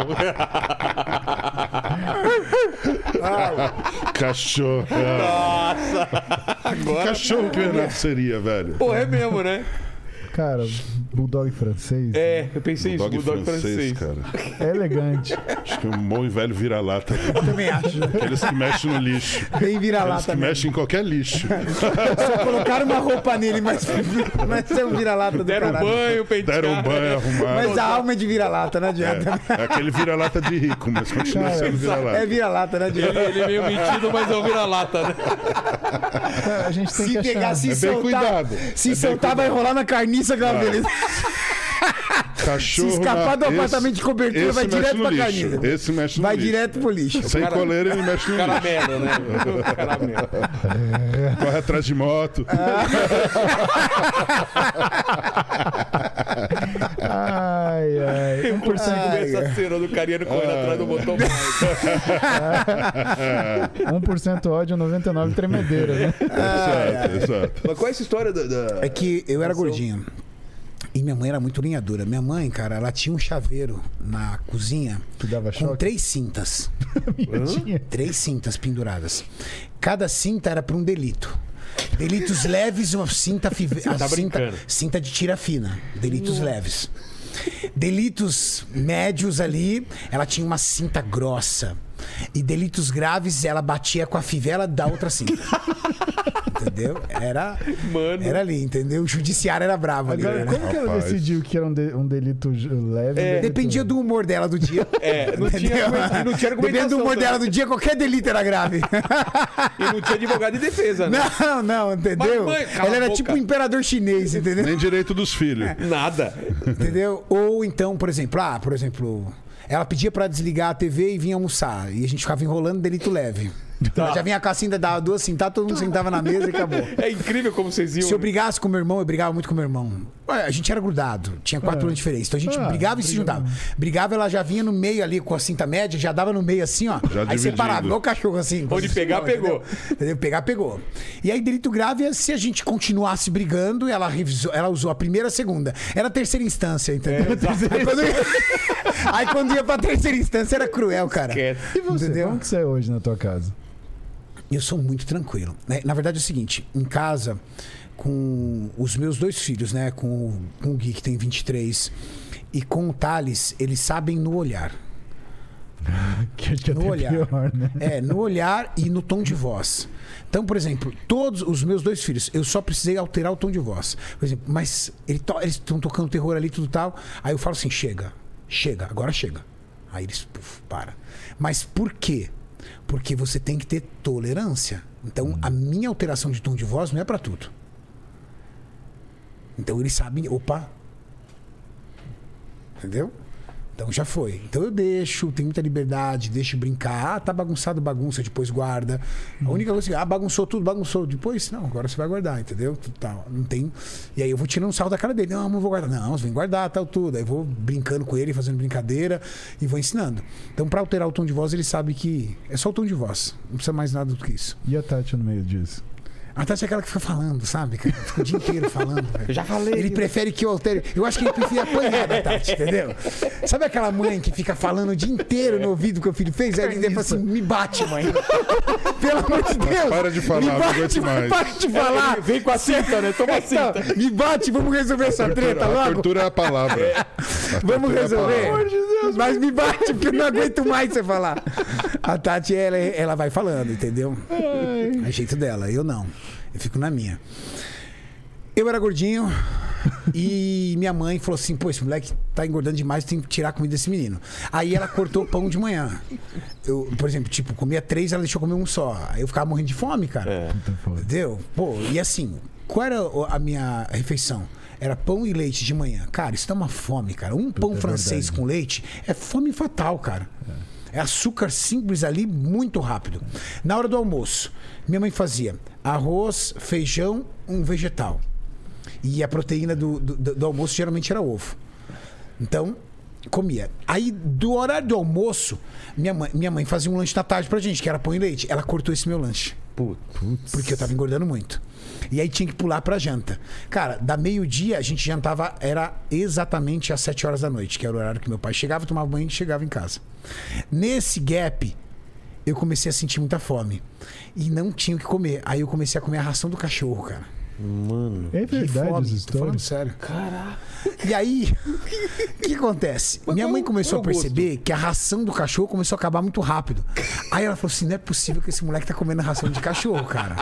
Cachorro. Nossa. Que Agora. cachorro que o Renato seria, velho? Pô, é mesmo, né? Cara, bulldog francês É, eu pensei isso, Bulldog bulldog francês. cara. é elegante. Acho que é um bom e velho vira-lata. Eu também acho. Aqueles que mexem no lixo. Bem Aqueles vira-lata que mesmo. mexem em qualquer lixo. Só colocaram uma roupa nele, mas, mas é um vira-lata do Deram caralho. banho, pentearam. Deram um banho, arrumaram. Mas a alma é de vira-lata, não adianta. É, é aquele vira-lata de rico, mas continua Cara, sendo É vira-lata. vira-lata, não Ele, adianta. ele é meio metido, mas é um vira-lata, né? A gente tem Se que pegar, achar. se É bem soltar, cuidado. se É soltar vai rolar na carniça aquela beleza. (laughs) Cachorro. Se escapar do esse- apartamento de cobertura, esse vai direto pra lixo. carniça. Esse mexe no Vai lixo. direto pro lixo. Sem Cara- coleira, ele mexe no lixo. Caramelo, né? (laughs) Caramelo. Corre atrás de moto. (laughs) Ai, ai. Eu consigo ver essa cena do carinha correndo atrás do botão mais. 1% ódio, 99% tremedeira, né? exato, exato. Mas qual é essa história da. da- É que eu era gordinho. E minha mãe era muito linha dura. Minha mãe, cara, ela tinha um chaveiro na cozinha Que dava com choque. três cintas. (laughs) Três cintas penduradas. Cada cinta era para um delito. Delitos leves, uma cinta five... a tá cinta, brincando. cinta de tira fina. Delitos leves. Delitos médios ali, ela tinha uma cinta grossa. E delitos graves, ela batia com a fivela da outra cinta. (laughs) entendeu? Era, Mano. era ali, entendeu? O judiciário era bravo ali. Agora, né? como que ela Rapaz. decidiu que era um, de- um delito leve? um É. delito- Dependia do humor dela do dia. (laughs) É, não tinha, Entendeu? não tinha Dependendo do argumentação. humor também. dela do dia, qualquer delito era grave. E não tinha advogado de defesa, né? Não, não, entendeu? Mas, mãe, cala Ela a era boca. tipo um imperador chinês, entendeu? Nem direito dos filhos. Nada. entendeu? Ou então, por exemplo, ah, por exemplo, ela pedia pra desligar a TV e vinha almoçar. E a gente ficava enrolando delito leve. Tá. Ela já vinha a cinta, dava duas cintadas, todo mundo sentava na mesa e acabou. É incrível como vocês iam. Se eu brigasse com meu irmão, eu brigava muito com meu irmão. Ué, A gente era grudado, tinha quatro anos de diferença. Então a gente Ah, brigava e se juntava. Brigava, ela já vinha no meio ali com a cinta média, já dava no meio assim, ó. Já aí dividindo. separava, igual o cachorro assim. Onde pegar, Entendeu? pegou. Entendeu? Pegar, pegou. E aí, delito grave é se a gente continuasse brigando, ela, revisou, ela usou a primeira e a segunda. Era a terceira instância, entendeu? (laughs) aí, quando ia, aí quando ia pra terceira instância era cruel, cara. Esquece. E você? Entendeu? Como que você é hoje na tua casa? Eu sou muito tranquilo. né? Na verdade é o seguinte, em casa, com os meus dois filhos, né? Com, o- com o Gui, que tem 23, e com o Thales, eles sabem no olhar. (laughs) Que acho que é No olhar. pior, né? É, no olhar e no tom de voz. Então, por exemplo, todos os meus dois filhos, eu só precisei alterar o tom de voz. Por exemplo, mas ele to- eles estão tocando terror ali, tudo tal. Aí eu falo assim: chega, chega, agora chega. Aí eles puf, para. Mas por quê? Porque você tem que ter tolerância. Então, a minha alteração de tom de voz não é pra tudo. Então, eles sabem, opa. Entendeu? Então já foi. Então eu deixo, tenho muita liberdade, deixo brincar. Ah, tá bagunçado, bagunça, depois guarda. A única coisa que, ah, bagunçou tudo, bagunçou. Depois, não, agora você vai guardar, entendeu? Tal, não tem. E aí eu vou tirando um sarro da cara dele. Não, não vou guardar. Não, você vem guardar, tal, tudo. Aí eu vou brincando com ele, fazendo brincadeira e vou ensinando. Então, pra alterar o tom de voz, ele sabe que é só o tom de voz. Não precisa mais nada do que isso. E a Tati no meio disso? A Tati é aquela que fica falando, sabe? cara? Fica o dia inteiro falando, velho. Eu já falei. Ele prefere que eu altere. Eu acho que ele prefere apanhar da Tati, entendeu? Sabe aquela mãe que fica falando o dia inteiro no ouvido que o filho fez? Aí ele fala assim: me bate, mãe. Pelo amor de Deus. para de falar, me não bate, aguento mais. Para de falar. Vem com a cinta, né? Toma a Então, cinta. me bate, vamos resolver essa treta a logo. tortura é a palavra. A Vamos tortura é a resolver. palavra. Mas me bate, porque eu não aguento mais você falar. A Tati, ela, ela vai falando, entendeu? É jeito dela, eu não. Eu fico na minha. Eu era gordinho (laughs) e minha mãe falou assim: pô, esse moleque tá engordando demais, tem que tirar a comida desse menino. Aí ela cortou pão de manhã. Eu, por exemplo, tipo, comia três, ela deixou comer um só. Aí eu ficava morrendo de fome, cara. Entendeu? Pô, e assim, qual era o- a minha refeição? Era pão e leite de manhã. Cara, isso dá uma fome, cara. Um pão francês com leite é fome fatal, cara. É açúcar simples ali, muito rápido. Na hora do almoço, minha mãe fazia arroz, feijão, um vegetal. E a proteína do, do, do- almoço geralmente era ovo. Então, comia. Aí, do horário do almoço, minha mãe, minha mãe fazia um lanche da tarde pra gente, que era pão e leite. Ela cortou esse meu lanche. Porque eu tava engordando muito. E aí tinha que pular pra janta. Cara, da meio-dia a gente jantava, era exatamente às 7 horas da noite, que era o horário que meu pai chegava, tomava banho e chegava em casa. Nesse gap, eu comecei a sentir muita fome. E não tinha o que comer. Aí eu comecei a comer a ração do cachorro, cara. É De verdade fome, tô falando sério. Caraca. E aí, o que acontece? Minha mãe começou a é gosto? perceber que a ração do cachorro começou a acabar muito rápido. Aí ela falou assim: não é possível que esse moleque tá comendo ração de cachorro, cara.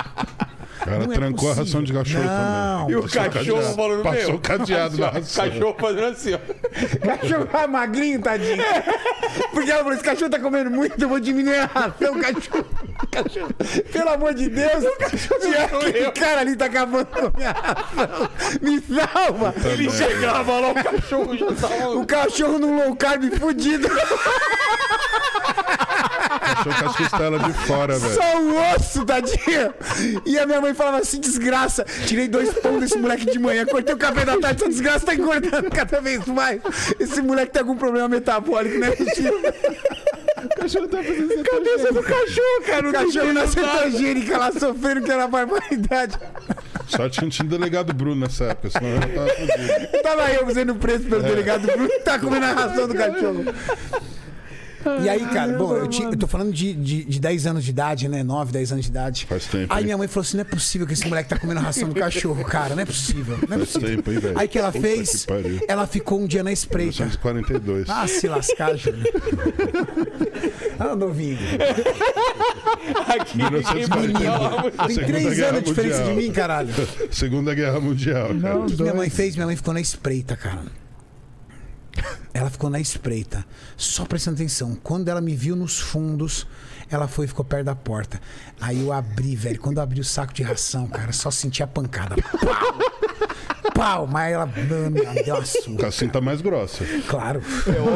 Ela Não é trancou a possível. ração de cachorro Não. também. E o Passou cachorro cadeado. falando, Passou meu, o cadeado na ração. Cachorro fazendo assim, ó. (laughs) Cachorro é magrinho, tadinho. Porque ela falou: esse cachorro tá comendo muito, eu vou diminuir a ração, cachorro. cachorro. Pelo amor de Deus, o cachorro. Aquele cara ali tá acabando com a minha ração. Me salva. Ele chegava lá, o cachorro já tava... O cachorro num low carb fudido. (laughs) Achou com as costelas de fora, velho. Só o osso, tadinho. E a minha mãe falava assim: desgraça, tirei dois pão desse moleque de manhã, cortei o café da tarde, essa desgraça tá engordando cada vez mais. Esse moleque tem algum problema metabólico, não é possível. O cachorro tá fazendo Cabeça do cachorro, cara. O cachorro na cetogênica lá sofrendo que era barbaridade. Que não tinha delegado Bruno nessa época, senão eu tava fudido. Tava eu fazendo preço pelo delegado Bruno que tá comendo a ração do cachorro. E aí, cara, bom, eu, tinha- eu tô falando de, de, de 10 anos de idade, né? 9, 10 anos de idade. Faz tempo, Aí hein? minha mãe falou assim: não é possível que esse moleque tá comendo a ração do cachorro, cara. Não é possível. Não é Faz possível. tempo, hein, velho? Aí que ela Puta fez, que ela ficou um dia na espreita. 1942. Ah, se lascar, Júlio. (laughs) Ah, novinho. Aqui, ninguém pode 1942. falar muito. Tem três Guerra anos de diferença de Mundial. mim, caralho. Segunda Guerra Mundial. cara. Não, O que minha mãe fez? Minha mãe ficou na espreita, cara. Ela ficou na espreita, só prestando atenção. Quando ela me viu nos fundos, ela foi e ficou perto da porta. Aí eu abri, velho. Quando eu abri o saco de ração, cara, só senti a pancada. Pau! Pau! Mas ela, mano, ela me deu uma Com surra. a cinta mais grossa. Claro.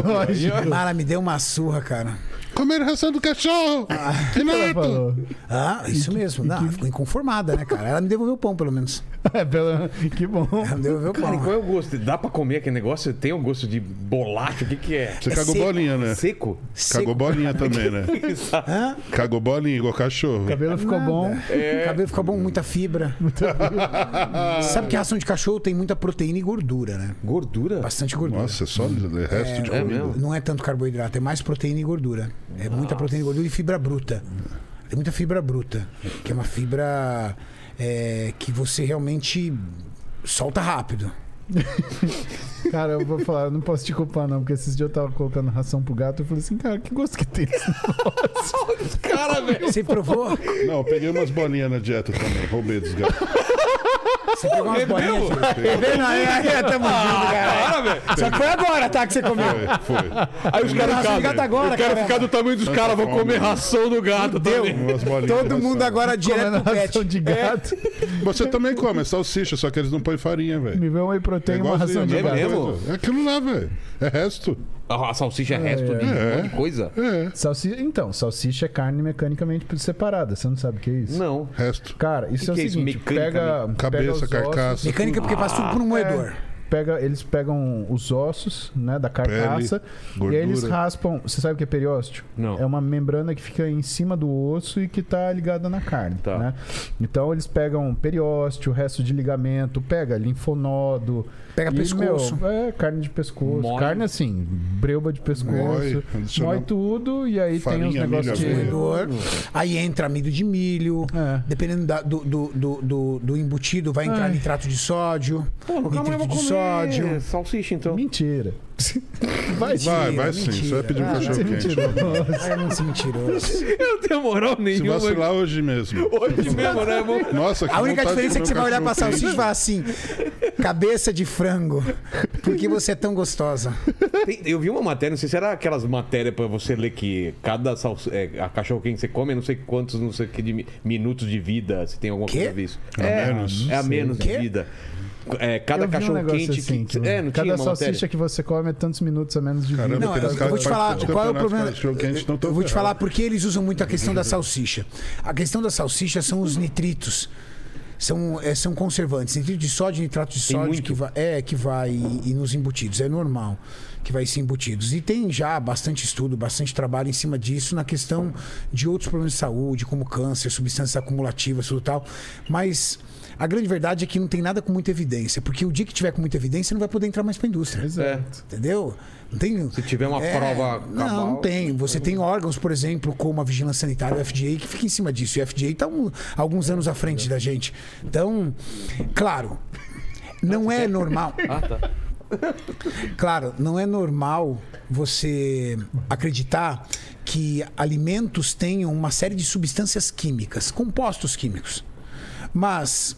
Lógico. Mas ela me deu uma surra, cara. Comer ração do cachorro! (laughs) Ela Renato! falou. Ah, isso mesmo. Não, ficou inconformada, né, cara? Ela me devolveu o pão, pelo menos. (laughs) É, pela... Que bom. Ela me devolveu o Cara, e pão. qual é o gosto? Dá pra comer aquele negócio? Tem um gosto de bolacha? O que que é? Você É cagou seco. bolinha, né? Seco? Cagou bolinha também, né? (laughs) Hã? Cagou bolinha igual cachorro. O cabelo ficou bom. O cabelo ficou bom, muita fibra. Sabe que ração de cachorro tem muita proteína e gordura, né? Gordura? Bastante gordura. Nossa, é só o resto de é comida. mesmo? Não é tanto carboidrato, é mais proteína e gordura. É muita proteína e gordura e fibra bruta. Tem muita fibra bruta, que é uma fibra é, que você realmente solta rápido. (laughs) Cara, eu vou falar, eu não posso te culpar, não, porque esses dias eu tava colocando ração pro gato. Eu falei assim, cara, que gosto que tem esse (laughs) Cara, velho. Você provou? Não, eu peguei umas bolinhas na dieta também. Roubei dos gatos. (laughs) Você pegou umas bolinhas? Júlio? Bebeu? É, é, tamo junto, cara. Velho. Só que foi agora, tá? Que você comeu. Foi. Aí os caras ficam. gato agora, eu quero cara. ficar do tamanho dos caras, vou comer ração do gato também. Umas bolinhas Todo mundo agora direto pro ração pet. de gato. Você também come, é salsicha, só que eles não põem farinha, velho. Me vê um whey protein e uma ração de igualzinho, É gato. mesmo? É aquilo lá, velho. É resto. A salsicha é resto de um monte de coisa? Salsicha, então, salsicha é carne mecanicamente separada. Você não sabe o que é isso? Não. Resto. Cara, isso Que é o que é isso? seguinte: Mecânica, pega, Cabeça, pega ossos, carcaça. Mecânica porque passa tudo por um moedor. Pega, eles pegam os ossos, né, da carcaça Pele, e aí eles raspam. Você sabe o que é periósteo? Não. É uma membrana que fica em cima do osso e que tá ligada na carne, Tá. né? Então eles pegam periósteo, resto de ligamento, pega linfonodo, Pega e, pescoço. meu, é carne de pescoço, Moe. carne assim, breuba de pescoço, moe tudo e aí tem farinha, os negócios de. Aí entra amido de milho. É. Dependendo da- do, do, do, do- do embutido, vai entrar Ai. nitrato de sódio. Pô, vou de comer sódio. salsicha, então. Mentira. (laughs) Vai sim. Vai, vai Mentira, sim. Você vai pedir um Ah, cachorro é quente. mentiroso. Ai, não se mentiroso. (laughs) Eu não tenho moral Se nenhuma. vacilar hoje mesmo. Hoje mesmo, né? Vou- Nossa, que A única diferença é que você vai olhar pra salsicha e falar assim: cabeça de frango. Porque você é tão gostosa. Tem- eu vi uma matéria, não sei se era aquelas matérias pra você ler que cada salsi- é, a cachorro quente que você come é não sei quantos, não sei que de mi- minutos de vida. Se tem alguma Quê? coisa a ver isso. A é, menos? é a menos de vida. É, cada Eu um cachorro negócio quente assim, que. que É, não cada tinha salsicha matéria. que você come é tantos minutos a menos de Caramba, vida. Não, eu caras vou te falar qual é o problema- tão Eu vou te falar porque eles usam muito a questão da salsicha. A questão da salsicha são os nitritos. São, é, são conservantes. Nitrito de sódio, nitrato de Tem sódio muito. que vai, é que vai e, e nos embutidos. É normal que vai ser embutidos. E tem já bastante estudo, bastante trabalho em cima disso na questão de outros problemas de saúde, como câncer, substâncias acumulativas, tudo tal. Mas a grande verdade é que não tem nada com muita evidência, porque o dia que tiver com muita evidência não vai poder entrar mais para a indústria. Exato. Entendeu? Não tem. Se tiver uma prova cabal- Não, não tem. Você tem órgãos, por exemplo, como a Vigilância Sanitária, o FDA, que fica em cima disso. E o FDA está alguns anos à frente da gente. Então, claro, não é normal. (laughs) Ah, tá. Claro, não é normal você acreditar que alimentos tenham uma série de substâncias químicas, compostos químicos. Mas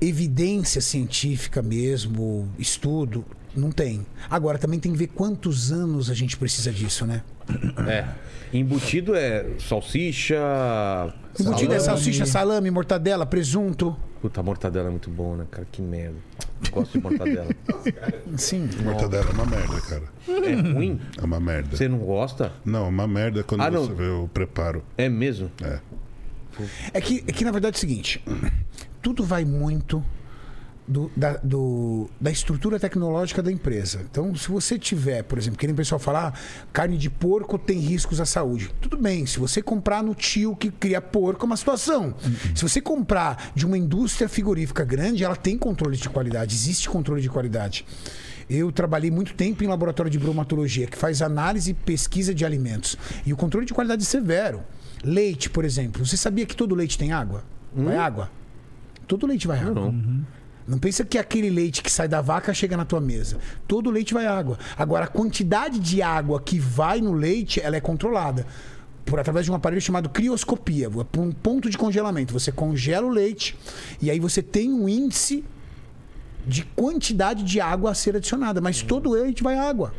evidência científica mesmo, estudo, não tem. Agora também tem que ver quantos anos a gente precisa disso, né? É. Embutido é salsicha. Embutido é salame. salsicha, salame, mortadela, presunto. Puta, a mortadela é muito bom, né, cara? Que merda. Gosto de mortadela. (laughs) Sim. Mortadela é uma merda, cara. É ruim? É uma merda. Você não gosta? Não, é uma merda quando Ah, não. você vê o preparo. É mesmo? É. É que, é que na verdade é o seguinte: tudo vai muito do- da, do- da estrutura tecnológica da empresa. Então, se você tiver, por exemplo, querendo o pessoal falar, "Ah, carne de porco tem riscos à saúde. Tudo bem, se você comprar no tio que cria porco, é uma situação. Se você comprar de uma indústria frigorífica grande, ela tem controle de qualidade, existe controle de qualidade. Eu trabalhei muito tempo em laboratório de bromatologia, que faz análise e pesquisa de alimentos. E o controle de qualidade é severo. Leite, por exemplo. Você sabia que todo leite tem água? Vai água? Todo leite vai água. Não. Não pensa que aquele leite que sai da vaca chega na tua mesa. Todo leite vai água. Agora, a quantidade de água que vai no leite, ela é controlada. Por através de um aparelho chamado crioscopia. Por um ponto de congelamento. Você congela o leite e aí você tem um índice de quantidade de água a ser adicionada. Mas todo leite vai água.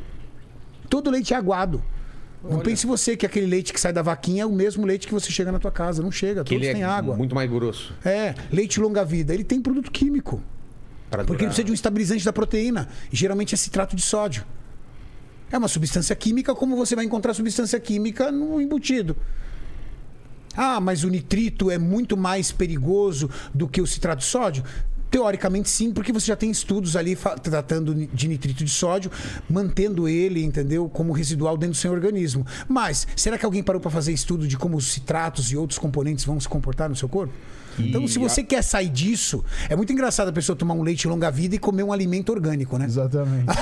Todo leite é aguado. Não pense você que aquele leite que sai da vaquinha é o mesmo leite que você chega na tua casa. Não chega, Que todos ele têm é água. muito mais grosso. É, leite longa-vida. Ele tem produto químico. Porque ele precisa de um estabilizante da proteína. E geralmente é citrato de sódio. É uma substância química, como você vai encontrar substância química no embutido. Ah, mas o nitrito é muito mais perigoso do que o citrato de sódio? Teoricamente sim, porque você já tem estudos ali tratando de nitrito de sódio, mantendo ele, entendeu, como residual dentro do seu organismo. Mas será que alguém parou para fazer estudo de como os citratos e outros componentes vão se comportar no seu corpo? Então, se você quer sair disso, é muito engraçado a pessoa tomar um leite longa-vida e comer um alimento orgânico, né? Exatamente. (laughs)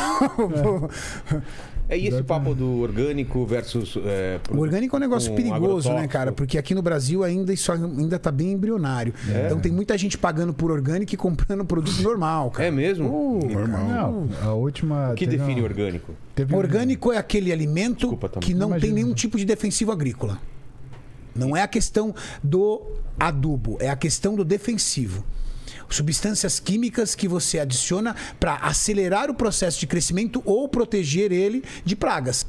É e esse papo do orgânico versus. é, O orgânico é um negócio perigoso, né, cara? Porque aqui no Brasil ainda isso ainda tá bem embrionário. Então tem muita gente pagando por orgânico e comprando produto normal, cara. É mesmo? Normal. Não, a última. O que define orgânico? teve um- Orgânico é aquele alimento Desculpa, que não tem nenhum tipo de defensivo agrícola. Não é a questão do adubo, é a questão do defensivo. Substâncias químicas que você adiciona para acelerar o processo de crescimento ou proteger ele de pragas.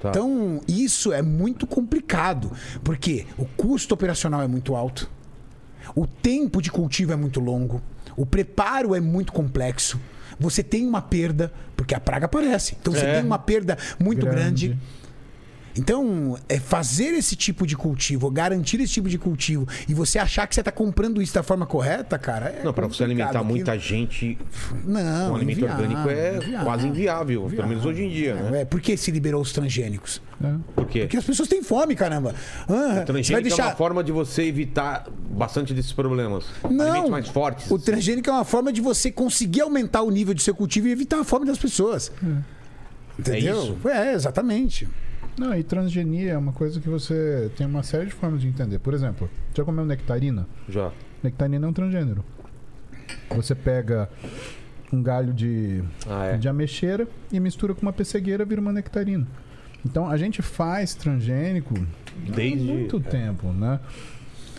Tá. Então, isso é muito complicado, porque o custo operacional é muito alto, o tempo de cultivo é muito longo, o preparo é muito complexo. você tem uma perda, porque a praga aparece. Então você É. tem uma perda muito grande. Grande. Então, é fazer esse tipo de cultivo, garantir esse tipo de cultivo, e você achar que você está comprando isso da forma correta, cara. É Não, pra você alimentar Aquilo- muita gente Não, com alimento inviável, orgânico é inviável. quase inviável, pelo menos hoje em dia, né? É, por que se liberou os transgênicos? É. Por quê? Porque as pessoas têm fome, caramba. Ah, O você vai transgênico é deixar. uma forma de você evitar bastante desses problemas. Alimentos Não, mais fortes. o transgênico é uma forma de você conseguir aumentar o nível de seu cultivo e evitar a fome das pessoas. Entendeu? isso? É, exatamente. Não, e transgenia é uma coisa que você tem uma série de formas de entender. Por exemplo, já comeu nectarina? Já. Nectarina é um transgênero. Você pega um galho de, Ah, é. de ameixeira e mistura com uma pessegueira, vira uma nectarina. Então a gente faz transgênico Desde- há muito tempo, né?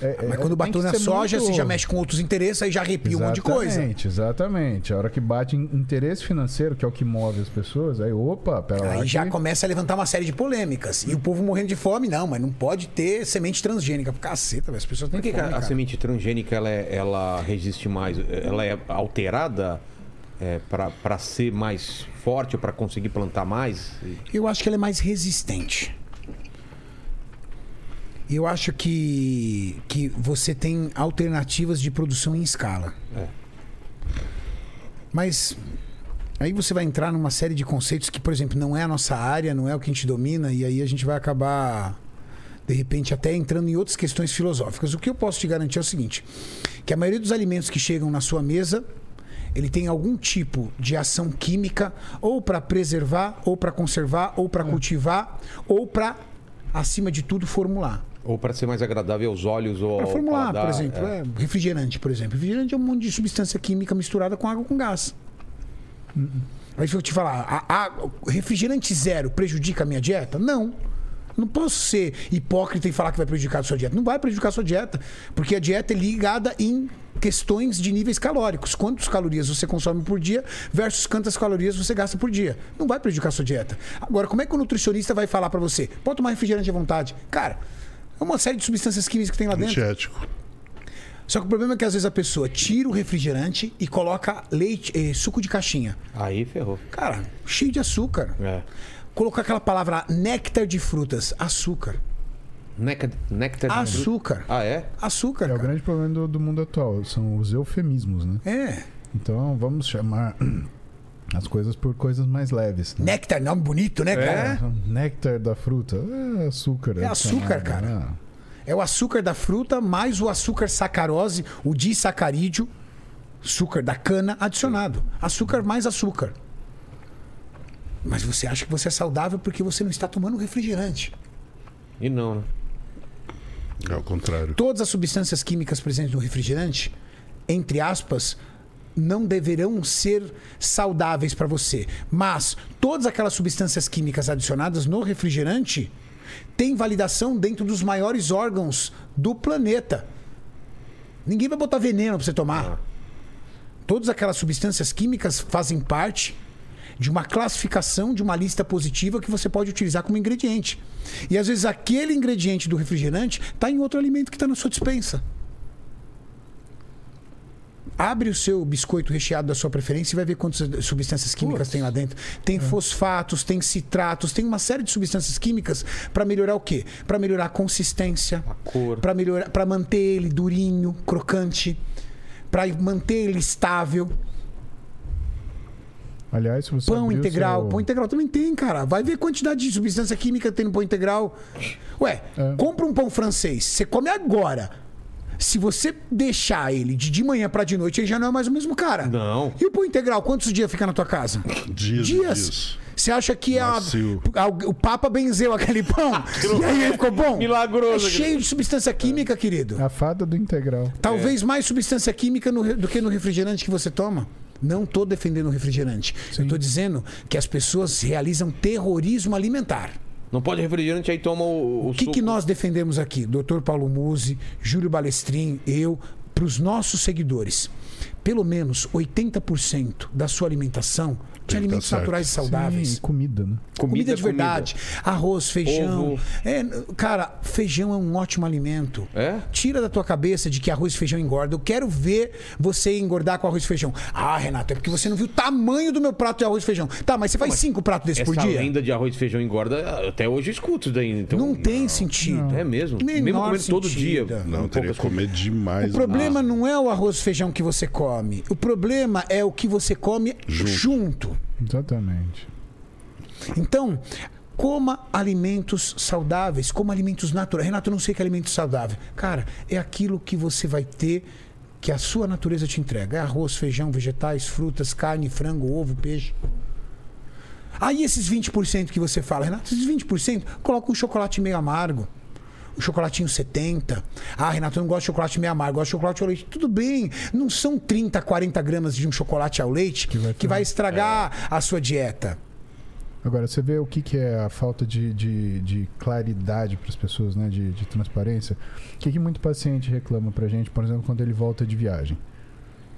É- Mas é- quando tem bateu na soja, muito- você já mexe com outros interesses, aí já arrepia um monte de coisa. Exatamente, exatamente. A hora que bate em interesse financeiro, que é o que move as pessoas, aí, opa, pera lá. Aí já que- começa a levantar uma série de polêmicas. E o povo morrendo de fome, não, mas não pode ter semente transgênica. Caceta, as pessoas têm Por que, fome, a, a cara. semente transgênica ela, é- ela resiste mais? Ela é alterada é, para ser mais forte ou para conseguir plantar mais? Eu acho que ela é mais resistente. Eu acho que, que você tem alternativas de produção em escala. É. Mas aí você vai entrar numa série de conceitos que, por exemplo, não é a nossa área, não é o que a gente domina, e aí a gente vai acabar, de repente, até entrando em outras questões filosóficas. O que eu posso te garantir é o seguinte: que a maioria dos alimentos que chegam na sua mesa. Ele tem algum tipo de ação química, ou para preservar, ou para conservar, ou para cultivar, ou para, acima de tudo, formular. Ou para ser mais agradável aos olhos ou Para ao formular, paladar, por exemplo, é. é, refrigerante, por exemplo. Refrigerante é um monte de substância química misturada com água com gás. Aí se eu te falar, a, a- refrigerante zero prejudica a minha dieta? Não. Não posso ser hipócrita e falar que vai prejudicar a sua dieta. Não vai prejudicar a sua dieta, porque a dieta é ligada em questões de níveis calóricos. Quantas calorias você consome por dia versus quantas calorias você gasta por dia. Não vai prejudicar a sua dieta. Agora, como é que o nutricionista vai falar para você? Pode tomar refrigerante à vontade. Cara, é uma série de substâncias químicas que tem lá dentro. Antiético. Só que o problema é que às vezes a pessoa tira o refrigerante e coloca leite, eh, suco de caixinha. Aí ferrou. Cara, cheio de açúcar. É. Colocar aquela palavra lá, néctar de frutas, açúcar. Néctar, néctar de Açúcar. Ah, é? Açúcar, É o cara. grande problema do, do mundo atual, são os eufemismos, né? É. Então vamos chamar as coisas por coisas mais leves. Né? Néctar, nome bonito, né, cara? Néctar da fruta, é açúcar. É açúcar, adicionado, cara. né? É o açúcar da fruta mais o açúcar sacarose, o disacarídeo, açúcar da cana adicionado. Açúcar mais açúcar. Mas você acha que você é saudável porque você não está tomando refrigerante. E não, né? É o contrário. Todas as substâncias químicas presentes no refrigerante, entre aspas, não deverão ser saudáveis para você. Mas todas aquelas substâncias químicas adicionadas no refrigerante têm validação dentro dos maiores órgãos do planeta. Ninguém vai botar veneno para você tomar. Todas aquelas substâncias químicas fazem parte de uma classificação de uma lista positiva que você pode utilizar como ingrediente. E às vezes aquele ingrediente do refrigerante está em outro alimento que está na sua dispensa. Abre o seu biscoito recheado da sua preferência e vai ver quantas substâncias químicas tem lá dentro. Tem fosfatos, tem citratos, tem uma série de substâncias químicas para melhorar o quê? Para melhorar a consistência, A cor. para melhorar, para manter ele durinho, crocante, para manter ele estável. Aliás, se você Pão integral. seu- Pão integral também tem, cara. Vai ver a quantidade de substância química que tem no pão integral. Ué, É. compra um pão francês. Você come agora. Se você deixar ele de de manhã pra de noite, ele já não é mais o mesmo cara. Não. E o pão integral, quantos dias fica na tua casa? Dias, dias. Você acha que a, a- o Papa benzeu aquele pão? (laughs) e aí ele ficou bom? Milagroso É cheio de substância química, querido. A fada do integral. Talvez mais substância química no do que no refrigerante que você toma. Não estou defendendo o refrigerante. Eu estou dizendo que as pessoas realizam terrorismo alimentar. Não pode refrigerante, aí toma o, o O que, que nós defendemos aqui? Dr. Paulo Musi, Júlio Balestrin, eu, para os nossos seguidores. Pelo menos 80% da sua alimentação de alimentos certo. naturais e saudáveis. Sim, comida, né? Comida, de verdade. Arroz, feijão. É, cara, feijão é um ótimo alimento. É? Tira da tua cabeça de que arroz e feijão engorda. Eu quero ver você engordar com arroz e feijão. Ah, Renato, é porque você não viu o tamanho do meu prato de arroz e feijão. Tá, mas você faz cinco pratos desses Essa por dia? lenda de arroz e feijão engorda, até hoje eu escuto isso daí. Então, não tem sentido. É mesmo. Menor mesmo comendo todo sentido. dia. Não, teria que comer demais. O problema não é o arroz e feijão que você come. O problema é o que você come Junto. junto. Exatamente. Então, coma alimentos saudáveis, coma alimentos naturais. Renato, eu não sei que é alimento saudável. Cara, é aquilo que você vai ter que a sua natureza te entrega. É arroz, feijão, vegetais, frutas, carne, frango, ovo, peixe. Aí esses 20% que você fala, Renato, esses 20%, coloca um chocolate meio amargo. Um chocolatinho 70. Ah, Renato, eu não gosto de chocolate meio amargo, gosto de chocolate ao leite. Tudo bem, não são 30, 40 gramas de um chocolate ao leite que vai, vai ter- estragar a sua dieta. Agora, você vê o que, que é a falta de, de, de claridade para as pessoas, né? De, de transparência. O que, que muito paciente reclama pra gente, por exemplo, quando ele volta de viagem?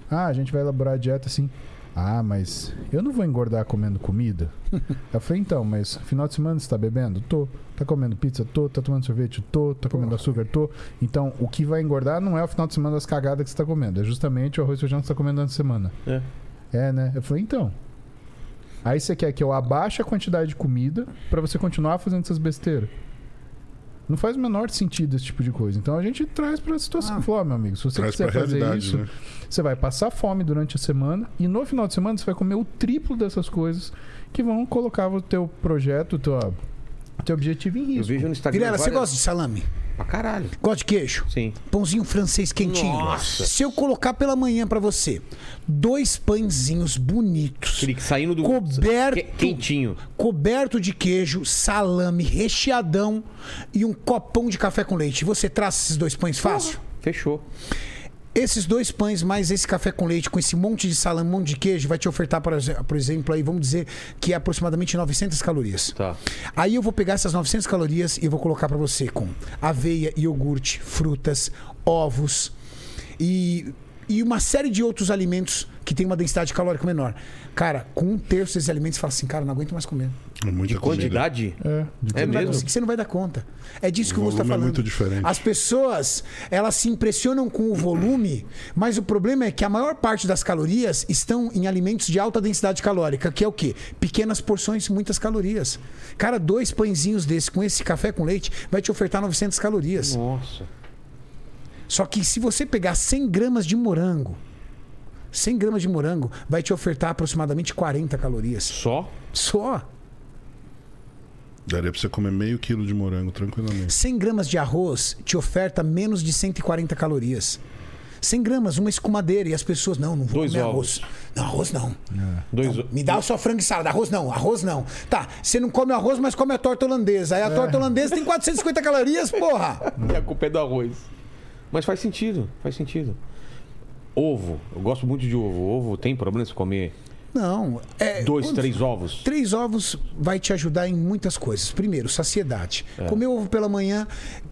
Ah, a gente vai elaborar a dieta assim. Ah, mas eu não vou engordar comendo comida. (laughs) Eu falei, então, mas final de semana você tá bebendo? Tô. Tá comendo pizza? Tô. Tá tomando sorvete? Tô. Tá comendo açúcar? Tô. Então, o que vai engordar não é o final de semana das cagadas que você tá comendo. É justamente o arroz e feijão que você tá comendo durante a semana. É. É, né? Eu falei, então. Aí você quer que eu abaixe a quantidade de comida pra você continuar fazendo essas besteiras. Não faz o menor sentido esse tipo de coisa. Então a gente traz pra situação. Ah. Falou, ó, meu amigo, se você quiser fazer isso, né? você vai passar fome durante a semana e no final de semana você vai comer o triplo dessas coisas que vão colocar o teu projeto, o teu, objetivo em Eu risco. vejo no Instagram. Vilela, você várias- gosta de salame? Pra caralho. Gosta de queijo? Sim. Pãozinho francês quentinho. Nossa. Se eu colocar pela manhã pra você dois pãezinhos bonitos, Aquele que saindo do. Coberto. Que- Quentinho. coberto de queijo, salame, recheadão e um copão de café com leite, você traz esses dois pães fácil? Fechou. Esses dois pães mais esse café com leite com esse monte de salame, um monte de queijo vai te ofertar, por exe- por exemplo, aí vamos dizer que é aproximadamente 900 calorias. Tá. Aí eu vou pegar essas 900 calorias e vou colocar pra você com aveia, iogurte, frutas, ovos e, e uma série de outros alimentos que tem uma densidade calórica menor. Cara, com um terço desses alimentos, você fala assim, cara, não aguento mais comer. É muita De quantidade? É, de É Não vai mesmo? você não vai dar conta. É disso que o O Musto está volume é falando. muito diferente. As pessoas, elas se impressionam com o volume, mas o problema é que a maior parte das calorias estão em alimentos de alta densidade calórica, que é o quê? Pequenas porções, muitas calorias. Cara, dois pãezinhos desse com esse café com leite vai te ofertar 900 calorias. Nossa. Só que se você pegar 100 gramas de morango, 100 gramas de morango vai te ofertar aproximadamente 40 calorias. Só? Só. Daria pra você comer meio quilo de morango tranquilamente. 100 gramas de arroz te oferta menos de 140 calorias. 100 gramas, uma escumadeira. E as pessoas, não, não vou Dois comer ovos. arroz. Não, arroz não. Dois. Me dá só frango e salada. Arroz não, arroz não. Tá, você não come arroz, mas come a torta holandesa. Aí a torta holandesa tem 450 calorias, porra. E (laughs) a culpa é do arroz. Mas faz sentido, faz sentido. Ovo. Eu gosto muito de ovo. Ovo tem problema se comer Não. É, dois, quando- três ovos? Três ovos vai te ajudar em muitas coisas. Primeiro, saciedade. Comer ovo pela manhã.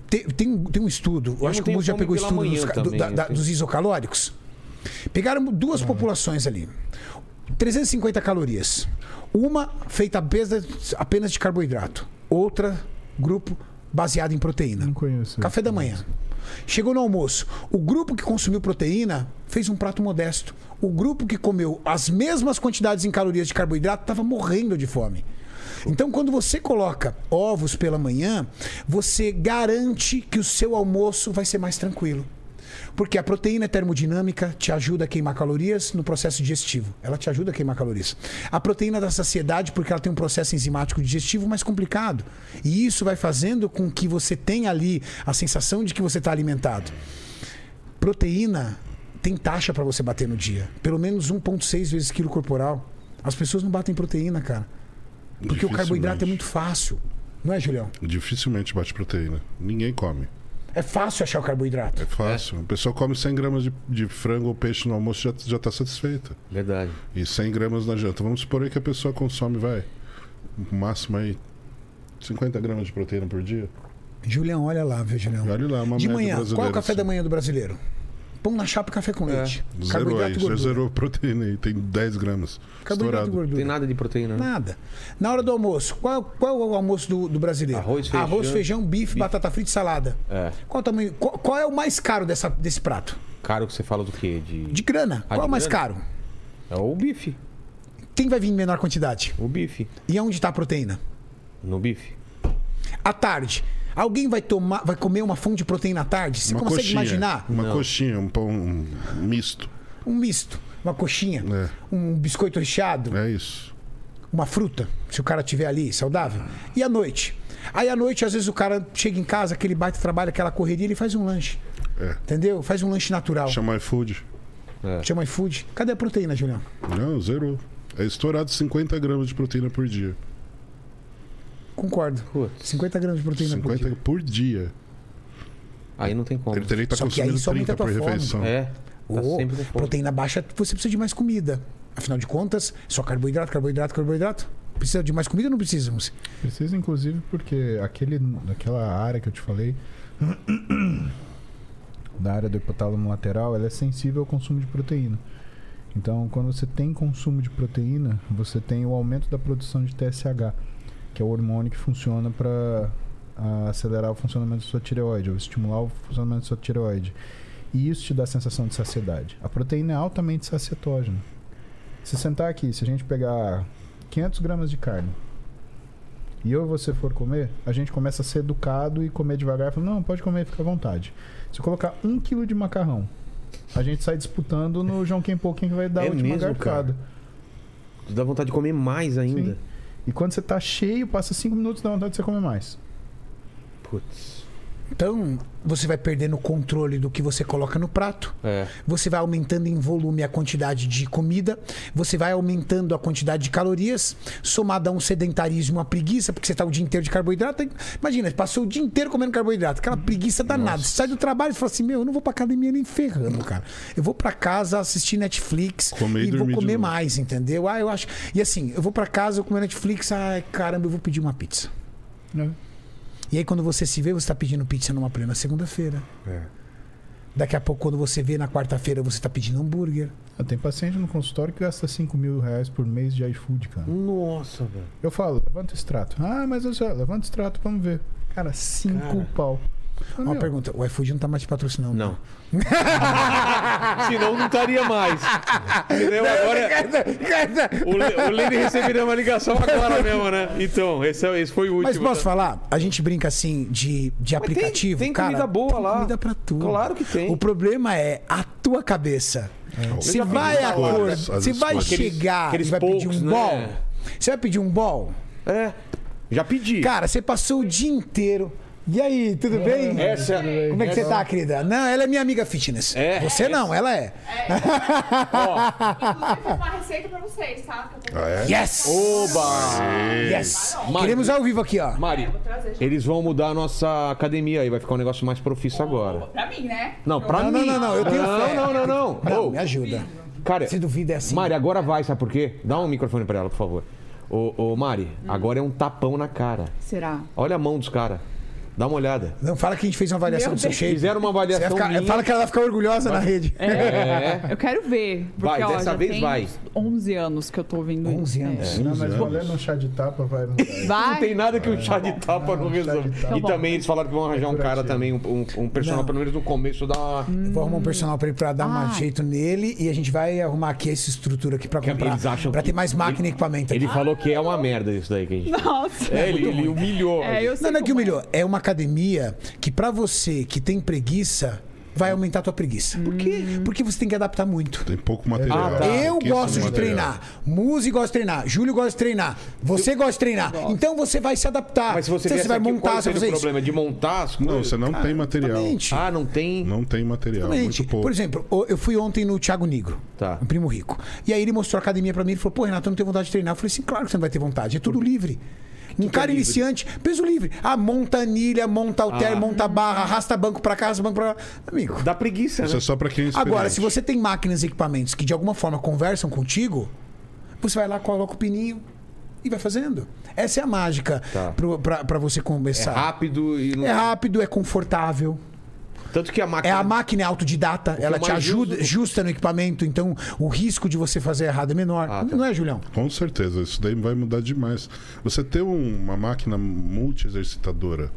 Tem, tem, tem um estudo, eu, Eu acho que o Mundo já pegou estudo dos, ca- do- também, da- da- dos isocalóricos. Pegaram duas populações ali. 350 calorias. Uma feita apenas, apenas de carboidrato. Outra, grupo baseado em proteína. Não conheço. Café da manhã. Chegou no almoço. O grupo que consumiu proteína fez um prato modesto. O grupo que comeu as mesmas quantidades em calorias de carboidrato estava morrendo de fome. Então, quando você coloca ovos pela manhã, você garante que o seu almoço vai ser mais tranquilo. Porque a proteína termodinâmica te ajuda a queimar calorias no processo digestivo. Ela te ajuda a queimar calorias. A proteína da saciedade, porque ela tem um processo enzimático digestivo mais complicado. E isso vai fazendo com que você tenha ali a sensação de que você está alimentado. Proteína tem taxa para você bater no dia. Pelo menos 1,6 vezes quilo corporal. As pessoas não batem proteína, cara. Porque o carboidrato é muito fácil. Não é, Julião? Dificilmente bate proteína. Ninguém come. É fácil achar o carboidrato. É fácil. A pessoa come 100 gramas de, de frango ou peixe no almoço já, já tá satisfeita. Verdade. E 100 gramas na janta. Vamos supor aí que a pessoa consome, vai, o máximo aí, 50 gramas de proteína por dia. Julião, olha lá, viu, Julião? Olha lá, uma De manhã, qual é o café da assim. manhã do brasileiro? Pão na chapa e café com leite. Zerou aí, Carboidrato você gordura. zerou proteína aí, tem 10 gramas. Carboidrato e. Não tem gordura. nada de proteína, né? Nada. Na hora do almoço, qual, qual é o almoço do, do brasileiro? Arroz, feijão. Arroz, feijão, bife, batata frita e salada. É. Qual, tamanho, qual, qual é o mais caro dessa, desse prato? Caro que você fala do quê? De... De grana. Ah, qual é de o mais grana? caro? É o bife. Quem vai vir em menor quantidade? O bife. E onde está a proteína? No bife. À tarde. Alguém vai tomar, vai comer uma fonte de proteína à tarde? Você Uma consegue coxinha. imaginar? Uma coxinha, um pão um misto. Um misto, uma coxinha, É. um biscoito recheado, É isso. uma fruta, se o cara tiver ali, saudável. E à noite? Aí à noite, às vezes o cara chega em casa, aquele baita trabalho, aquela correria, ele faz um lanche. É. Entendeu? Faz um lanche natural. Chama iFood. Chama iFood. Cadê a proteína, Julião? Não, zerou. É estourado 50 gramas de proteína por dia. Concordo. Putz. 50 gramas de proteína por 50 dia. por dia. Aí não tem como. Ele teria que estar Só que aí consumindo isso aumenta 30 a por fome. refeição. É. Tá Ô, sempre com fome. proteína baixa, você precisa de mais comida. Afinal de contas, só carboidrato, carboidrato, carboidrato. Precisa de mais comida ou não precisamos? Precisa, inclusive, porque aquele, aquela área que eu te falei, (coughs) da área do hipotálamo lateral, ela é sensível ao consumo de proteína. Então, quando você tem consumo de proteína, você tem o aumento da produção de TSH, que é o hormônio que funciona para acelerar o funcionamento da sua tireoide, ou estimular o funcionamento da sua tireoide. E isso te dá a sensação de saciedade. A proteína é altamente sacietógena. Se sentar aqui, se a gente pegar 500 gramas de carne e eu e você for comer, a gente começa a ser educado e comer devagar. Fala, não, pode comer, fica à vontade. Se eu colocar um quilo de macarrão, a gente sai disputando no João Quem Pouquinho que vai dar É a última mesmo, garfada. Dá vontade de comer mais ainda. Sim. E quando você tá cheio, passa cinco minutos, dá vontade de você comer mais. Putz. Então, você vai perdendo o controle do que você coloca no prato. É. Você vai aumentando em volume a quantidade de comida, você vai aumentando a quantidade de calorias, somado a um sedentarismo, uma preguiça, porque você está o dia inteiro de carboidrato. Imagina, você passou o dia inteiro comendo carboidrato, aquela preguiça danada. Você sai do trabalho e fala assim: Meu, eu não vou pra academia nem ferrando, cara. Eu vou pra casa assistir Netflix Comer e vou comer mais, entendeu? Ah, eu acho. E assim, eu vou pra casa, eu comer Netflix, ai caramba, eu vou pedir uma pizza. Né? E aí, quando você se vê, você está pedindo pizza numa plena segunda-feira. É. Daqui a pouco, quando você vê na quarta-feira, você está pedindo hambúrguer. Ah, Tem paciente no consultório que gasta 5 mil reais por mês de iFood, cara. Nossa, velho. Eu falo, levanta o extrato. Ah, mas eu já, levanta o extrato, vamos ver. Cara, 5 Cara. pau. Ah, Uma meu, pergunta: o iFood não está mais te patrocinando? Não. (laughs) Senão não estaria mais. Entendeu? Agora. O, Le, o Lene receberia uma ligação agora (laughs) mesmo, né? Então, esse, é- esse foi o último. Mas posso tá? falar? A gente brinca assim de, de Mas tem- aplicativo. tem cara, comida boa tem lá. comida pra tudo. Claro que tem. O problema é a tua cabeça. Você já vai acordar, você vai. Aqueles- chegar aqueles e vai pedir poucos, um né? bol. Você vai pedir um bol? É. Já pedi. Cara, você passou o dia inteiro. E aí, tudo bem? Essa- Como é que você tá, querida? Não, ela é minha amiga fitness. É. Você não, ela é. Inclusive, uma receita pra vocês, tá? Ah, é? Yes! Oba! Yes! Mari. Queremos ao vivo aqui, ó. Mari, eles vão mudar a nossa academia aí, vai ficar um negócio mais profício agora. Pra mim, né? Não, pra Não, mim. não, não, não, eu tenho não, fé. não, não, não. Não, Ô, me ajuda. cara, Se duvida é assim. Mari, agora vai, sabe por quê? Dá um microfone pra ela, por favor. Ô, ô Mari, agora é um tapão na cara. Será? Olha a mão dos caras. Dá uma olhada. Não fala que a gente fez uma avaliação Meu do seu Deus. shape. Fizeram uma vai avaliação ficar- minha. Fala que ela vai ficar orgulhosa na rede. É. Eu quero ver. Porque, Vai, ó, dessa já vez tem vai. uns 11 anos que eu tô ouvindo 11 isso. anos. Não, mas valendo um chá de tapa vai. É. Vai. Não tem nada que o chá de tapa não resolve. Tá E bom. também eles falaram que vão arranjar um cara também, um, um- um personal, Não. pelo menos no começo da. Eu Vou arrumar um personal pra ele pra dar um Ai. jeito nele e a gente vai arrumar aqui essa estrutura aqui pra comprar. eles acham pra ter mais máquina e equipamento. Ele falou que é uma merda isso daí que a gente. Nossa. É, ele, humilhou. É, eu sei Não, não é que como humilhou. É uma academia que pra você que tem preguiça, vai aumentar a tua preguiça. Por quê? Porque você tem que adaptar muito. Tem pouco material. Ah, tá. Eu pouquíssimo gosto de material. treinar. Muzi gosta de treinar. Júlio gosta de treinar. Você gosta de treinar. Então você vai se adaptar. Mas se você então você vai aqui, montar, qual você vai seria fazer o isso. problema? De montar as Não, coisas? você não tem material. Exatamente. Ah, não tem. Não tem material, Exatamente. muito pouco. Por exemplo, o- eu fui ontem no Thiago Negro, Tá. um primo rico. E aí ele mostrou a academia pra mim e falou: Pô, Renato, eu não tenho vontade de treinar. Eu falei assim: Claro que você não vai ter vontade, é tudo livre. Um cara livre? iniciante, peso livre. Ah, monta anilha, monta halter, Ah. monta barra, arrasta banco pra cá, arrasta banco pra lá. Amigo. Dá preguiça, Isso né? é só pra quem é Agora, se você tem máquinas e equipamentos que de alguma forma conversam contigo, você vai lá, coloca o pininho e vai fazendo. Essa é a mágica Tá. pra você É começar. rápido e. É rápido, é confortável. Tanto que a É máquina. a máquina é autodidata, ela te ajuda, uso- justa no equipamento, então o risco de você fazer errado é menor. Ah, tá. Não é, Julião? Com certeza, isso daí vai mudar demais. Você ter um- uma máquina multi-exercitadora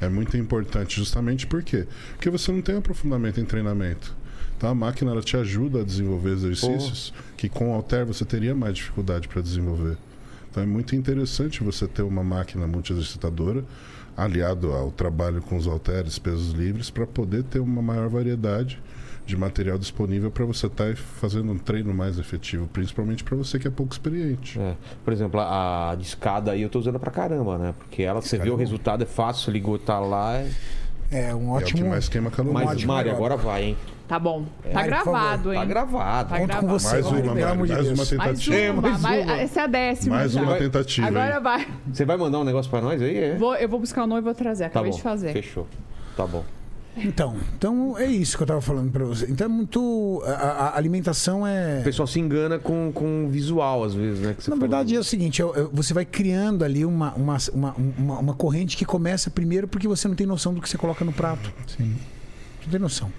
é muito importante, justamente por quê? Porque você não tem aprofundamento em treinamento. Então a máquina ela te ajuda a desenvolver exercícios que com o halter você teria mais dificuldade para desenvolver. Então é muito interessante você ter uma máquina multi-exercitadora aliado ao trabalho com os halteres, pesos livres, para poder ter uma maior variedade de material disponível para você estar fazendo um treino mais efetivo, principalmente para você que é pouco experiente. É. Por exemplo, a, a de escada aí eu tô usando pra caramba, né? Porque ela, você vê o resultado, é fácil, ligou, tá lá. é- É um É o que ótimo. mais queima calor. Mas, ótimo Mário, negócio. agora vai, hein? Tá bom. Tá Mari, gravado, hein? Tá gravado. Tá Conto com gravado. você. Mais uma, de mais Deus. uma Mais tentativa. uma, mais mais- uma. Essa é a décima Mais já. uma tentativa. Agora hein? vai. Você vai mandar um negócio pra nós aí? É? Vou, eu vou buscar o noivo e vou trazer. Tá Acabei bom. de fazer. Fechou. Tá bom. Então, então é isso que eu tava falando pra você. Então é muito. A, a- alimentação é. O pessoal se engana com, com o visual, às vezes, né? que você Na falou. verdade é o seguinte, é- é- você vai criando ali uma, uma, uma, uma, uma corrente que começa primeiro porque você não tem noção do que você coloca no prato. Sim. Não tem noção.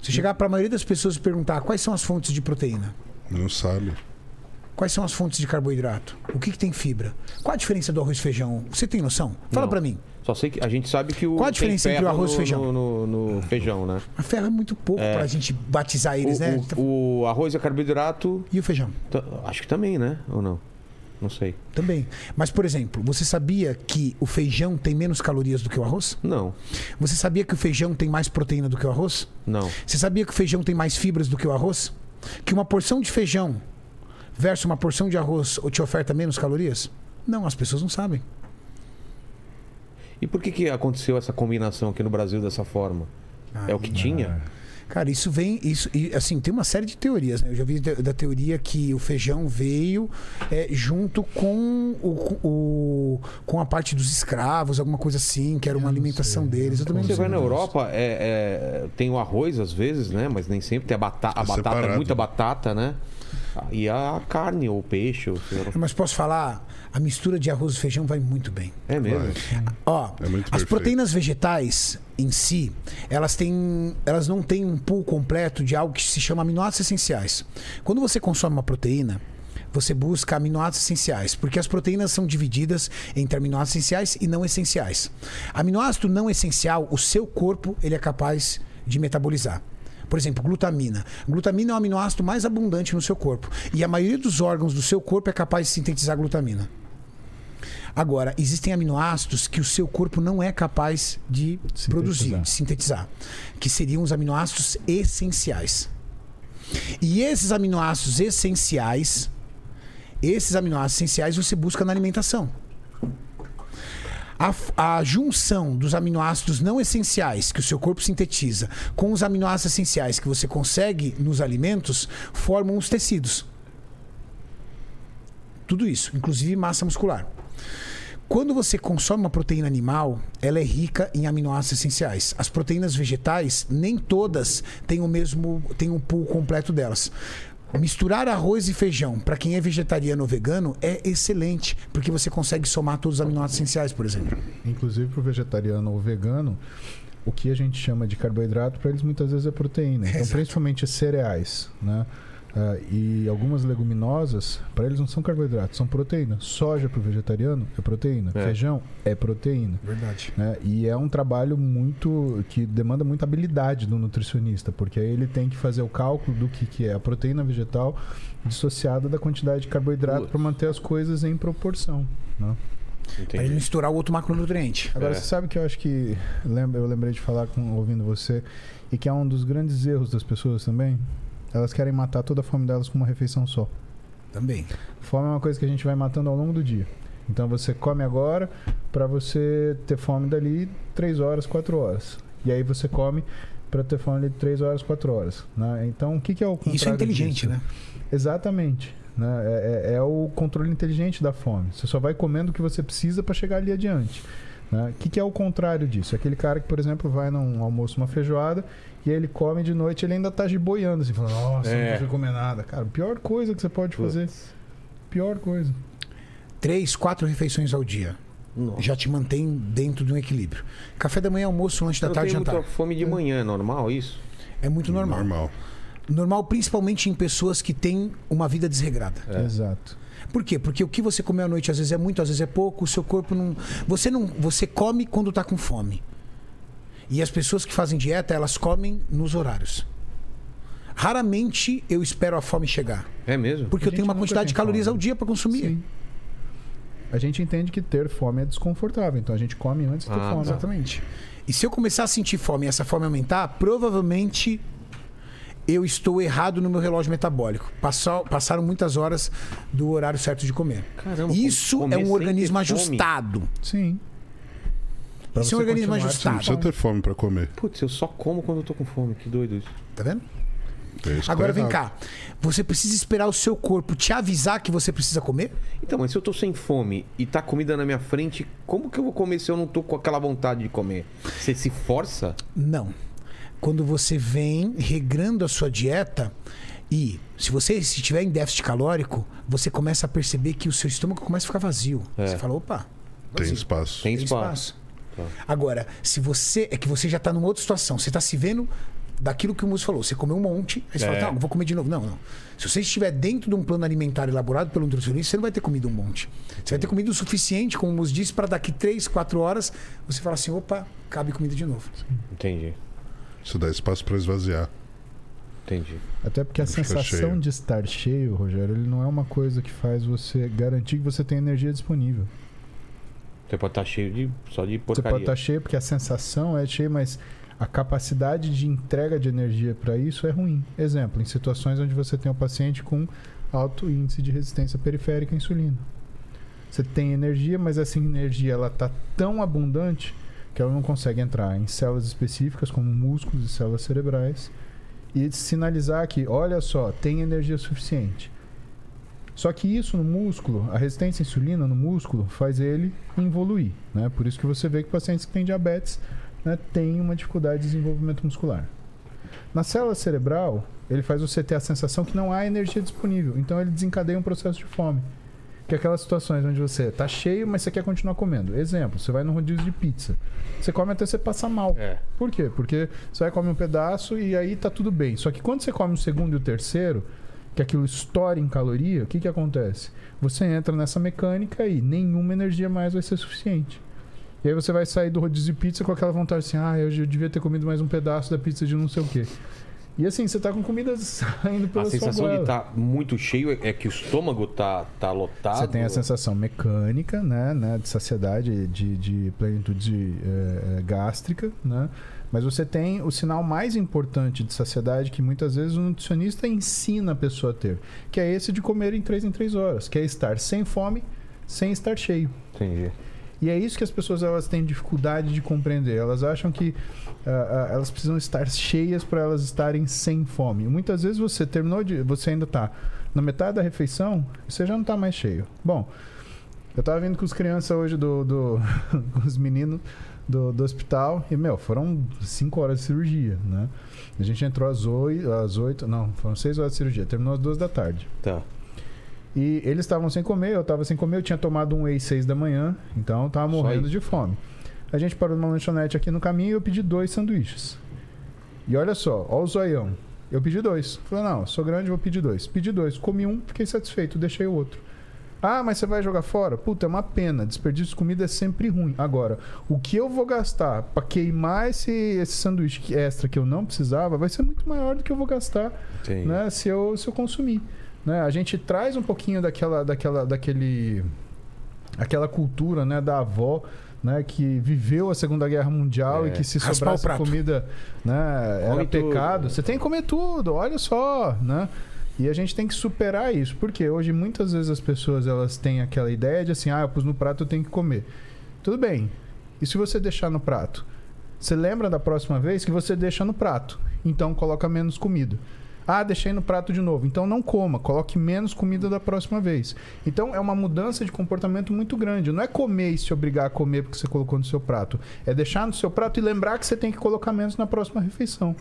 Se chegar para a maioria das pessoas e perguntar quais são as fontes de proteína, Não sabe. quais são as fontes de carboidrato, o que, que tem fibra, qual a diferença do arroz e feijão, você tem noção? Fala para mim. Só sei que a gente sabe que o. Qual a diferença entre o arroz e no- feijão? No, no- no feijão, né? A ferro é muito pouco para a gente batizar eles, o, né? o- o arroz é carboidrato. E o feijão? Acho que também, né? Ou não? Não sei. Também. Mas, por exemplo, você sabia que o feijão tem menos calorias do que o arroz? Não. Você sabia que o feijão tem mais proteína do que o arroz? Não. Você sabia que o feijão tem mais fibras do que o arroz? Que uma porção de feijão versus uma porção de arroz te oferta menos calorias? Não, as pessoas não sabem. E por que, que aconteceu essa combinação aqui no Brasil dessa forma? é o que tinha? Cara, isso vem. Isso, e, assim, tem uma série de teorias, né? Eu já vi da, da teoria que o feijão veio é, junto com, o, o- com a parte dos escravos, alguma coisa assim, que era uma alimentação deles. Eu também Você sei. vai na Europa, é, é, tem o arroz às vezes, né? Mas nem sempre tem a, bata a É batata, separado. muita batata, né? E a carne ou peixe. Ou. Mas posso falar, a mistura de arroz e feijão vai muito bem. É mesmo? Vai. Ó, É as perfeito. proteínas vegetais em si, elas têm, elas não têm um pool completo de algo que se chama aminoácidos essenciais. Quando você consome uma proteína, você busca aminoácidos essenciais, porque as proteínas são divididas entre aminoácidos essenciais e não essenciais. Aminoácido não essencial, o seu corpo ele é capaz de metabolizar. Por exemplo, glutamina. Glutamina é o aminoácido mais abundante no seu corpo. E a maioria dos órgãos do seu corpo é capaz de sintetizar glutamina. Agora, existem aminoácidos que o seu corpo não é capaz de Sintetizar. produzir, de sintetizar, que seriam os aminoácidos essenciais. E esses aminoácidos essenciais, esses aminoácidos essenciais você busca na alimentação. A, a junção dos aminoácidos não essenciais que o seu corpo sintetiza com os aminoácidos essenciais que você consegue nos alimentos formam os tecidos. Tudo isso, inclusive massa muscular. Quando você consome uma proteína animal, ela é rica em aminoácidos essenciais. As proteínas vegetais, nem todas têm o mesmo, têm um pool completo delas. Misturar arroz e feijão para quem é vegetariano ou vegano é excelente, porque você consegue somar todos os aminoácidos essenciais, por exemplo. Inclusive para o vegetariano ou vegano, o que a gente chama de carboidrato para eles muitas vezes é proteína. Então, Exato. principalmente cereais, né? Ah, e algumas leguminosas, para eles não são carboidratos, são proteína. Soja para o vegetariano é proteína. É. Feijão é proteína. Verdade. né? E é um trabalho muito que demanda muita habilidade do nutricionista, porque aí ele tem que fazer o cálculo do que, que é a proteína vegetal dissociada da quantidade de carboidrato para manter as coisas em proporção. Né? Para ele misturar o outro macronutriente. Agora, É. você sabe que eu acho que lembra, eu lembrei de falar com, ouvindo você e que é um dos grandes erros das pessoas também. Elas querem matar toda a fome delas com uma refeição só. Também. Fome é uma coisa que a gente vai matando ao longo do dia. Então você come agora para você ter fome dali 3 horas, 4 horas. E aí você come para ter fome de 3 horas, 4 horas. Né? Então o que, que é o contrário Isso é inteligente, disso? né? Exatamente. Né? É, é- é o controle inteligente da fome. Você só vai comendo o que você precisa para chegar ali adiante. né? O que, que é o contrário disso? Aquele cara que, por exemplo, vai num almoço, uma feijoada, e aí ele come de noite ele ainda tá giboiando, assim, falando, nossa, É. não consigo comer nada. Cara, pior coisa que você pode fazer. Pior coisa. Três, quatro refeições ao dia. Nossa. Já te mantém dentro de um equilíbrio. Café da manhã, almoço, lanche da Eu tarde, tenho jantar. muita fome de manhã, é normal isso? É muito normal. Normal. Normal, principalmente em pessoas que têm uma vida desregrada. Exato. Por quê? Porque o que você come à noite às vezes é muito, às vezes é pouco, o seu corpo não. Você não. Você come quando tá com fome. E as pessoas que fazem dieta, elas comem nos horários. Raramente eu espero a fome chegar. É mesmo? Porque A eu tenho uma quantidade de calorias fome. ao dia para consumir. Sim. A gente entende que ter fome é desconfortável, então a gente come antes de ter Ah, fome. Exatamente. E se eu começar a sentir fome e essa fome aumentar, provavelmente eu estou errado no meu relógio metabólico. Passou- passaram muitas horas do horário certo de comer. Caramba, Isso é um organismo ajustado. Sim. Pra Isso é um você organismo continuar ajustado. Não precisa ter fome pra comer. Putz, eu só como quando eu tô com fome. Que doido isso. Tá vendo? É isso que Agora tá vem errado. cá. Você precisa esperar o seu corpo te avisar que você precisa comer? Então, mas se eu tô sem fome e tá comida na minha frente, como que eu vou comer se eu não tô com aquela vontade de comer? Você se força? Não. Quando você vem regrando a sua dieta e se você se tiver em déficit calórico, você começa a perceber que o seu estômago começa a ficar vazio. É. Você fala, opa, Tem espaço. Tem Tem espaço. espaço. Agora, se você. É que você já tá numa outra situação. Você tá se vendo daquilo que o Múcio falou. Você comeu um monte, aí você É. fala, tá, vou comer de novo. Não, não. Se você estiver dentro de um plano alimentar elaborado pelo nutricionista, você não vai ter comido um monte. Você vai ter comido o suficiente, como o Múcio disse, para daqui 3, 4 horas você falar assim: opa, cabe comida de novo. Entendi. Isso dá espaço pra esvaziar. Entendi. Até porque a sensação cheio. de estar cheio, Rogério, ele não é uma coisa que faz você garantir que você tem energia disponível. Você pode estar cheio de só de Você porcaria. pode estar cheio porque a sensação é cheia, mas a capacidade de entrega de energia para isso é ruim. Exemplo, em situações onde você tem um paciente com alto índice de resistência periférica à insulina. Você tem energia, mas essa energia ela está tão abundante que ela não consegue entrar em células específicas como músculos e células cerebrais e sinalizar que, olha só, tem energia suficiente. Só que isso no músculo, a resistência à insulina no músculo faz ele evoluir, né? Por isso que você vê que pacientes que têm diabetes né, têm uma dificuldade de desenvolvimento muscular. Na célula cerebral, ele faz você ter a sensação que não há energia disponível, então ele desencadeia um processo de fome. Que é aquelas situações onde você está cheio, mas você quer continuar comendo. Exemplo, você vai no rodízio de pizza. Você come até você passar mal. É. Por quê? Porque você vai comer um pedaço e aí tá tudo bem. Só que quando você come o segundo e o terceiro, que aquilo estoura em caloria, o que, que acontece? Você entra nessa mecânica e nenhuma energia mais vai ser suficiente. E aí você vai sair do rodízio de pizza com aquela vontade assim, ah, eu devia ter comido mais um pedaço da pizza de não sei o quê. E assim, você tá com comida (laughs) saindo pela A sensação de estar muito cheio é é que o estômago tá, tá lotado. Você tem a sensação mecânica, né, né de saciedade, de, de plenitude eh, gástrica, né? Mas você tem o sinal mais importante de saciedade que muitas vezes o nutricionista ensina a pessoa a ter, que é esse de comer em 3 em 3 horas, que é estar sem fome, sem estar cheio. Entendi. E é isso que as pessoas elas têm dificuldade de compreender. Elas acham que ah, elas precisam estar cheias para elas estarem sem fome. Muitas vezes você terminou de, você ainda está na metade da refeição, você já não está mais cheio. Bom, eu estava vindo com as crianças hoje do, do (laughs) com os meninos do, do hospital e meu, foram 5 horas de cirurgia, né? A gente entrou às 8, às 8, não, foram 6 horas de cirurgia, terminou às 2 da tarde. Tá. E eles estavam sem comer, eu estava sem comer, eu tinha tomado um whey 6 da manhã, então eu tava Só morrendo de fome. A gente parou numa lanchonete aqui no caminho e eu pedi dois sanduíches. E olha só, ó o zoião. Eu pedi dois. Falei, não, sou grande, vou pedir dois. Pedi dois, comi um, fiquei satisfeito, deixei o outro. Ah, mas você vai jogar fora? Puta, é uma pena. Desperdício de comida é sempre ruim. Agora, o que eu vou gastar para queimar esse, esse sanduíche extra que eu não precisava vai ser muito maior do que eu vou gastar né, se, eu, se eu consumir. Né? A gente traz um pouquinho daquela, daquela, daquele, aquela cultura né, da avó né, que viveu a Segunda Guerra Mundial É. e que se sobrasse comida né, era tudo. pecado. Você tem que comer tudo, olha só, né? E a gente tem que superar isso, porque hoje muitas vezes as pessoas elas têm aquela ideia de assim, ah, eu pus no prato, eu tenho que comer. Tudo bem. E se você deixar no prato? Você lembra da próxima vez que você deixa no prato. Então coloca menos comida. Ah, deixei no prato de novo. Então não coma, coloque menos comida da próxima vez. Então é uma mudança de comportamento muito grande. Não é comer e se obrigar a comer porque você colocou no seu prato. É deixar no seu prato e lembrar que você tem que colocar menos na próxima refeição.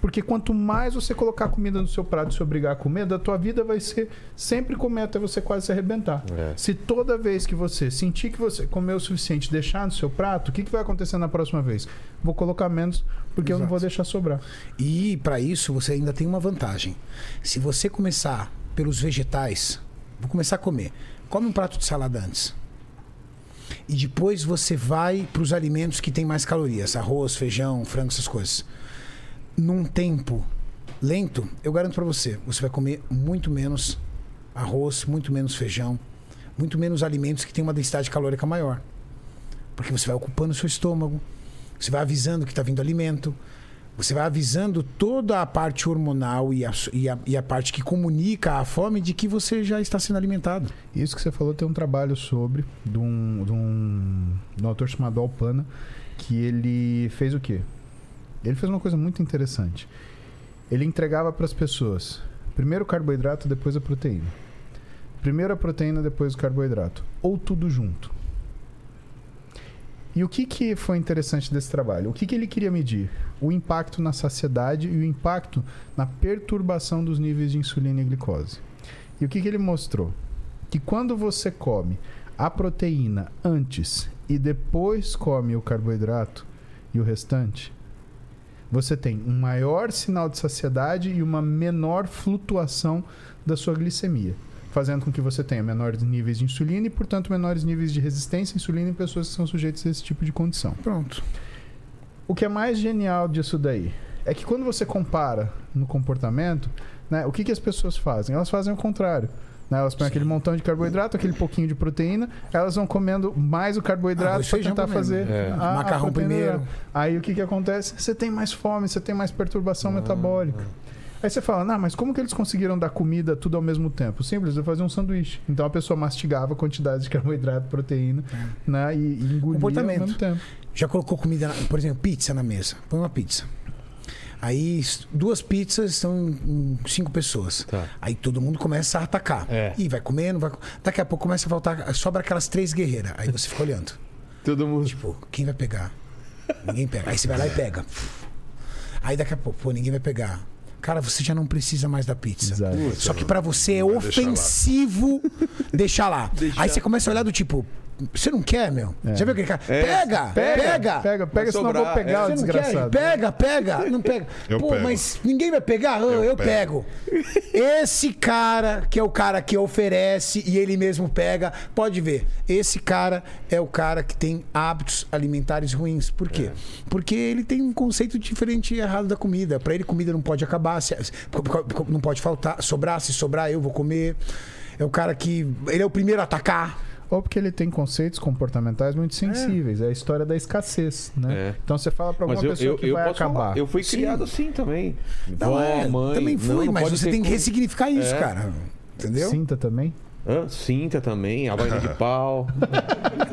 Porque quanto mais você colocar comida no seu prato e se obrigar a comer, da tua vida vai ser sempre comer até você quase se arrebentar. É. Se toda vez que você sentir que você comeu o suficiente, deixar no seu prato, o que, que vai acontecer na próxima vez? Vou colocar menos porque eu não Exato. vou deixar sobrar. E para isso você ainda tem uma vantagem. Se você começar pelos vegetais, vou começar a comer. Come um prato de salada antes. E depois você vai para os alimentos que têm mais calorias, arroz, feijão, frango, essas coisas. Num tempo lento, eu garanto para você, você vai comer muito menos arroz, muito menos feijão, muito menos alimentos que têm uma densidade calórica maior. Porque você vai ocupando o seu estômago, você vai avisando que está vindo alimento, você vai avisando toda a parte hormonal e a, e, a, e a parte que comunica a fome de que você já está sendo alimentado. Isso que você falou tem um trabalho sobre de um, de um, de um autor chamado Alpana que ele fez o quê? Ele fez uma coisa muito interessante. Ele entregava para as pessoas primeiro o carboidrato, depois a proteína. Primeiro a proteína, depois o carboidrato. Ou tudo junto. E o que, que foi interessante desse trabalho? O que, que ele queria medir? O impacto na saciedade e o impacto na perturbação dos níveis de insulina e glicose. E o que, que ele mostrou? Que quando você come a proteína antes e depois come o carboidrato e o restante, você tem um maior sinal de saciedade e uma menor flutuação da sua glicemia, fazendo com que você tenha menores níveis de insulina e, portanto, menores níveis de resistência à insulina em pessoas que são sujeitas a esse tipo de condição. Pronto. O que é mais genial disso daí é que quando você compara no comportamento, né, o que, que as pessoas fazem? Elas fazem o contrário. Né? Elas põem aquele montão de carboidrato, aquele pouquinho de proteína, elas vão comendo mais o carboidrato Arroz, para tentar fazer É. a- a Macarrão proteína. primeiro. Aí o que, que acontece? Você tem mais fome, você tem mais perturbação metabólica. Aí você fala, não, mas como que eles conseguiram dar comida tudo ao mesmo tempo? Simples, eu fazia um sanduíche. Então a pessoa mastigava a quantidade de carboidrato, proteína, né? E, e engolia ao mesmo tempo. Já colocou comida, na- por exemplo, pizza na mesa. Põe uma pizza. Aí duas pizzas em cinco pessoas. Tá. Aí todo mundo começa a atacar. É. E vai comendo, vai. Daqui a pouco começa a faltar. Sobra aquelas três guerreiras. Aí você fica olhando. (laughs) Todo mundo. Tipo, quem vai pegar? Ninguém pega. Aí você vai lá e pega. Aí daqui a pouco, pô, ninguém vai pegar. Cara, você já não precisa mais da pizza. Exato. Só que pra você é Vai deixar lá. ofensivo (laughs) deixar lá. Aí você começa a olhar do tipo, você não quer, meu? Já viu aquele cara? É. Pega, Pega, pega, Pega, pega, senão eu vou sobrar, pegar é. o Você não desgraçado. quer? Pega, pega. Não pega. Eu Pô, pego. mas ninguém vai pegar? Ah, Eu, Eu pego. Esse cara, que é o cara que oferece e ele mesmo pega, pode ver. Esse cara é o cara que tem hábitos alimentares ruins. Por quê? Porque ele tem um conceito diferente e errado da comida. Pra ele, comida não pode acabar, se- não pode faltar, sobrar. Se sobrar, eu vou comer. É o cara que. Ele é o primeiro a atacar. Ou porque ele tem conceitos comportamentais muito sensíveis. É, a história da escasez, né? É. Então você fala pra Mas alguma eu, pessoa eu, que eu vai acabar. falar, eu fui Sim. criado assim também. Não, Vó, é, mãe. também não, fui, não mas pode você tem que com- ressignificar isso, É. cara. Entendeu? Cinta também? Hã? Cinta também, a vaina de (laughs) pau.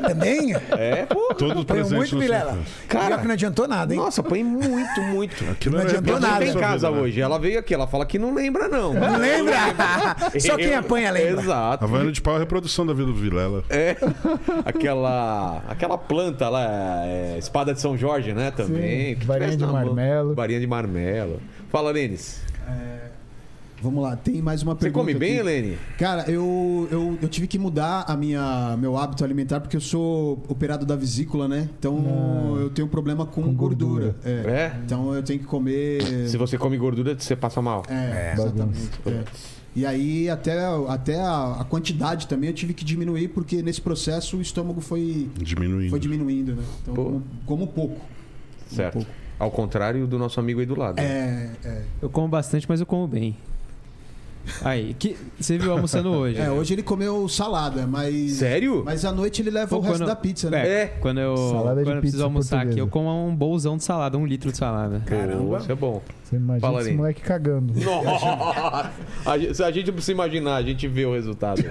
Também? É, pô. Todo Põe presente muito, Vilela. Cara, Pior que não adiantou nada, hein? Nossa, põe muito, muito. Aquilo Não era adiantou repetição nada. Em casa vida, né? hoje. Ela veio aqui, ela fala que não lembra, não. Não lembra? (laughs) Só quem Eu- apanha lembra. Exato. A Havaiana de pau é a reprodução da vida do Vilela. É. Aquela, aquela planta lá, é, espada de São Jorge, né? Também. Sim, que varinha de marmelo. Varinha de marmelo. Fala, Lênis. Vamos lá, tem mais uma Você pergunta. come bem, aqui. Helene? Cara, eu, eu, eu tive que mudar a minha, meu hábito alimentar porque eu sou operado da vesícula, né? Então eu tenho problema com, Com gordura. gordura. É. É? Então eu tenho que comer. Se você come gordura, você passa mal. É, bagunça. exatamente. É. E aí, até, até a, a quantidade também eu tive que diminuir, porque nesse processo o estômago foi, Diminuindo. foi diminuindo, né? Então, Pô. como, como pouco. Certo. pouco. Ao contrário do nosso amigo aí do lado. É, é. Eu como bastante, mas eu como bem. Aí, que, você viu almoçando hoje. É, hoje ele comeu salada, mas. Sério? Mas à noite ele leva Pô, o resto quando- da pizza, né? É, É. quando eu, Salada de quando eu preciso pizza almoçar aqui, eu como um bolzão de salada, um litro de salada. Caramba. Isso é bom. Você imagina Fala, esse Aline. moleque cagando. Nossa! (laughs) A gente, se a gente precisa imaginar, a gente vê o resultado.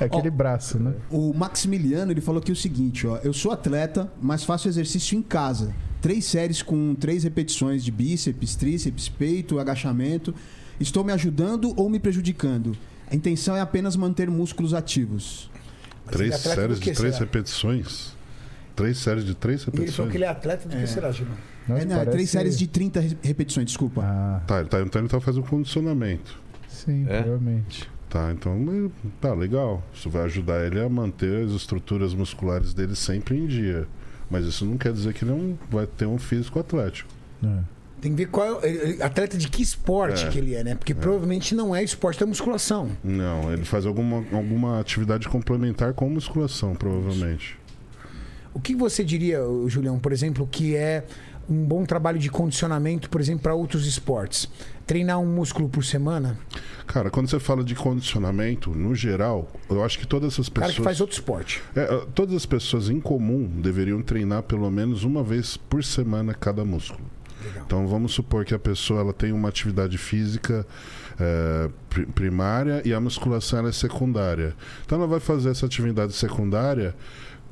É aquele braço, né? O Maximiliano ele falou aqui o seguinte, ó. Eu sou atleta, mas faço exercício em casa. Três séries com três repetições de bíceps, tríceps, peito, agachamento. Estou me ajudando ou me prejudicando? A intenção é apenas manter músculos ativos. Mas ele Três é séries de três será? repetições. Três séries de três E ele falou repetições. que ele é atleta do que será, Gilmar? É, não, parece- Três séries de 30 re- repetições, desculpa. Ah, Tá, ele tá, então ele tá fazendo condicionamento. sim, É? provavelmente. Tá, então eh, tá legal. Isso vai ajudar ele a manter as estruturas musculares dele sempre em dia. Mas isso não quer dizer que ele não vai ter um físico atlético. É. Tem que ver qual é, atleta de que esporte É. que ele é, né? Porque provavelmente não é esporte da musculação. Não, ele faz alguma, alguma atividade complementar com musculação, provavelmente. O que você diria, Julião, por exemplo, que é um bom trabalho de condicionamento, por exemplo, para outros esportes? Treinar um músculo por semana? Cara, quando você fala de condicionamento, no geral, eu acho que todas essas O cara pessoas. que faz outro esporte. É, eh, todas as pessoas em comum deveriam treinar pelo menos uma vez por semana cada músculo. Legal. Então vamos supor que a pessoa ela tem uma atividade física pri- primária e a musculação é secundária. Então ela vai fazer essa atividade secundária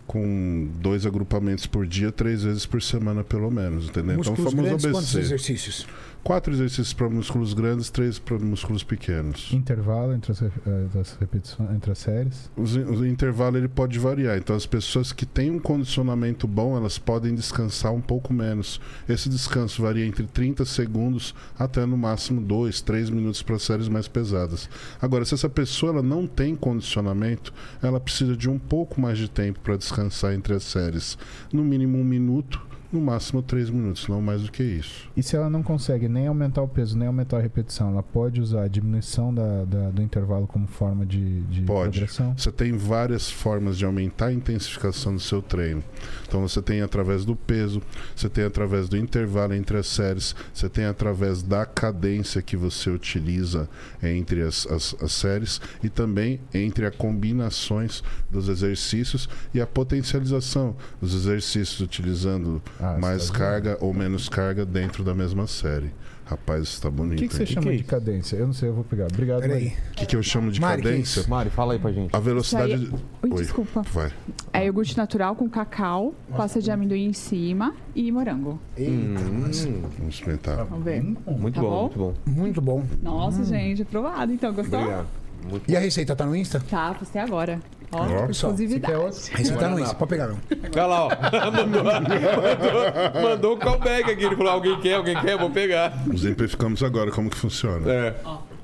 com dois agrupamentos por dia, três vezes por semana pelo menos, entendeu? Então Músculos famoso grandes, quantos ABC. exercícios? Quatro exercícios para músculos grandes, três para músculos pequenos. Intervalo entre as, eh, das repetições, entre as séries. Os- O intervalo ele pode variar. Então as pessoas que têm um condicionamento bom, elas podem descansar um pouco menos. Esse descanso varia entre 30 segundos até no máximo 2, 3 minutos para séries mais pesadas. Agora, se essa pessoa ela não tem condicionamento, ela precisa de um pouco mais de tempo para descansar entre as séries. No mínimo um minuto, no máximo três minutos, não mais do que isso. E se ela não consegue nem aumentar o peso, nem aumentar a repetição, ela pode usar a diminuição da, da- do intervalo como forma de, de Pode. progressão? Você tem várias formas de aumentar a intensificação do seu treino. Então você tem através do peso, você tem através do intervalo entre as séries, você tem através da cadência que você utiliza entre as, as, as séries e também entre as combinações dos exercícios e a potencialização dos exercícios utilizando Ah, mais tá carga ou menos carga dentro da mesma série. Rapaz, isso tá O bonito. que, que você hein? chama que é de cadência? Eu não sei, eu vou pegar. Obrigado, Peraí. Maria. O que, que eu chamo de Mari, que é cadência? Mari, fala aí pra gente. A velocidade. Isso de- Ui, Oi. desculpa. Vai. É iogurte natural com cacau, pasta de amendoim em cima e morango. Eita, nós. Vamos experimentar. Vamos ver. Muito Tá bom, bom? muito bom. Muito bom. Nossa, gente, aprovado. Então, gostou? Obrigado. Muito E a receita tá no Insta? Tá, postei agora. Ó. Pessoal, exclusividade. Receita tá no Insta, pode pegar, não. Olha lá, ó. (laughs) mandou, mandou, mandou um callback aqui. Ele falou: alguém quer, alguém quer, vou pegar. Exemplificamos agora como que funciona. É.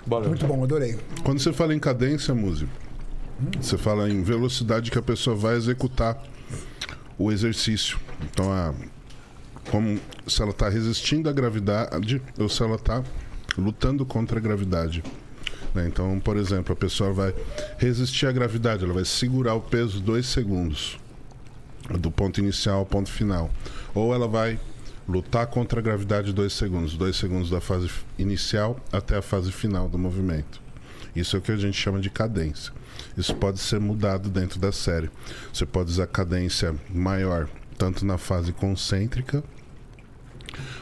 Bora. Muito bom, adorei. Quando você fala em cadência, música, você fala em velocidade que a pessoa vai executar o exercício. Então, a, como se ela está resistindo à gravidade ou se ela está lutando contra a gravidade. Né? Então, por exemplo, a pessoa vai resistir à gravidade, ela vai segurar o peso dois segundos, do ponto inicial ao ponto final. Ou ela vai lutar contra a gravidade dois segundos, dois segundos da fase inicial até a fase final do movimento. Isso é o que a gente chama de cadência. Isso pode ser mudado dentro da série. Você pode usar cadência maior tanto na fase concêntrica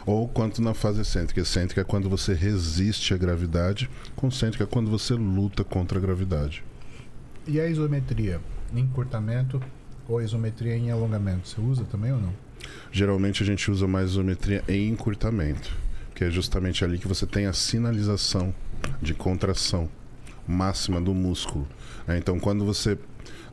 ou quanto na fase excêntrica. Excêntrica é quando você resiste à gravidade, concêntrica é quando você luta contra a gravidade. E a isometria? Encurtamento ou isometria em alongamento? Você usa também ou não? Geralmente a gente usa mais isometria em encurtamento, que é justamente ali que você tem a sinalização de contração máxima do músculo. né? Então, quando você,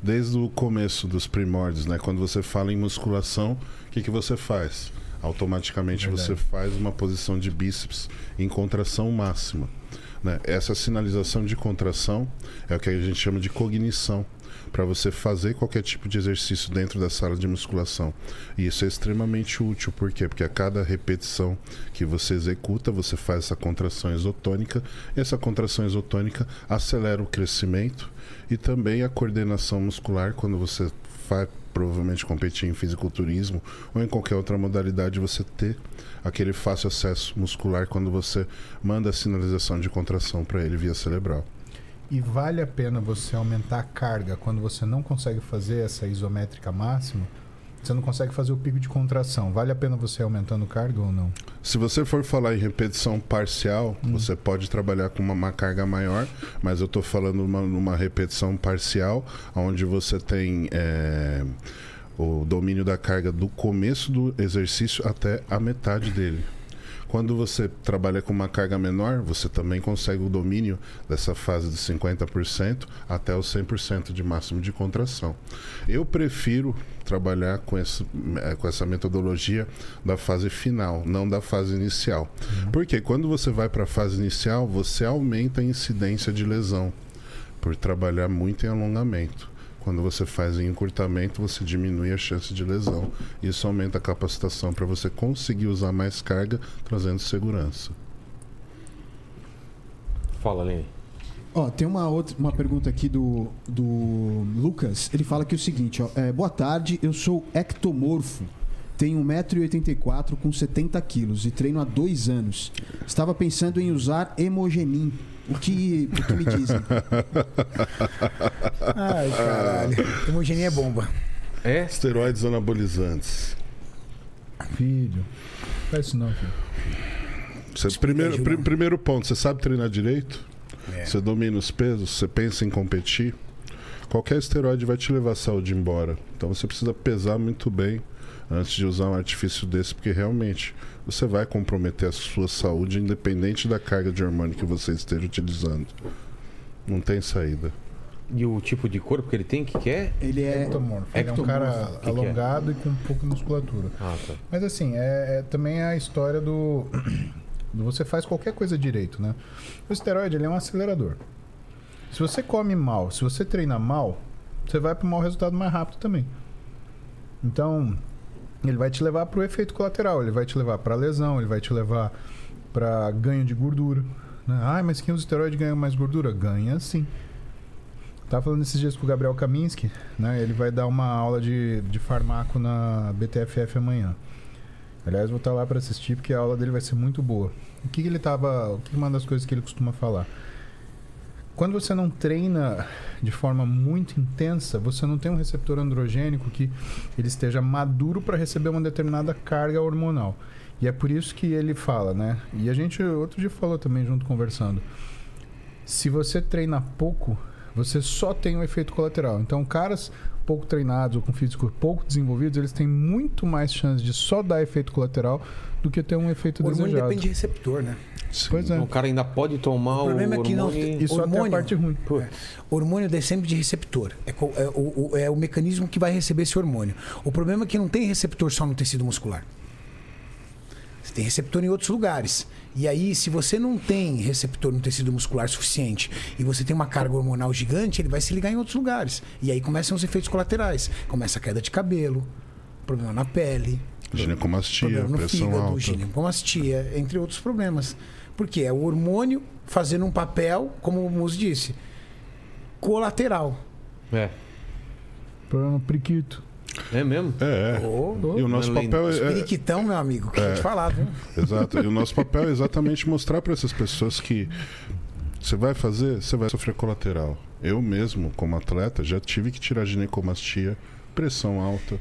desde o começo dos primórdios, né, quando você fala em musculação, o que, que você faz? Automaticamente Verdade. você faz uma posição de bíceps em contração máxima. né? Essa sinalização de contração é o que a gente chama de cognição para você fazer qualquer tipo de exercício dentro da sala de musculação. E isso é extremamente útil, por quê? Porque a cada repetição que você executa, você faz essa contração isotônica, e essa contração isotônica acelera o crescimento e também a coordenação muscular quando você vai provavelmente competir em fisiculturismo ou em qualquer outra modalidade, você ter aquele fácil acesso muscular quando você manda a sinalização de contração para ele via cerebral. E vale a pena você aumentar a carga quando você não consegue fazer essa isométrica máxima? Você não consegue fazer o pico de contração. Vale a pena você aumentando carga ou não? Se você for falar em repetição parcial, você pode trabalhar com uma, uma carga maior, mas eu estou falando uma, numa repetição parcial, onde você tem é, o domínio da carga do começo do exercício até a metade dele. Quando você trabalha com uma carga menor, você também consegue o domínio dessa fase de 50% até os 100% de máximo de contração. Eu prefiro trabalhar com, esse, eh, com essa metodologia da fase final, não da fase inicial. Porque quando você vai para a fase inicial, você aumenta a incidência de lesão por trabalhar muito em alongamento. Quando você faz em encurtamento, você diminui a chance de lesão. Isso aumenta a capacitação para você conseguir usar mais carga, trazendo segurança. Fala, Lene. Ó, tem uma outra uma pergunta aqui do, do Lucas. Ele fala que é o seguinte, ó, é, boa tarde, eu sou ectomorfo. Tenho 1,84m com 70 quilos e treino há dois anos. Estava pensando em usar hemogenin. O que, o que me dizem? (laughs) Ai, caralho. Hemogenia é bomba. É? Esteroides anabolizantes. Filho. Faz isso não, filho. Você, primeiro, pri- primeiro ponto, você sabe treinar direito? É. Você domina os pesos? Você pensa em competir? Qualquer esteroide vai te levar a saúde embora. Então você precisa pesar muito bem antes de usar um artifício desse, porque realmente você vai comprometer a sua saúde, independente da carga de hormônio que você esteja utilizando. Não tem saída. E o tipo de corpo que ele tem, que que é? Ele é. Ectomorfo. Ele é um cara Que que é? alongado e com um pouco de musculatura. Ah, tá. Mas assim, é, é também a história do, (clears throat) do você faz qualquer coisa direito, né? O esteroide ele é um acelerador. Se você come mal, se você treina mal, você vai para um mau resultado mais rápido também. Então, ele vai te levar para o efeito colateral, ele vai te levar para lesão, ele vai te levar para ganho de gordura. Né? Ah, mas quem usa esteroide ganha mais gordura? Ganha sim. Tava falando esses dias com o Gabriel Kaminski, né? Ele vai dar uma aula de, de farmaco na BTFF amanhã. Aliás, vou estar lá para assistir porque a aula dele vai ser muito boa. O que, que ele tava, o que que uma das coisas que ele costuma falar? Quando você não treina de forma muito intensa, você não tem um receptor androgênico que ele esteja maduro para receber uma determinada carga hormonal. E é por isso que ele fala, né? E a gente outro dia falou também junto conversando. Se você treina pouco, você só tem um efeito colateral. Então, caras pouco treinados ou com físico pouco desenvolvidos, eles têm muito mais chance de só dar efeito colateral do que ter um efeito O hormônio desejado. depende de receptor, né? Pois é. O cara ainda pode tomar O problema é que não- hormônio... Isso até a hormônio- parte ruim. Pô, Hormônio é sempre de receptor. É, é o, o- é o mecanismo que vai receber esse hormônio. O problema é que não tem receptor só no tecido muscular. Você tem receptor em outros lugares. E aí, se você não tem receptor no tecido muscular suficiente e você tem uma carga hormonal gigante, ele vai se ligar em outros lugares. E aí começam os efeitos colaterais. Começa a queda de cabelo, problema na pele, Ginecomastia, problema no pressão fígado, alta. ginecomastia, entre outros problemas. Porque é o hormônio fazendo um papel, como o Mus disse, colateral. É. Problema priquito. É mesmo? É, é. Ô, E o nosso papel é, é, periquitão, meu amigo, que eu te falar, viu? Exato. E o nosso papel é exatamente mostrar para essas pessoas que você vai fazer, você vai sofrer colateral. Eu mesmo, como atleta, já tive que tirar ginecomastia, pressão alta,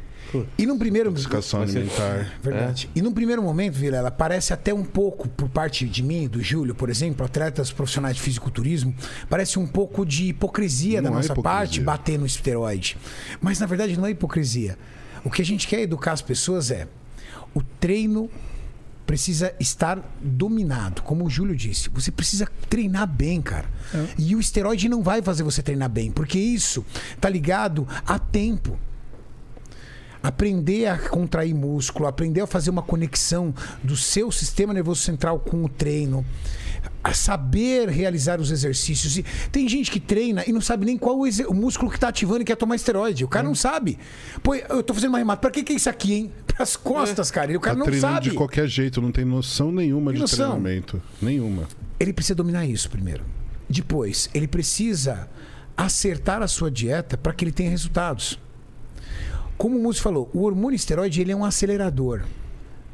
E num primeiro você- alimentar. Verdade. E num primeiro momento, Vilela, parece até um pouco, por parte de mim, do Júlio, por exemplo, atletas profissionais de fisiculturismo, parece um pouco de hipocrisia da Não é nossa hipocrisia. parte bater no esteroide. Mas na verdade não é hipocrisia. O que a gente quer educar as pessoas é o treino precisa estar dominado, como o Júlio disse. Você precisa treinar bem, cara. E o esteroide não vai fazer você treinar bem, porque isso tá ligado a tempo aprender a contrair músculo, aprender a fazer uma conexão do seu sistema nervoso central com o treino, a saber realizar os exercícios. E tem gente que treina e não sabe nem qual o, músculo que tá ativando e quer tomar esteroide. O cara não sabe. Pô, eu tô fazendo uma remata. Pra que, que é isso aqui, hein? (laughs) Pras costas, cara. E o cara tá não treinando sabe. de qualquer jeito, não tem noção nenhuma Tem de noção? treinamento. Nenhuma. Ele precisa dominar isso primeiro. Depois, ele precisa acertar a sua dieta para que ele tenha resultados. Como o Múcio falou, o hormônio esteroide ele é um acelerador.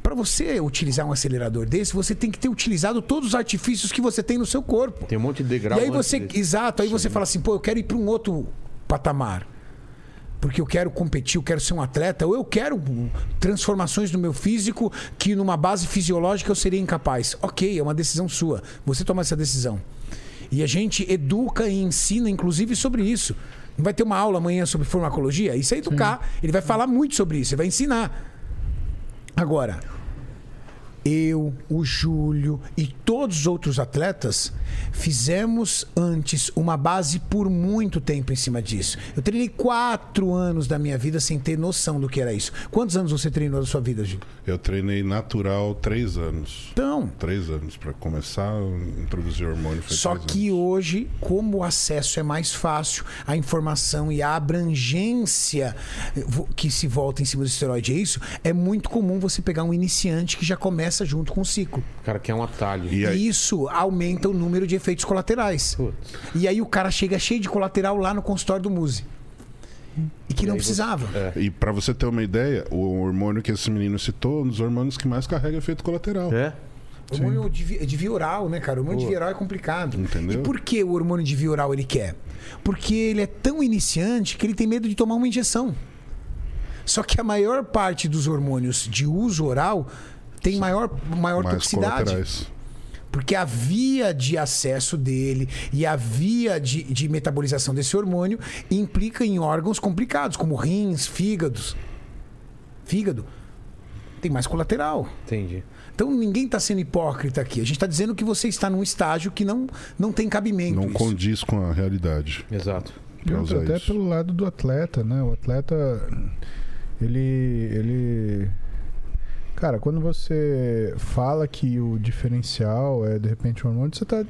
Para você utilizar um acelerador desse, você tem que ter utilizado todos os artifícios que você tem no seu corpo. Tem um monte de degrau. e aí você, desse. exato, aí você fala assim, pô, eu quero ir para um outro patamar. Porque eu quero competir, eu quero ser um atleta, ou eu quero transformações no meu físico que numa base fisiológica eu seria incapaz. Ok, é uma decisão sua. Você toma essa decisão. E a gente educa e ensina, inclusive, sobre isso. Não vai ter uma aula amanhã sobre farmacologia? Isso é educar. Ele vai falar muito sobre isso, ele vai ensinar. Agora, eu, o Júlio e todos os outros atletas fizemos antes uma base por muito tempo em cima disso. Eu treinei quatro anos da minha vida sem ter noção do que era isso. Quantos anos você treinou da sua vida, Gil? Eu treinei natural três anos. Então, Três anos para começar a introduzir hormônio. Só que anos. hoje, como o acesso é mais fácil, a informação e a abrangência eh, que se volta em cima do esteroide é isso, é muito comum você pegar um iniciante que já começa junto com o ciclo. O cara quer um atalho. E aí- E isso aumenta o número de efeitos colaterais. Putz. E aí o cara chega cheio de colateral lá no consultório do Muse. E que não aí você- precisava. E para você ter uma ideia, o hormônio que esse menino citou, é um dos hormônios que mais carrega efeito colateral. É? O hormônio de, vi- de via oral, né, cara? O hormônio de via oral é complicado. Entendeu? E por que o hormônio de via oral ele quer? Porque ele é tão iniciante que ele tem medo de tomar uma injeção. Só que a maior parte dos hormônios de uso oral tem maior, maior mais toxicidade. colaterais. Porque a via de acesso dele e a via de, de metabolização desse hormônio implica em órgãos complicados, como rins, fígados. Fígado. Tem mais colateral. Entendi. Então ninguém está sendo hipócrita aqui. A gente está dizendo que você está num estágio que não, não tem cabimento. Não isso. condiz com a realidade. Exato. E outra, até isso. pelo lado do atleta, né? O atleta, ele, ele, cara, quando você fala que o diferencial é de repente o hormônio, você está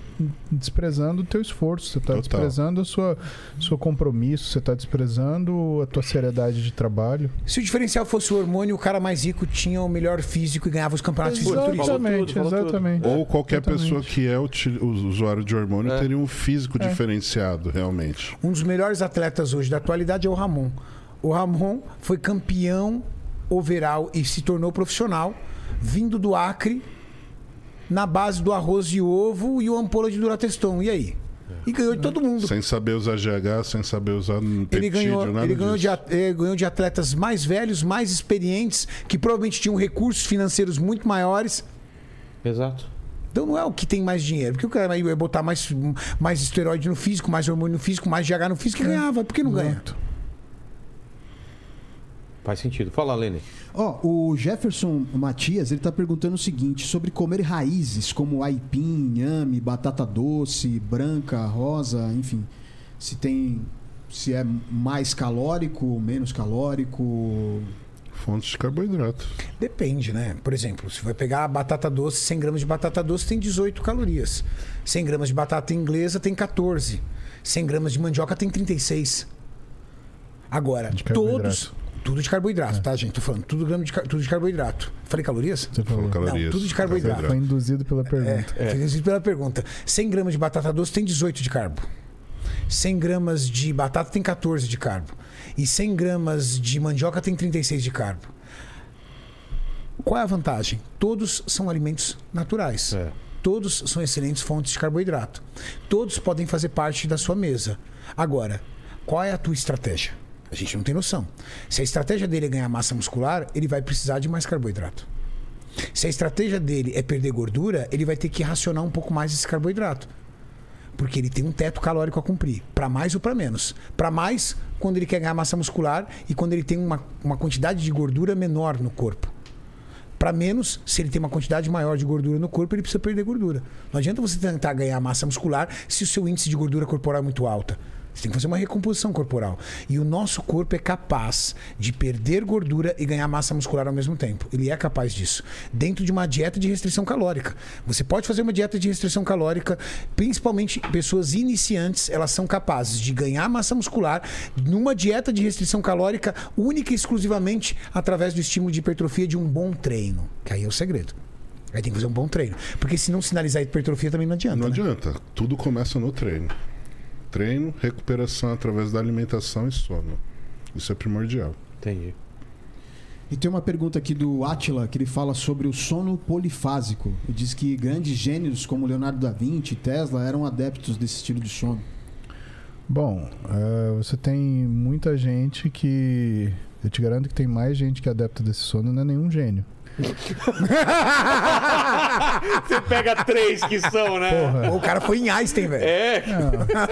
desprezando o teu esforço, você está desprezando a sua, seu compromisso, você está desprezando a tua seriedade de trabalho. Se o diferencial fosse o hormônio, o cara mais rico tinha o melhor físico e ganhava os campeonatos. Exatamente, tudo, falou exatamente. Ou qualquer Exatamente. pessoa que é o usuário de hormônio É. teria um físico É. diferenciado, realmente. Um dos melhores atletas hoje da atualidade é o Ramon. O Ramon foi campeão overall e se tornou profissional, vindo do Acre, na base do arroz e ovo e o ampola de Durateston. E aí? E ganhou de todo mundo. Sem saber usar GH, sem saber usar Ele peptídeo, ganhou, nada ele, ganhou de, disso. at- eh, ganhou de atletas mais velhos, mais experientes, que provavelmente tinham recursos financeiros muito maiores. Exato. Então não é o que tem mais dinheiro. Porque o cara ia botar mais, mais esteroide no físico, mais hormônio no físico, mais GH no físico e ganhava. Por que não ganha? Faz sentido. Fala, Lene. Ó, o Jefferson Matias, ele tá perguntando o seguinte, sobre comer raízes como aipim, inhame, batata doce, branca, rosa, enfim. Se tem se é mais calórico, menos calórico. Fontes de carboidrato. Depende, né? Por exemplo, se vai pegar a batata doce, 100 gramas de batata doce tem 18 calorias. 100 gramas de batata inglesa tem 14. 100 gramas de mandioca tem 36. Agora, todos. Tudo de carboidrato, tá, gente? Tô falando tudo, grama de, tudo de carboidrato. Falei calorias? Você falou. Calorias. tudo de carboidrato. Foi induzido pela pergunta. É, fiz isso pela pergunta. 100 gramas de batata doce tem 18 de carbo. 100 gramas de batata tem 14 de carbo. E 100 gramas de mandioca tem 36 de carbo. Qual é a vantagem? Todos são alimentos naturais. É. Todos são excelentes fontes de carboidrato. Todos podem fazer parte da sua mesa. Agora, qual é a tua estratégia? A gente não tem noção. Se a estratégia dele é ganhar massa muscular, ele vai precisar de mais carboidrato. Se a estratégia dele é perder gordura, ele vai ter que racionar um pouco mais esse carboidrato. Porque ele tem um teto calórico a cumprir, para mais ou para menos. Para mais, quando ele quer ganhar massa muscular e quando ele tem uma, uma quantidade de gordura menor no corpo. Para menos, se ele tem uma quantidade maior de gordura no corpo, ele precisa perder gordura. Não adianta você tentar ganhar massa muscular se o seu índice de gordura corporal é muito alta. Você tem que fazer uma recomposição corporal. E o nosso corpo é capaz de perder gordura e ganhar massa muscular ao mesmo tempo. Ele é capaz disso. Dentro de uma dieta de restrição calórica. Você pode fazer uma dieta de restrição calórica, principalmente pessoas iniciantes, elas são capazes de ganhar massa muscular numa dieta de restrição calórica única e exclusivamente através do estímulo de hipertrofia de um bom treino. Que aí é o segredo. Aí tem que fazer um bom treino. Porque se não sinalizar hipertrofia também não adianta. Não né? adianta. Tudo começa no treino. Treino, recuperação através da alimentação e sono. Isso é primordial. Entendi. E tem uma pergunta aqui do Atila, que ele fala sobre o sono polifásico. Ele diz que grandes gênios como Leonardo da Vinci e Tesla eram adeptos desse estilo de sono. Bom, eh, você tem muita gente que. Eu te garanto que tem mais gente que é adepta desse sono, não é nenhum gênio. (laughs) (laughs) Você pega três que são, né? Pô, o cara foi em Einstein, velho. É.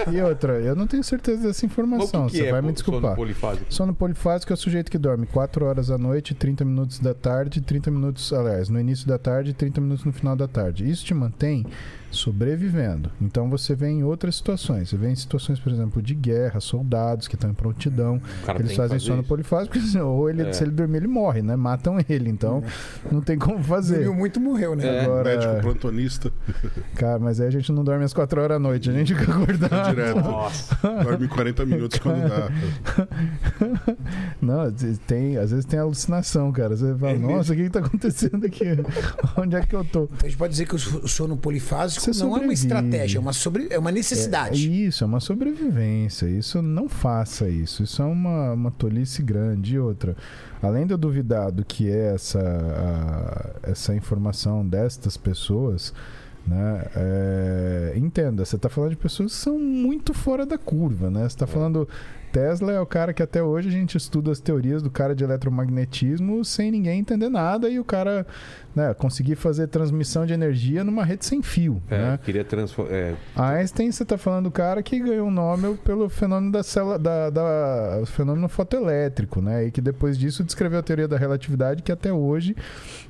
Não. E outra, eu não tenho certeza dessa informação. o que, que Você é vai me sono desculpar. polifásico? Sono polifásico é o sujeito que dorme 4 horas à noite, 30 minutos da tarde, 30 minutos, aliás, no início da tarde e 30 minutos no final da tarde. Isso te mantém sobrevivendo. Então você vê em outras situações. Você vê em situações, por exemplo, de guerra, soldados que estão em prontidão, eles fazem sono isso. polifásico, (laughs) ou ele, É. se ele dormir, ele morre, né? Matam ele. Então não tem como fazer. Dormiu muito, morreu, né? É. Agora, Médico plantonista, (laughs) cara, mas aí a gente não dorme às 4 horas da noite, a gente fica acordado. direto. Nossa. Dorme 40 minutos quando dá. (laughs) Não, tem, às vezes tem alucinação, cara. Você fala, nossa, o que, que tá acontecendo aqui? (laughs) Onde é que eu tô? Então a gente pode dizer que o so- o sono polifásico Você não é uma sobrevive. estratégia, é uma, sobre... é uma É, necessidade. isso, é uma sobrevivência. Isso não faça isso. Isso é uma, uma tolice grande. E outra, além de eu duvidar do que é essa, a- essa informação destas pessoas, né? é, entenda, você está falando de pessoas que são muito fora da curva, né? Você está falando. Tesla é o cara que até hoje a gente estuda as teorias do cara de eletromagnetismo sem ninguém entender nada e o cara né, conseguir fazer transmissão de energia numa rede sem fio. É, né? queria transformar. É, Einstein, você está falando do cara que ganhou o Nobel pelo fenômeno da célula, da, da- fenômeno fotoelétrico, né? E que depois disso descreveu a teoria da relatividade, que até hoje,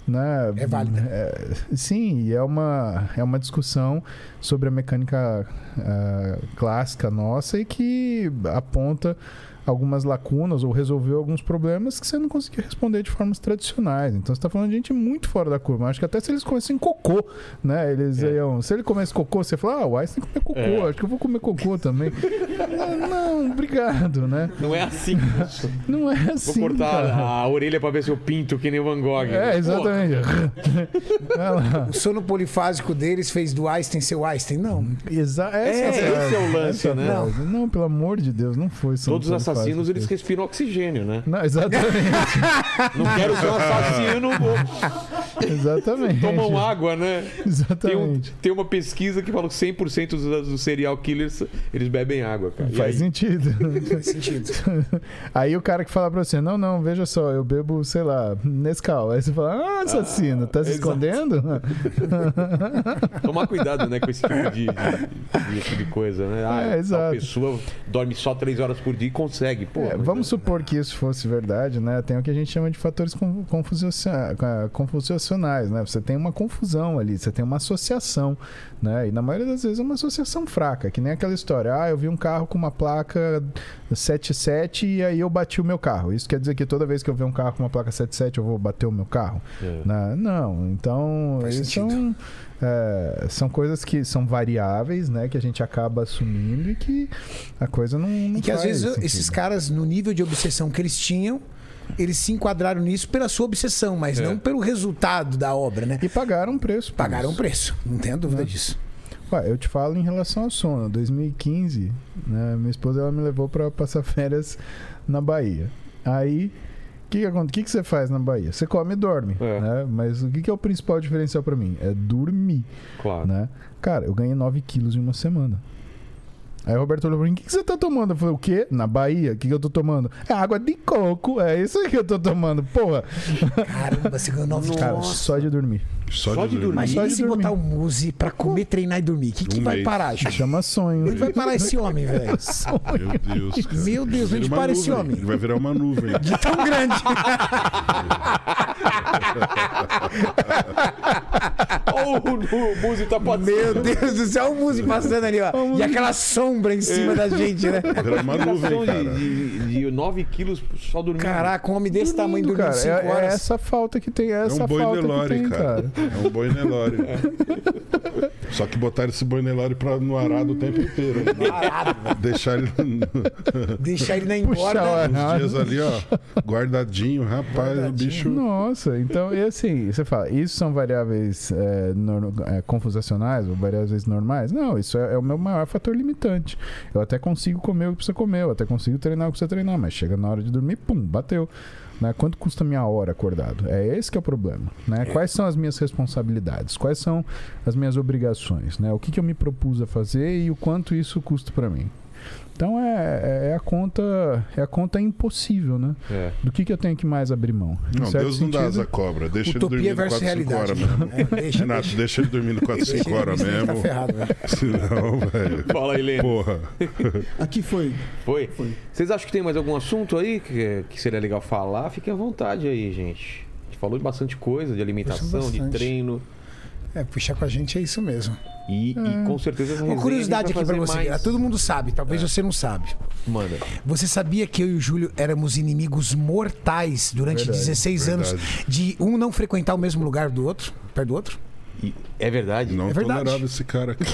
né? É válida. é, sim, é uma é uma discussão sobre a mecânica ah, clássica nossa e que aponta algumas lacunas ou resolveu alguns problemas que você não conseguia responder de formas tradicionais. Então você está falando de gente muito fora da curva. Acho que até se eles comessem cocô, né? Eles É. iam. Se ele comesse cocô, você fala, ah, o Einstein come cocô, É. acho que eu vou comer cocô também. (laughs) Ah, não, obrigado, né? não é assim. (laughs) Não é Vou assim. cortar cara. a orelha pra ver se eu pinto que nem o Van Gogh. É, exatamente. (laughs) O sono polifásico deles fez do Einstein ser o Einstein? Não. Exa essa É, a esse é o lance, é né? frase. Não, pelo amor de Deus, não foi. Todos Paulo assassinos, eles respiram oxigênio, né? Não, exatamente. (laughs) Não quero ser um assassino, vou- exatamente. tomam água, né? Tem, um- Exatamente. tem uma pesquisa que fala que 100% dos, dos serial killers, eles bebem água, cara. E Faz aí? sentido. Faz sentido. (laughs) Aí o cara que fala pra você, não, não, veja só, eu bebo, sei lá, Nescau. Aí você fala, ah, assassino, tá se exato. escondendo? (laughs) Tomar cuidado, né, com esse tipo de, de- de- de coisa, né? Ah, É, exato. pessoa dorme só 3 horas por dia e consegue. Pô, É, vamos supor que isso fosse verdade, né? Tem o que a gente chama de fatores con- confusiona- confusionais, né? Você tem uma confusão ali, você tem uma associação, né? E na maioria das vezes é uma associação fraca, que nem aquela história, ah, eu vi um carro com uma placa 77 e aí eu bati o meu carro. Isso quer dizer que toda vez que eu ver um carro com uma placa 77 eu vou bater o meu carro? É. Né? Não, então Faz isso sentido. são, é, são coisas que são variáveis, né? Que a gente acaba assumindo e que a coisa não, não E que às vezes sentido. esses caras, no nível de obsessão que eles tinham, eles se enquadraram nisso pela sua obsessão, mas É. não pelo resultado da obra, né? E pagaram um preço. Pagaram um isso. preço, não tenha dúvida disso. Ué, eu te falo em relação ao sono. 2015, né, minha esposa ela me levou para passar (laughs) férias na Bahia. Aí, que, que, que, que você faz na Bahia? Você come e dorme. É. Né? Mas o que, que é o principal diferencial para mim? É dormir. Claro. Né? Cara, eu ganhei 9 quilos em uma semana. Aí o Roberto olhou pra mim, o que, que você tá tomando? Eu falei, o quê? Na Bahia? O que, que eu tô tomando? É água de coco, é isso aí que eu tô tomando. Porra, Caramba, você ganhou nove cara, quilos. só de dormir. Só, Só de de dormir. Imagina só de se dormir. botar o Muse pra comer, treinar e dormir. O que, que Um vai mês. parar, gente? Chama sonho. Onde vai parar esse homem, velho? (laughs) Meu Deus. Cara. Meu Deus, onde para esse nuvem. homem? Ele vai virar uma nuvem. (laughs) De tão grande. (laughs) Ó, o, Muzi tá passando. Meu Deus do céu, o Muse passando ali, ó. E aquela sombra em cima da gente, né? Vai virar uma nuvem, cara. de, de, de 9 quilos só dormindo. Caraca, um homem desse tamanho Dormindo, dormindo cara. 5 É, é horas. essa falta que tem, é É essa um boi falta que tem, cara. cara. É um boi Nelore. Só que botaram esse boi Nelore pra, no arado o tempo inteiro. Parado, velho. Deixar ele Deixar ele na olha. uns dias ali, ó. Guardadinho, rapaz. O bicho. Nossa, então, e assim, você fala, isso são variáveis é, nor- é, confusacionais ou variáveis normais? Não, isso é, é o meu maior fator limitante. Eu até consigo comer o que precisa comer, eu até consigo treinar o que precisa treinar, mas chega na hora de dormir, pum, bateu. Né? Quanto custa a minha hora acordado? É esse que é o problema. Né? Quais são as minhas responsabilidades? Quais são as minhas obrigações? Né? O que, que eu me propus a fazer e o quanto isso custa para mim? Então é, é a conta é a conta impossível, né? É. Do que, que eu tenho que mais abrir mão? Não, Deus não dá asa cobra. Deixa ele dormir versus 4, 5 horas realidade. mesmo. É, deixa, Renato, deixa, deixa ele dormindo 4, 5 deixa horas mesmo. Tá ferrado, velho. (laughs) Senão, velho. Fala aí, Lênin. Porra. (laughs) Aqui foi. Foi? Vocês acham que tem mais algum assunto aí que, que seria legal falar? Fiquem à vontade aí, gente. A gente falou de bastante coisa, de alimentação, de treino. É, puxar com a gente é isso mesmo. E, e com certeza Uma curiosidade aqui pra você. mais. Todo mundo sabe, talvez você não sabe. Manda. Você sabia que eu e o Júlio éramos inimigos mortais durante Verdade, 16 verdade. anos de um não frequentar o mesmo lugar do outro, perto do outro? E- é verdade? Não É verdade. tolerava esse cara aqui.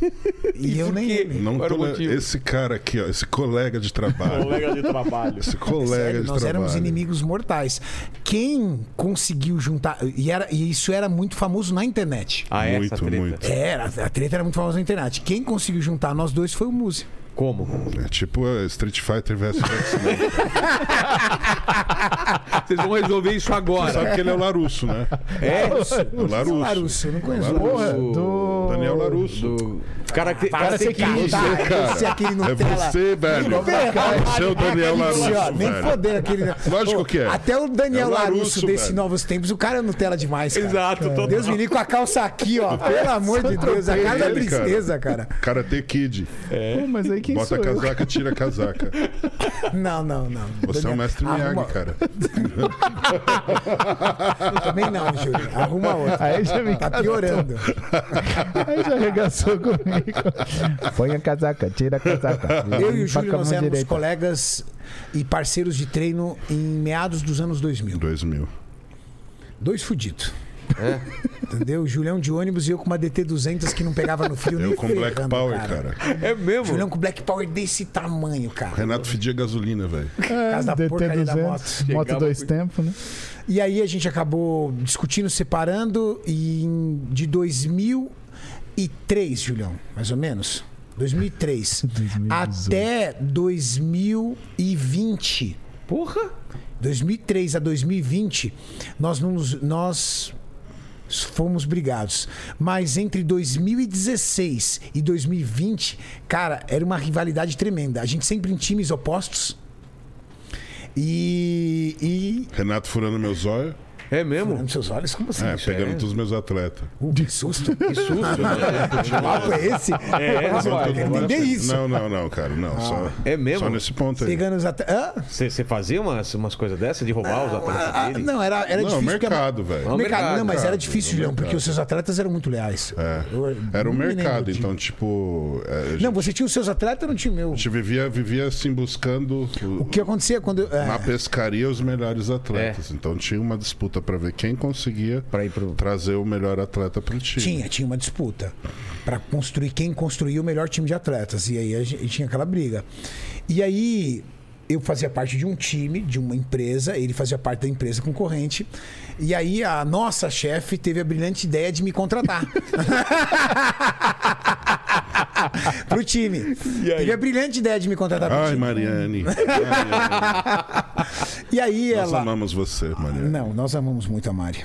(laughs) E, eu nem. Não motivo? Esse cara aqui, ó, esse colega de trabalho. (laughs) Colega de trabalho. Esse colega Sério, de nós trabalho. éramos inimigos mortais. Quem conseguiu juntar. E, era, e isso era muito famoso na internet. Ah, essa Muito, treta. muito. Era, a treta era muito famosa na internet. Quem conseguiu juntar nós dois foi o Muzi. Como? É tipo uh, Street Fighter versus X-Men. (laughs) Vocês vão resolver isso agora. Sabe que ele é o Larusso, né? É? O Larusso. Larusso, eu não conheço. Larusso. Porra, do. Daniel Larusso. Do... Cara, que, Para cara, ser que cara, isso. tá? cara. Esse é aquele É Nutella. você, velho. Você é o Daniel Larusso, ó, nem foder aquele. Lógico que é. Até o Daniel É o Larusso, Larusso, desses velho. novos tempos, o cara é Nutella demais, cara. Exato, total. Deus me livre com a calça aqui, ó. Pelo amor de Deus, a cara da cara. tristeza, cara. Karate Kid. Pô, mas aí quem Bota sou a eu? casaca, tira a casaca. (laughs) Não, não, não. Você é Daniel, o mestre arruma- Miyagi, cara. Também não, Júlio. Arruma outra. Aí já me Tá piorando. (laughs) Aí já arregaçou comigo. Põe a casaca, tira a casaca. Eu e o Júlio, nós éramos direita. colegas e parceiros de treino em meados dos anos 2000. 2000. Dois fudidos. É? Entendeu? O Julião de ônibus e eu com uma DT200 que não pegava no fio nem Eu com Black ferrando, Power, cara. É mesmo? Julião com Black Power desse tamanho, cara. Renato fedia gasolina, velho. Moto. DT200, moto Chegava dois com- tempos, né? E aí a gente acabou discutindo, separando e de 2003, Julião, mais ou menos. 2003. 2018. (laughs) Até 2020. Porra! 2003 a 2020, nós não nos- nós fomos brigados. Mas entre 2016 e 2020, cara, era uma rivalidade tremenda. A gente sempre em times opostos. E. e Renato furando meus olhos. É mesmo? Olhando seus olhos, como assim? É, bicho? pegando todos os meus atletas. Uh, que susto. Que susto, né? Que papo é esse? É, Nossa, eu rapaz. quero entender isso. Não, não, não, cara. Não, só, É mesmo? só nesse ponto aí. Pegando os atletas. Você fazia umas, umas coisas dessas de roubar os atletas dele? não, era, era Não, difícil. a- mercado, velho. Não, mercado, mercado, não, mas era difícil, Julião, porque os seus atletas eram muito leais. É. Eu- Era o não mercado, então, tipo. é, gente, Não, você tinha os seus atletas, eu não tinha o meu. a gente vivia, vivia assim buscando o- que acontecia quando. eu- é, na pescaria os melhores atletas. Então tinha uma disputa pra ver quem conseguia Pra ir pro... trazer o melhor atleta pro time. tinha, tinha uma disputa para construir quem construía o melhor time de atletas. E aí a gente tinha aquela briga. E aí eu fazia parte de um time, de uma empresa, ele fazia parte da empresa concorrente. E aí a nossa chefe teve a brilhante ideia de me contratar. (laughs) Pro time. Teve a brilhante ideia de me contratar pro Ai, time. Mariane. Mariane. (laughs) E aí Nós ela. amamos você, Mariane. Não, nós amamos muito a Mari.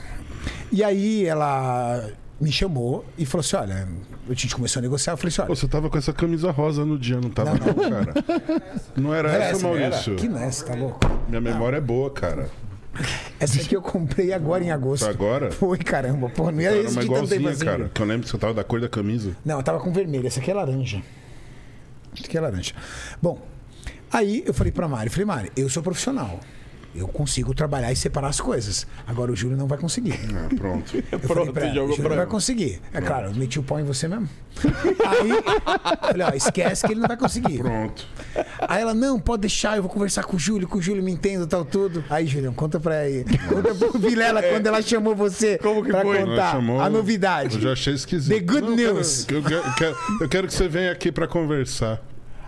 E aí ela me chamou e falou assim: olha, a gente começou a negociar. Eu falei assim: Pô, olha. você tava com essa camisa rosa no dia, não tava, não, cara? Não era não era essa, não era? Maurício? Que não é essa, tá louco? Minha memória é boa, cara. Essa aqui eu comprei agora em agosto. Foi agora? Foi, caramba. Pô, não ia esse de igualzinha, assim. cara. Que eu lembro que você tava da cor da camisa. Não, eu tava com vermelho. Essa aqui é laranja. Essa aqui é laranja. Bom, aí eu falei pra Mari, falei, Mari, eu sou profissional. Eu consigo trabalhar e separar as coisas. Agora o Júlio não vai conseguir. Ah, pronto. Eu falei pra ela, jogou Júlio pra vai conseguir. É claro, eu meti o pau em você mesmo. Aí, falei, ó, esquece que ele não vai conseguir. Pronto. Aí ela, não, pode deixar, eu vou conversar com o Júlio, que o Júlio me entenda, tal, tudo. Aí, Julião, conta pra aí. Conta pro Vilela quando ela chamou você Como que pra foi? Ela contar chamou- a novidade. Eu já achei esquisito. The good Não, news. quero- Eu quero, eu quero- eu quero que você venha aqui pra conversar.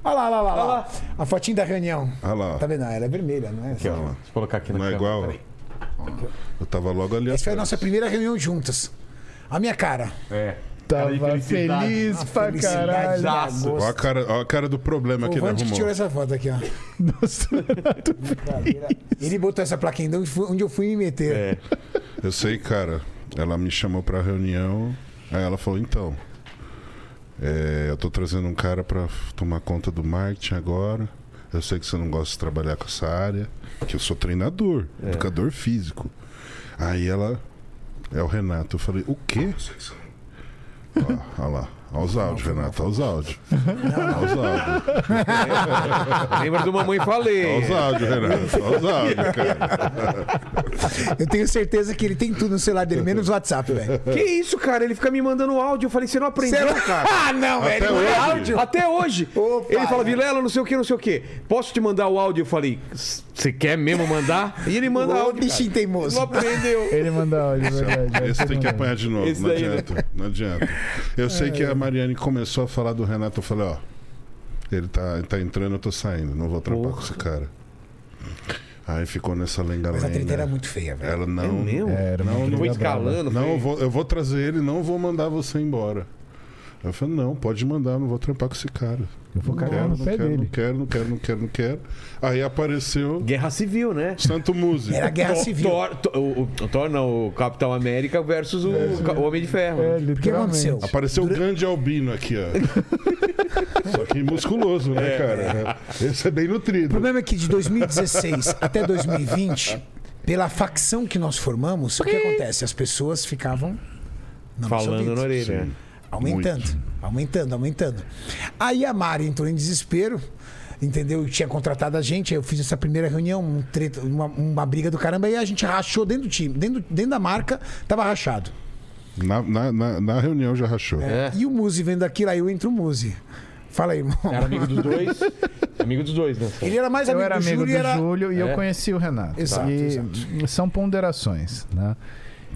Olha lá, olha lá, olha lá. A fotinha da reunião. Olha lá. Tá vendo? Ah, Ela é vermelha, não é? Aqui, ó. Deixa eu colocar aqui na Não é igual? Eu tava logo ali Essa foi a nossa primeira reunião juntas. A minha cara. É. Tava felicidade. feliz A pra felicidade caralho. de Ó agosto. Ó a, cara, ó a cara do problema que O ele Vande que arrumou. tirou essa foto aqui, ó. (laughs) Nossa, Ele botou essa plaquinha onde, fui- onde eu fui me meter. É. Eu sei, cara. Ela me chamou pra reunião. Aí ela falou, então. É, eu tô trazendo um cara para tomar conta do marketing agora. Eu sei que você não gosta de trabalhar com essa área, que eu sou treinador, educador físico. Aí ela é o Renato. Eu falei, o quê? Olha lá. Olha os áudios, Renato. Olha os áudios. Olha os áudios. (laughs) Lembra do Mamãe Falei? Olha os áudios, Renato. Olha os áudios, cara. Eu tenho certeza que ele tem tudo no celular dele, menos o WhatsApp, velho. Que isso, cara? Ele fica me mandando áudio. Eu falei, você não aprendeu, Você- cara? (laughs) Ah, não, Até velho. Não é hoje. áudio. Até hoje. Opa, ele fala, é. Vilela, não sei o que, não sei o que. Posso te mandar o áudio? Eu falei, você quer mesmo mandar? E ele manda Ô, áudio. bichinho cara. teimoso. Não aprendeu. Ele manda áudio, é verdade. Esse tem que apanhar de novo. Esse não daí, né? adianta. Não adianta. Eu sei que a Mariane começou a falar do Renato. Eu falei, ó. Ele tá, tá entrando, eu tô saindo. Não vou trampar com esse cara. Aí ficou nessa lenga-lenga. Mas a treta era muito feia, velho. Ela não. É mesmo? É, era Não, não brava. escalando. Não, eu vou, eu vou trazer ele não vou mandar você embora. Eu falei, não, pode mandar, não vou trampar com esse cara. Eu vou Não cagar quero, no não pé quero, não dele. quero, não quero, não quero, não quero. Aí apareceu Guerra Civil, né? Santo Músico. Era guerra civil. Thor, Thor- o, o Thor não, o Capitão América versus o, Ca- o Homem de Ferro. É? O que aconteceu? Apareceu o grande albino aqui, ó. (laughs) Só que musculoso, né, cara? Esse é bem O nutrido. problema é que de 2016 até 2020, pela facção que nós formamos, o que acontece? As pessoas ficavam Falando na orelha. Sim. Aumentando, aumentando, aumentando. Aí a Mari entrou em desespero, entendeu? Tinha contratado a gente, aí eu fiz essa primeira reunião, um treta, uma, uma briga do caramba, aí a gente rachou dentro do time, dentro, dentro da marca, tava rachado. Na, na, na, na reunião já rachou. É. E o Muzi vendo aquilo, aí eu entro o Muzi. Fala aí, irmão. Era amigo dos dois. (laughs) amigo dos dois, né? Ele era mais Eu amigo era do amigo Júlio do e era... Júlio e É. eu conheci o Renato. Exato, e exato. são ponderações, né?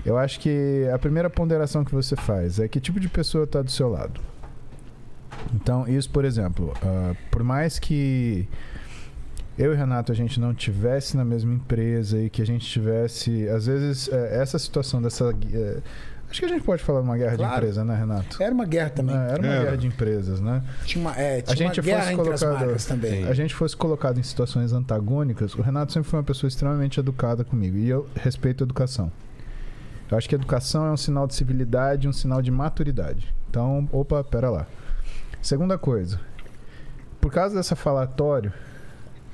Eu acho que a primeira ponderação que você faz é que tipo de pessoa está do seu lado. Então, isso, por exemplo, ah, por mais que eu e o Renato a gente não tivesse na mesma empresa e que a gente tivesse, às vezes, eh, essa situação dessa. eh, acho que a gente pode falar de uma guerra Claro. de empresa, né, Renato? Era uma guerra também. É, Era uma Era. guerra de empresas, né? Tinha uma, é, tinha A gente uma guerra fosse entre as colocado- marcas também. a gente fosse colocado em situações antagônicas, o Renato sempre foi uma pessoa extremamente educada comigo e eu respeito a educação. Eu acho que educação é um sinal de civilidade, um sinal de maturidade. Então, opa, pera lá. Segunda coisa, por causa dessa falatório,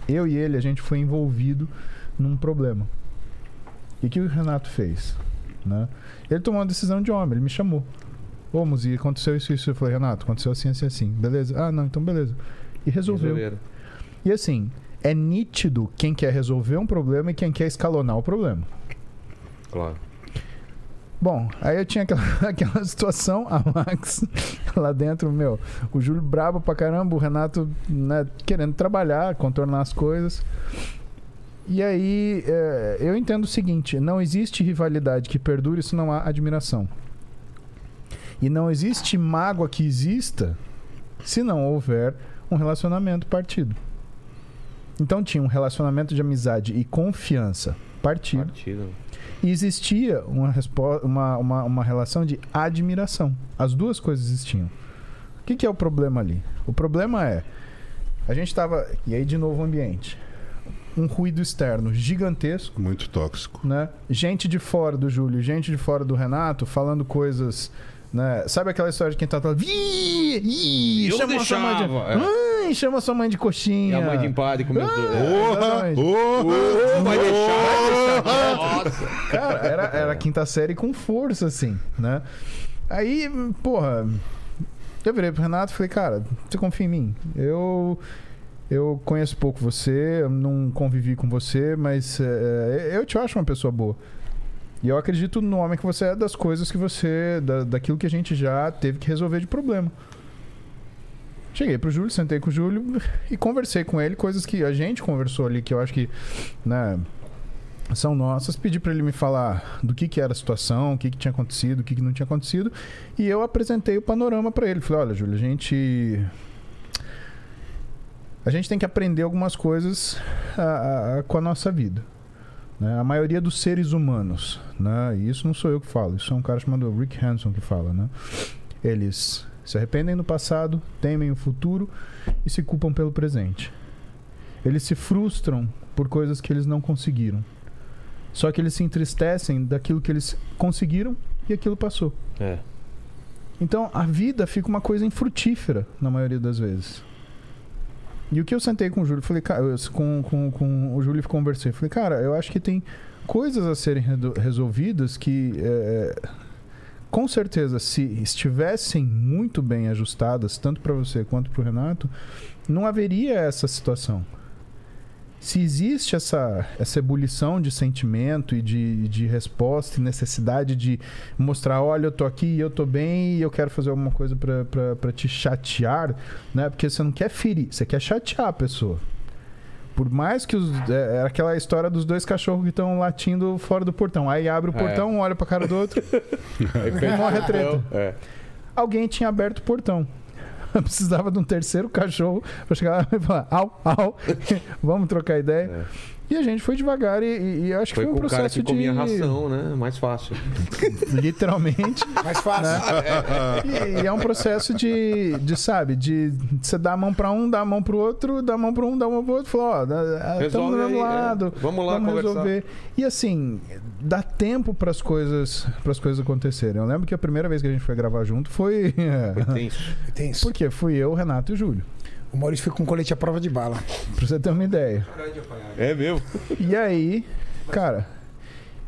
eu e ele a gente foi envolvido num problema. E o que o Renato fez? Né? Ele tomou uma decisão de homem, ele me chamou. Ô, Muzi, aconteceu isso, isso. Eu falei, Renato, aconteceu assim, assim, assim. Beleza? Ah, não, então beleza. E resolveu. Resolveram. E assim, é nítido quem quer resolver um problema e quem quer escalonar o problema. Claro. Bom, aí eu tinha aquela, (laughs) aquela situação, a Max (laughs) lá dentro, meu, o Júlio brabo pra caramba, o Renato né, querendo trabalhar, contornar as coisas. E aí, é, eu entendo o seguinte: não existe rivalidade que perdure se não há admiração. E não existe mágoa que exista se não houver um relacionamento partido. Então tinha um relacionamento de amizade e confiança partido Partido. E existia uma, uma, uma, uma relação de admiração. As duas coisas existiam. O que, que é o problema ali? O problema é. A gente estava. E aí, de novo, o ambiente. Um ruído externo gigantesco, Muito tóxico. né? Gente de fora do Júlio, gente de fora do Renato, falando coisas. Né? Sabe aquela história de quem tá falando. Ih, Eu chama sua mãe de. deixava, é. Chama sua mãe de E coxinha. a mãe de empadre. Porra! exatamente. Porra! Vai deixar? Nossa. Cara, era, era a quinta série com força, assim, né? Aí, porra, eu virei pro Renato e falei, cara, você confia em mim? Eu. Eu conheço pouco você, eu não convivi com você, mas é, eu te acho uma pessoa boa. E eu acredito no homem que você é, das coisas que você. Da, daquilo que a gente já teve que resolver de problema. Cheguei pro Júlio, sentei com o Júlio e conversei com ele, coisas que a gente conversou ali, que eu acho que, né, são nossas. Pedi para ele me falar do que, que era a situação, o que, que tinha acontecido, o que, que não tinha acontecido. E eu apresentei o panorama para ele. Falei: olha, Júlio, a gente. A gente tem que aprender algumas coisas a- a- com a nossa vida. Né? A maioria dos seres humanos, né? e isso não sou eu que falo, isso é um cara chamado Rick Hanson que fala, né? Eles se arrependem do passado, temem o futuro e se culpam pelo presente. Eles se frustram por coisas que eles não conseguiram. Só que eles se entristecem daquilo que eles conseguiram e aquilo passou. É. Então a vida fica uma coisa infrutífera na maioria das vezes. E o que eu sentei com o Júlio, falei, cara, eu- com, com, com o Júlio conversei, falei, cara, eu acho que tem coisas a serem resolvidas que, é, com certeza, se estivessem muito bem ajustadas, tanto para você quanto para o Renato, não haveria essa situação. Se existe essa, essa ebulição de sentimento e de, de resposta e necessidade de mostrar, olha, eu tô aqui, eu tô bem e eu quero fazer alguma coisa pra te chatear, né? Porque você não quer ferir, você quer chatear a pessoa. Por mais que os. É, é aquela história dos dois cachorros que estão latindo fora do portão. Aí abre o É. portão, um olha pra cara do outro. Fecha (laughs) morre a treta. É. Alguém tinha aberto o portão. (laughs) Precisava de um terceiro cachorro pra chegar lá e falar, au, au, (laughs) vamos trocar ideia. É. E a gente foi devagar e, e- e acho Foi que foi com um o cara processo que comia de... ração, né? Mais fácil. (laughs) Literalmente. Mais fácil. E, e é um processo de, de sabe, de você dar a mão pra um, dar a mão pro outro, dar a mão pra um, dar a mão pro outro, falar, ó, estamos Resolve do mesmo aí, é. lado, Vamos lá conversar. resolver. E assim, dá tempo para as coisas, para coisas acontecerem. Eu lembro que a primeira vez que a gente foi gravar junto foi Foi tenso. Tem (laughs) isso. Porque fui eu, o Renato e o Júlio. O Maurício foi com colete à prova de bala. (laughs) Pra você ter uma ideia. É mesmo? E aí, cara,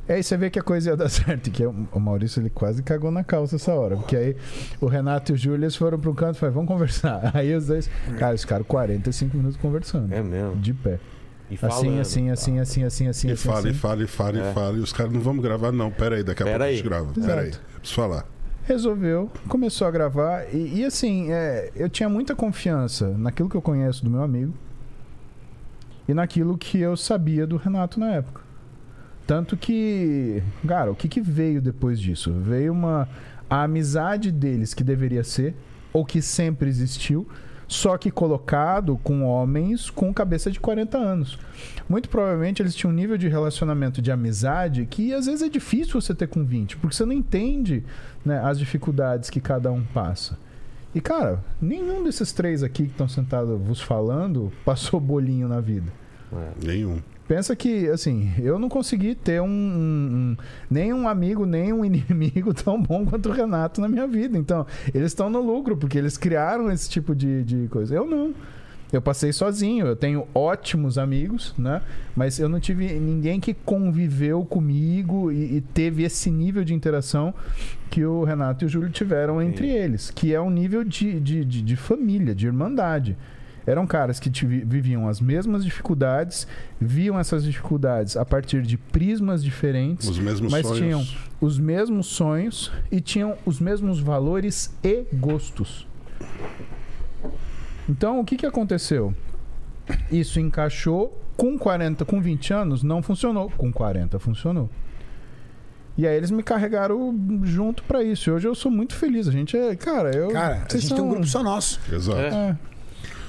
aí você vê que a coisa ia dar (laughs) certo. Que o o Maurício ele quase cagou na calça essa hora. Porque aí o Renato e o Júlio eles foram pro canto e falaram, vamos conversar. (laughs) Aí os dois, cara, eles ficaram 45 minutos conversando. É mesmo. De pé. E Assim, falando. assim, assim, assim, assim, assim, E assim. fala, e assim. fala, e fala, É. e fala. E os caras não vamos gravar, não. Pera aí, daqui a Pera pouco a gente grava. Exato. Pera aí. Preciso falar. Resolveu, começou a gravar. E, e, assim, é, eu tinha muita confiança naquilo que eu conheço do meu amigo e naquilo que eu sabia do Renato na época. Tanto que, cara, o que, que veio depois disso? Veio uma a amizade deles que deveria ser, ou que sempre existiu, só que colocado com homens com cabeça de 40 anos. Muito provavelmente eles tinham um nível de relacionamento de amizade que às vezes é difícil você ter com 20, porque você não entende né, as dificuldades que cada um passa. E, cara, nenhum desses três aqui que estão sentados vos falando (laughs) passou bolinho na vida. Nenhum. Pensa que, assim, eu não consegui ter um, um- um- nem um amigo, nem um (laughs) inimigo tão bom quanto o Renato na minha vida. Então, eles estão no lucro, porque eles criaram esse tipo de, de coisa. Eu não. Eu passei sozinho, eu tenho ótimos amigos, né? Mas eu não tive ninguém que conviveu comigo e, e teve esse nível de interação que o Renato e o Júlio tiveram entre eles, que é um nível de, de, de, de família, de irmandade. Eram caras que viviam as mesmas dificuldades, viam essas dificuldades a partir de prismas diferentes, Os mesmos mas sonhos. tinham os mesmos sonhos e tinham os mesmos valores e gostos. Então, o que, que aconteceu? Isso encaixou com 40, com 20 anos não funcionou, com 40 funcionou. E aí eles me carregaram junto pra isso. E hoje eu sou muito feliz. A gente é, cara, eu Cara, a gente tem um são- grupo só nosso. Exato. É.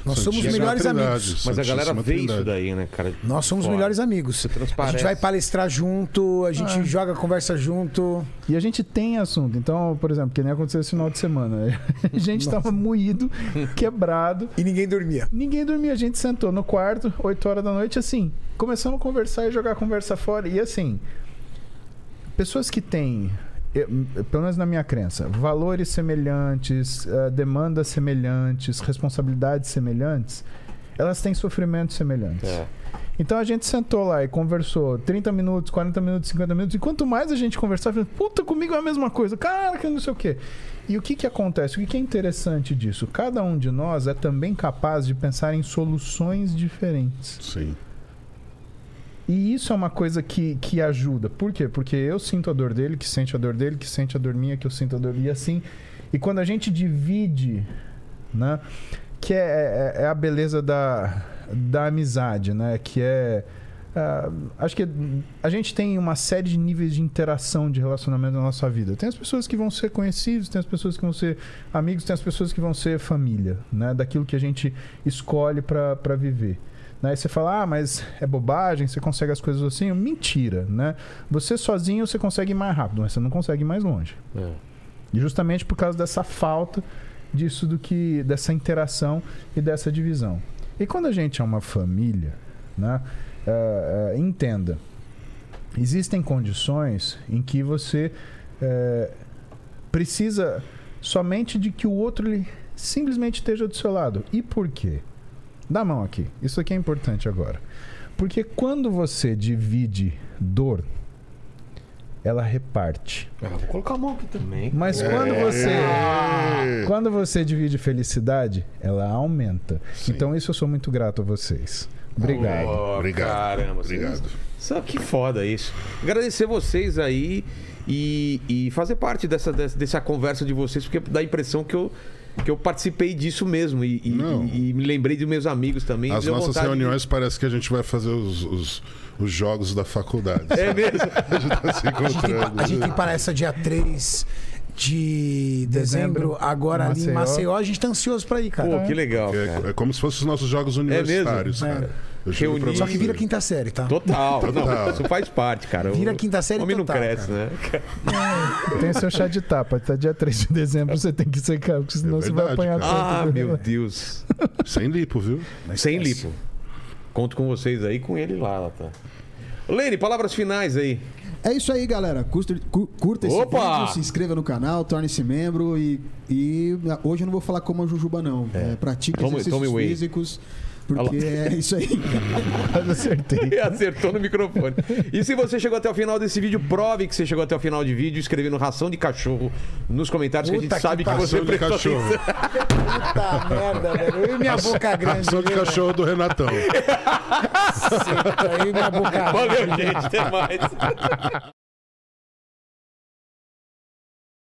Nós somos os melhores amigos. Mas a galera vê isso daí, né, cara? Nós somos os Fora. melhores amigos. Você A transparece. gente vai palestrar junto, a gente É. joga, conversa junto. E a gente tem assunto. Então, por exemplo, que nem aconteceu esse final de semana. (laughs) A gente tava moído, quebrado. E ninguém dormia. Ninguém dormia. A gente sentou no quarto, 8 horas da noite, assim. Começamos a conversar e jogar a conversa fora. E assim, pessoas que têm, eu- pelo menos na minha crença, valores semelhantes, eh, demandas semelhantes, responsabilidades semelhantes, elas têm sofrimentos semelhantes. É. Então a gente sentou lá e conversou 30 minutos, 40 minutos, 50 minutos. E quanto mais a gente conversava, eu falei, puta, comigo é a mesma coisa. Cara, que não sei o quê. E o que que acontece? O que que é interessante disso? Cada um de nós é também capaz de pensar em soluções diferentes. Sim. E isso é uma coisa que, que ajuda. Por quê? Porque eu sinto a dor dele, que sente a dor dele, que sente a dor minha, que eu sinto a dor. E assim. E quando a gente divide, né? Que é, é- é a beleza da, da amizade, né? Que é. ah, acho que a gente tem uma série de níveis de interação de relacionamento na nossa vida. Tem as pessoas que vão ser conhecidos, tem as pessoas que vão ser amigos, tem as pessoas que vão ser família, né? Daquilo que a gente escolhe para viver. Né? E você fala, ah, mas é bobagem, você consegue as coisas assim. Mentira, né? Você sozinho você consegue ir mais rápido, mas você não consegue ir mais longe. É. E justamente por causa dessa falta disso do que dessa interação e dessa divisão. E quando a gente é uma família, né? eh, eh, entenda, existem condições em que você eh, precisa somente de que o outro ele simplesmente esteja do seu lado. E por quê? Dá a mão aqui. Isso aqui é importante agora. Porque quando você divide dor, ela reparte. Ah, vou colocar a mão aqui também. Mas quando você quando você divide felicidade, ela aumenta. Então isso eu sou muito grato a vocês. Obrigado. Oh, Obrigado. Caramba, Obrigado. Só que foda isso. Agradecer vocês aí e, e fazer parte dessa, dessa, dessa conversa de vocês, porque dá a impressão que eu, que eu participei disso mesmo. E, e- e- e me lembrei dos meus amigos também. As nossas vontade de- reuniões parece que a gente vai fazer os, os, os jogos da faculdade. É mesmo? (laughs) A gente tá se A gente, tem, encontrando. a gente tem para essa dia 3 de dezembro, Dezembro, agora ali em Maceió. Maceió. A gente tá ansioso pra ir, cara. Pô, que legal, cara. É, é como se fossem os nossos jogos universitários, mesmo? cara. Pra Reunir- Só que vira quinta série, tá? Total. Não, Total. isso faz parte, cara. Vira O quinta série homem não total, cresce, cara. né? (laughs) Tem seu chá de tapa. Até dia 3 de dezembro você tem que secar, porque senão É você vai verdade, apanhar Ah, tanto. meu Deus. (laughs) Sem lipo, viu? Sem lipo. Conto com vocês aí, com ele lá, tá? Lene, palavras finais aí. É isso aí, galera. Curta, cu- curta esse Opa! vídeo, se inscreva no canal, torne-se membro e, e hoje eu não vou falar como a Jujuba, não. É, pratique Tome- exercícios tome whey. Porque é isso aí. (laughs) Quase acertei. (laughs) Acertou no microfone. E se você chegou até o final desse vídeo, prove que você chegou até o final de vídeo escrevendo ração de cachorro nos comentários, que a Puta gente sabe que, que você Ração de prestou cachorro. atenção. (laughs) Puta merda, velho. Eu e minha boca grande. Ração de cachorro do Renatão. Eu e minha boca Valeu, gente. Até mais.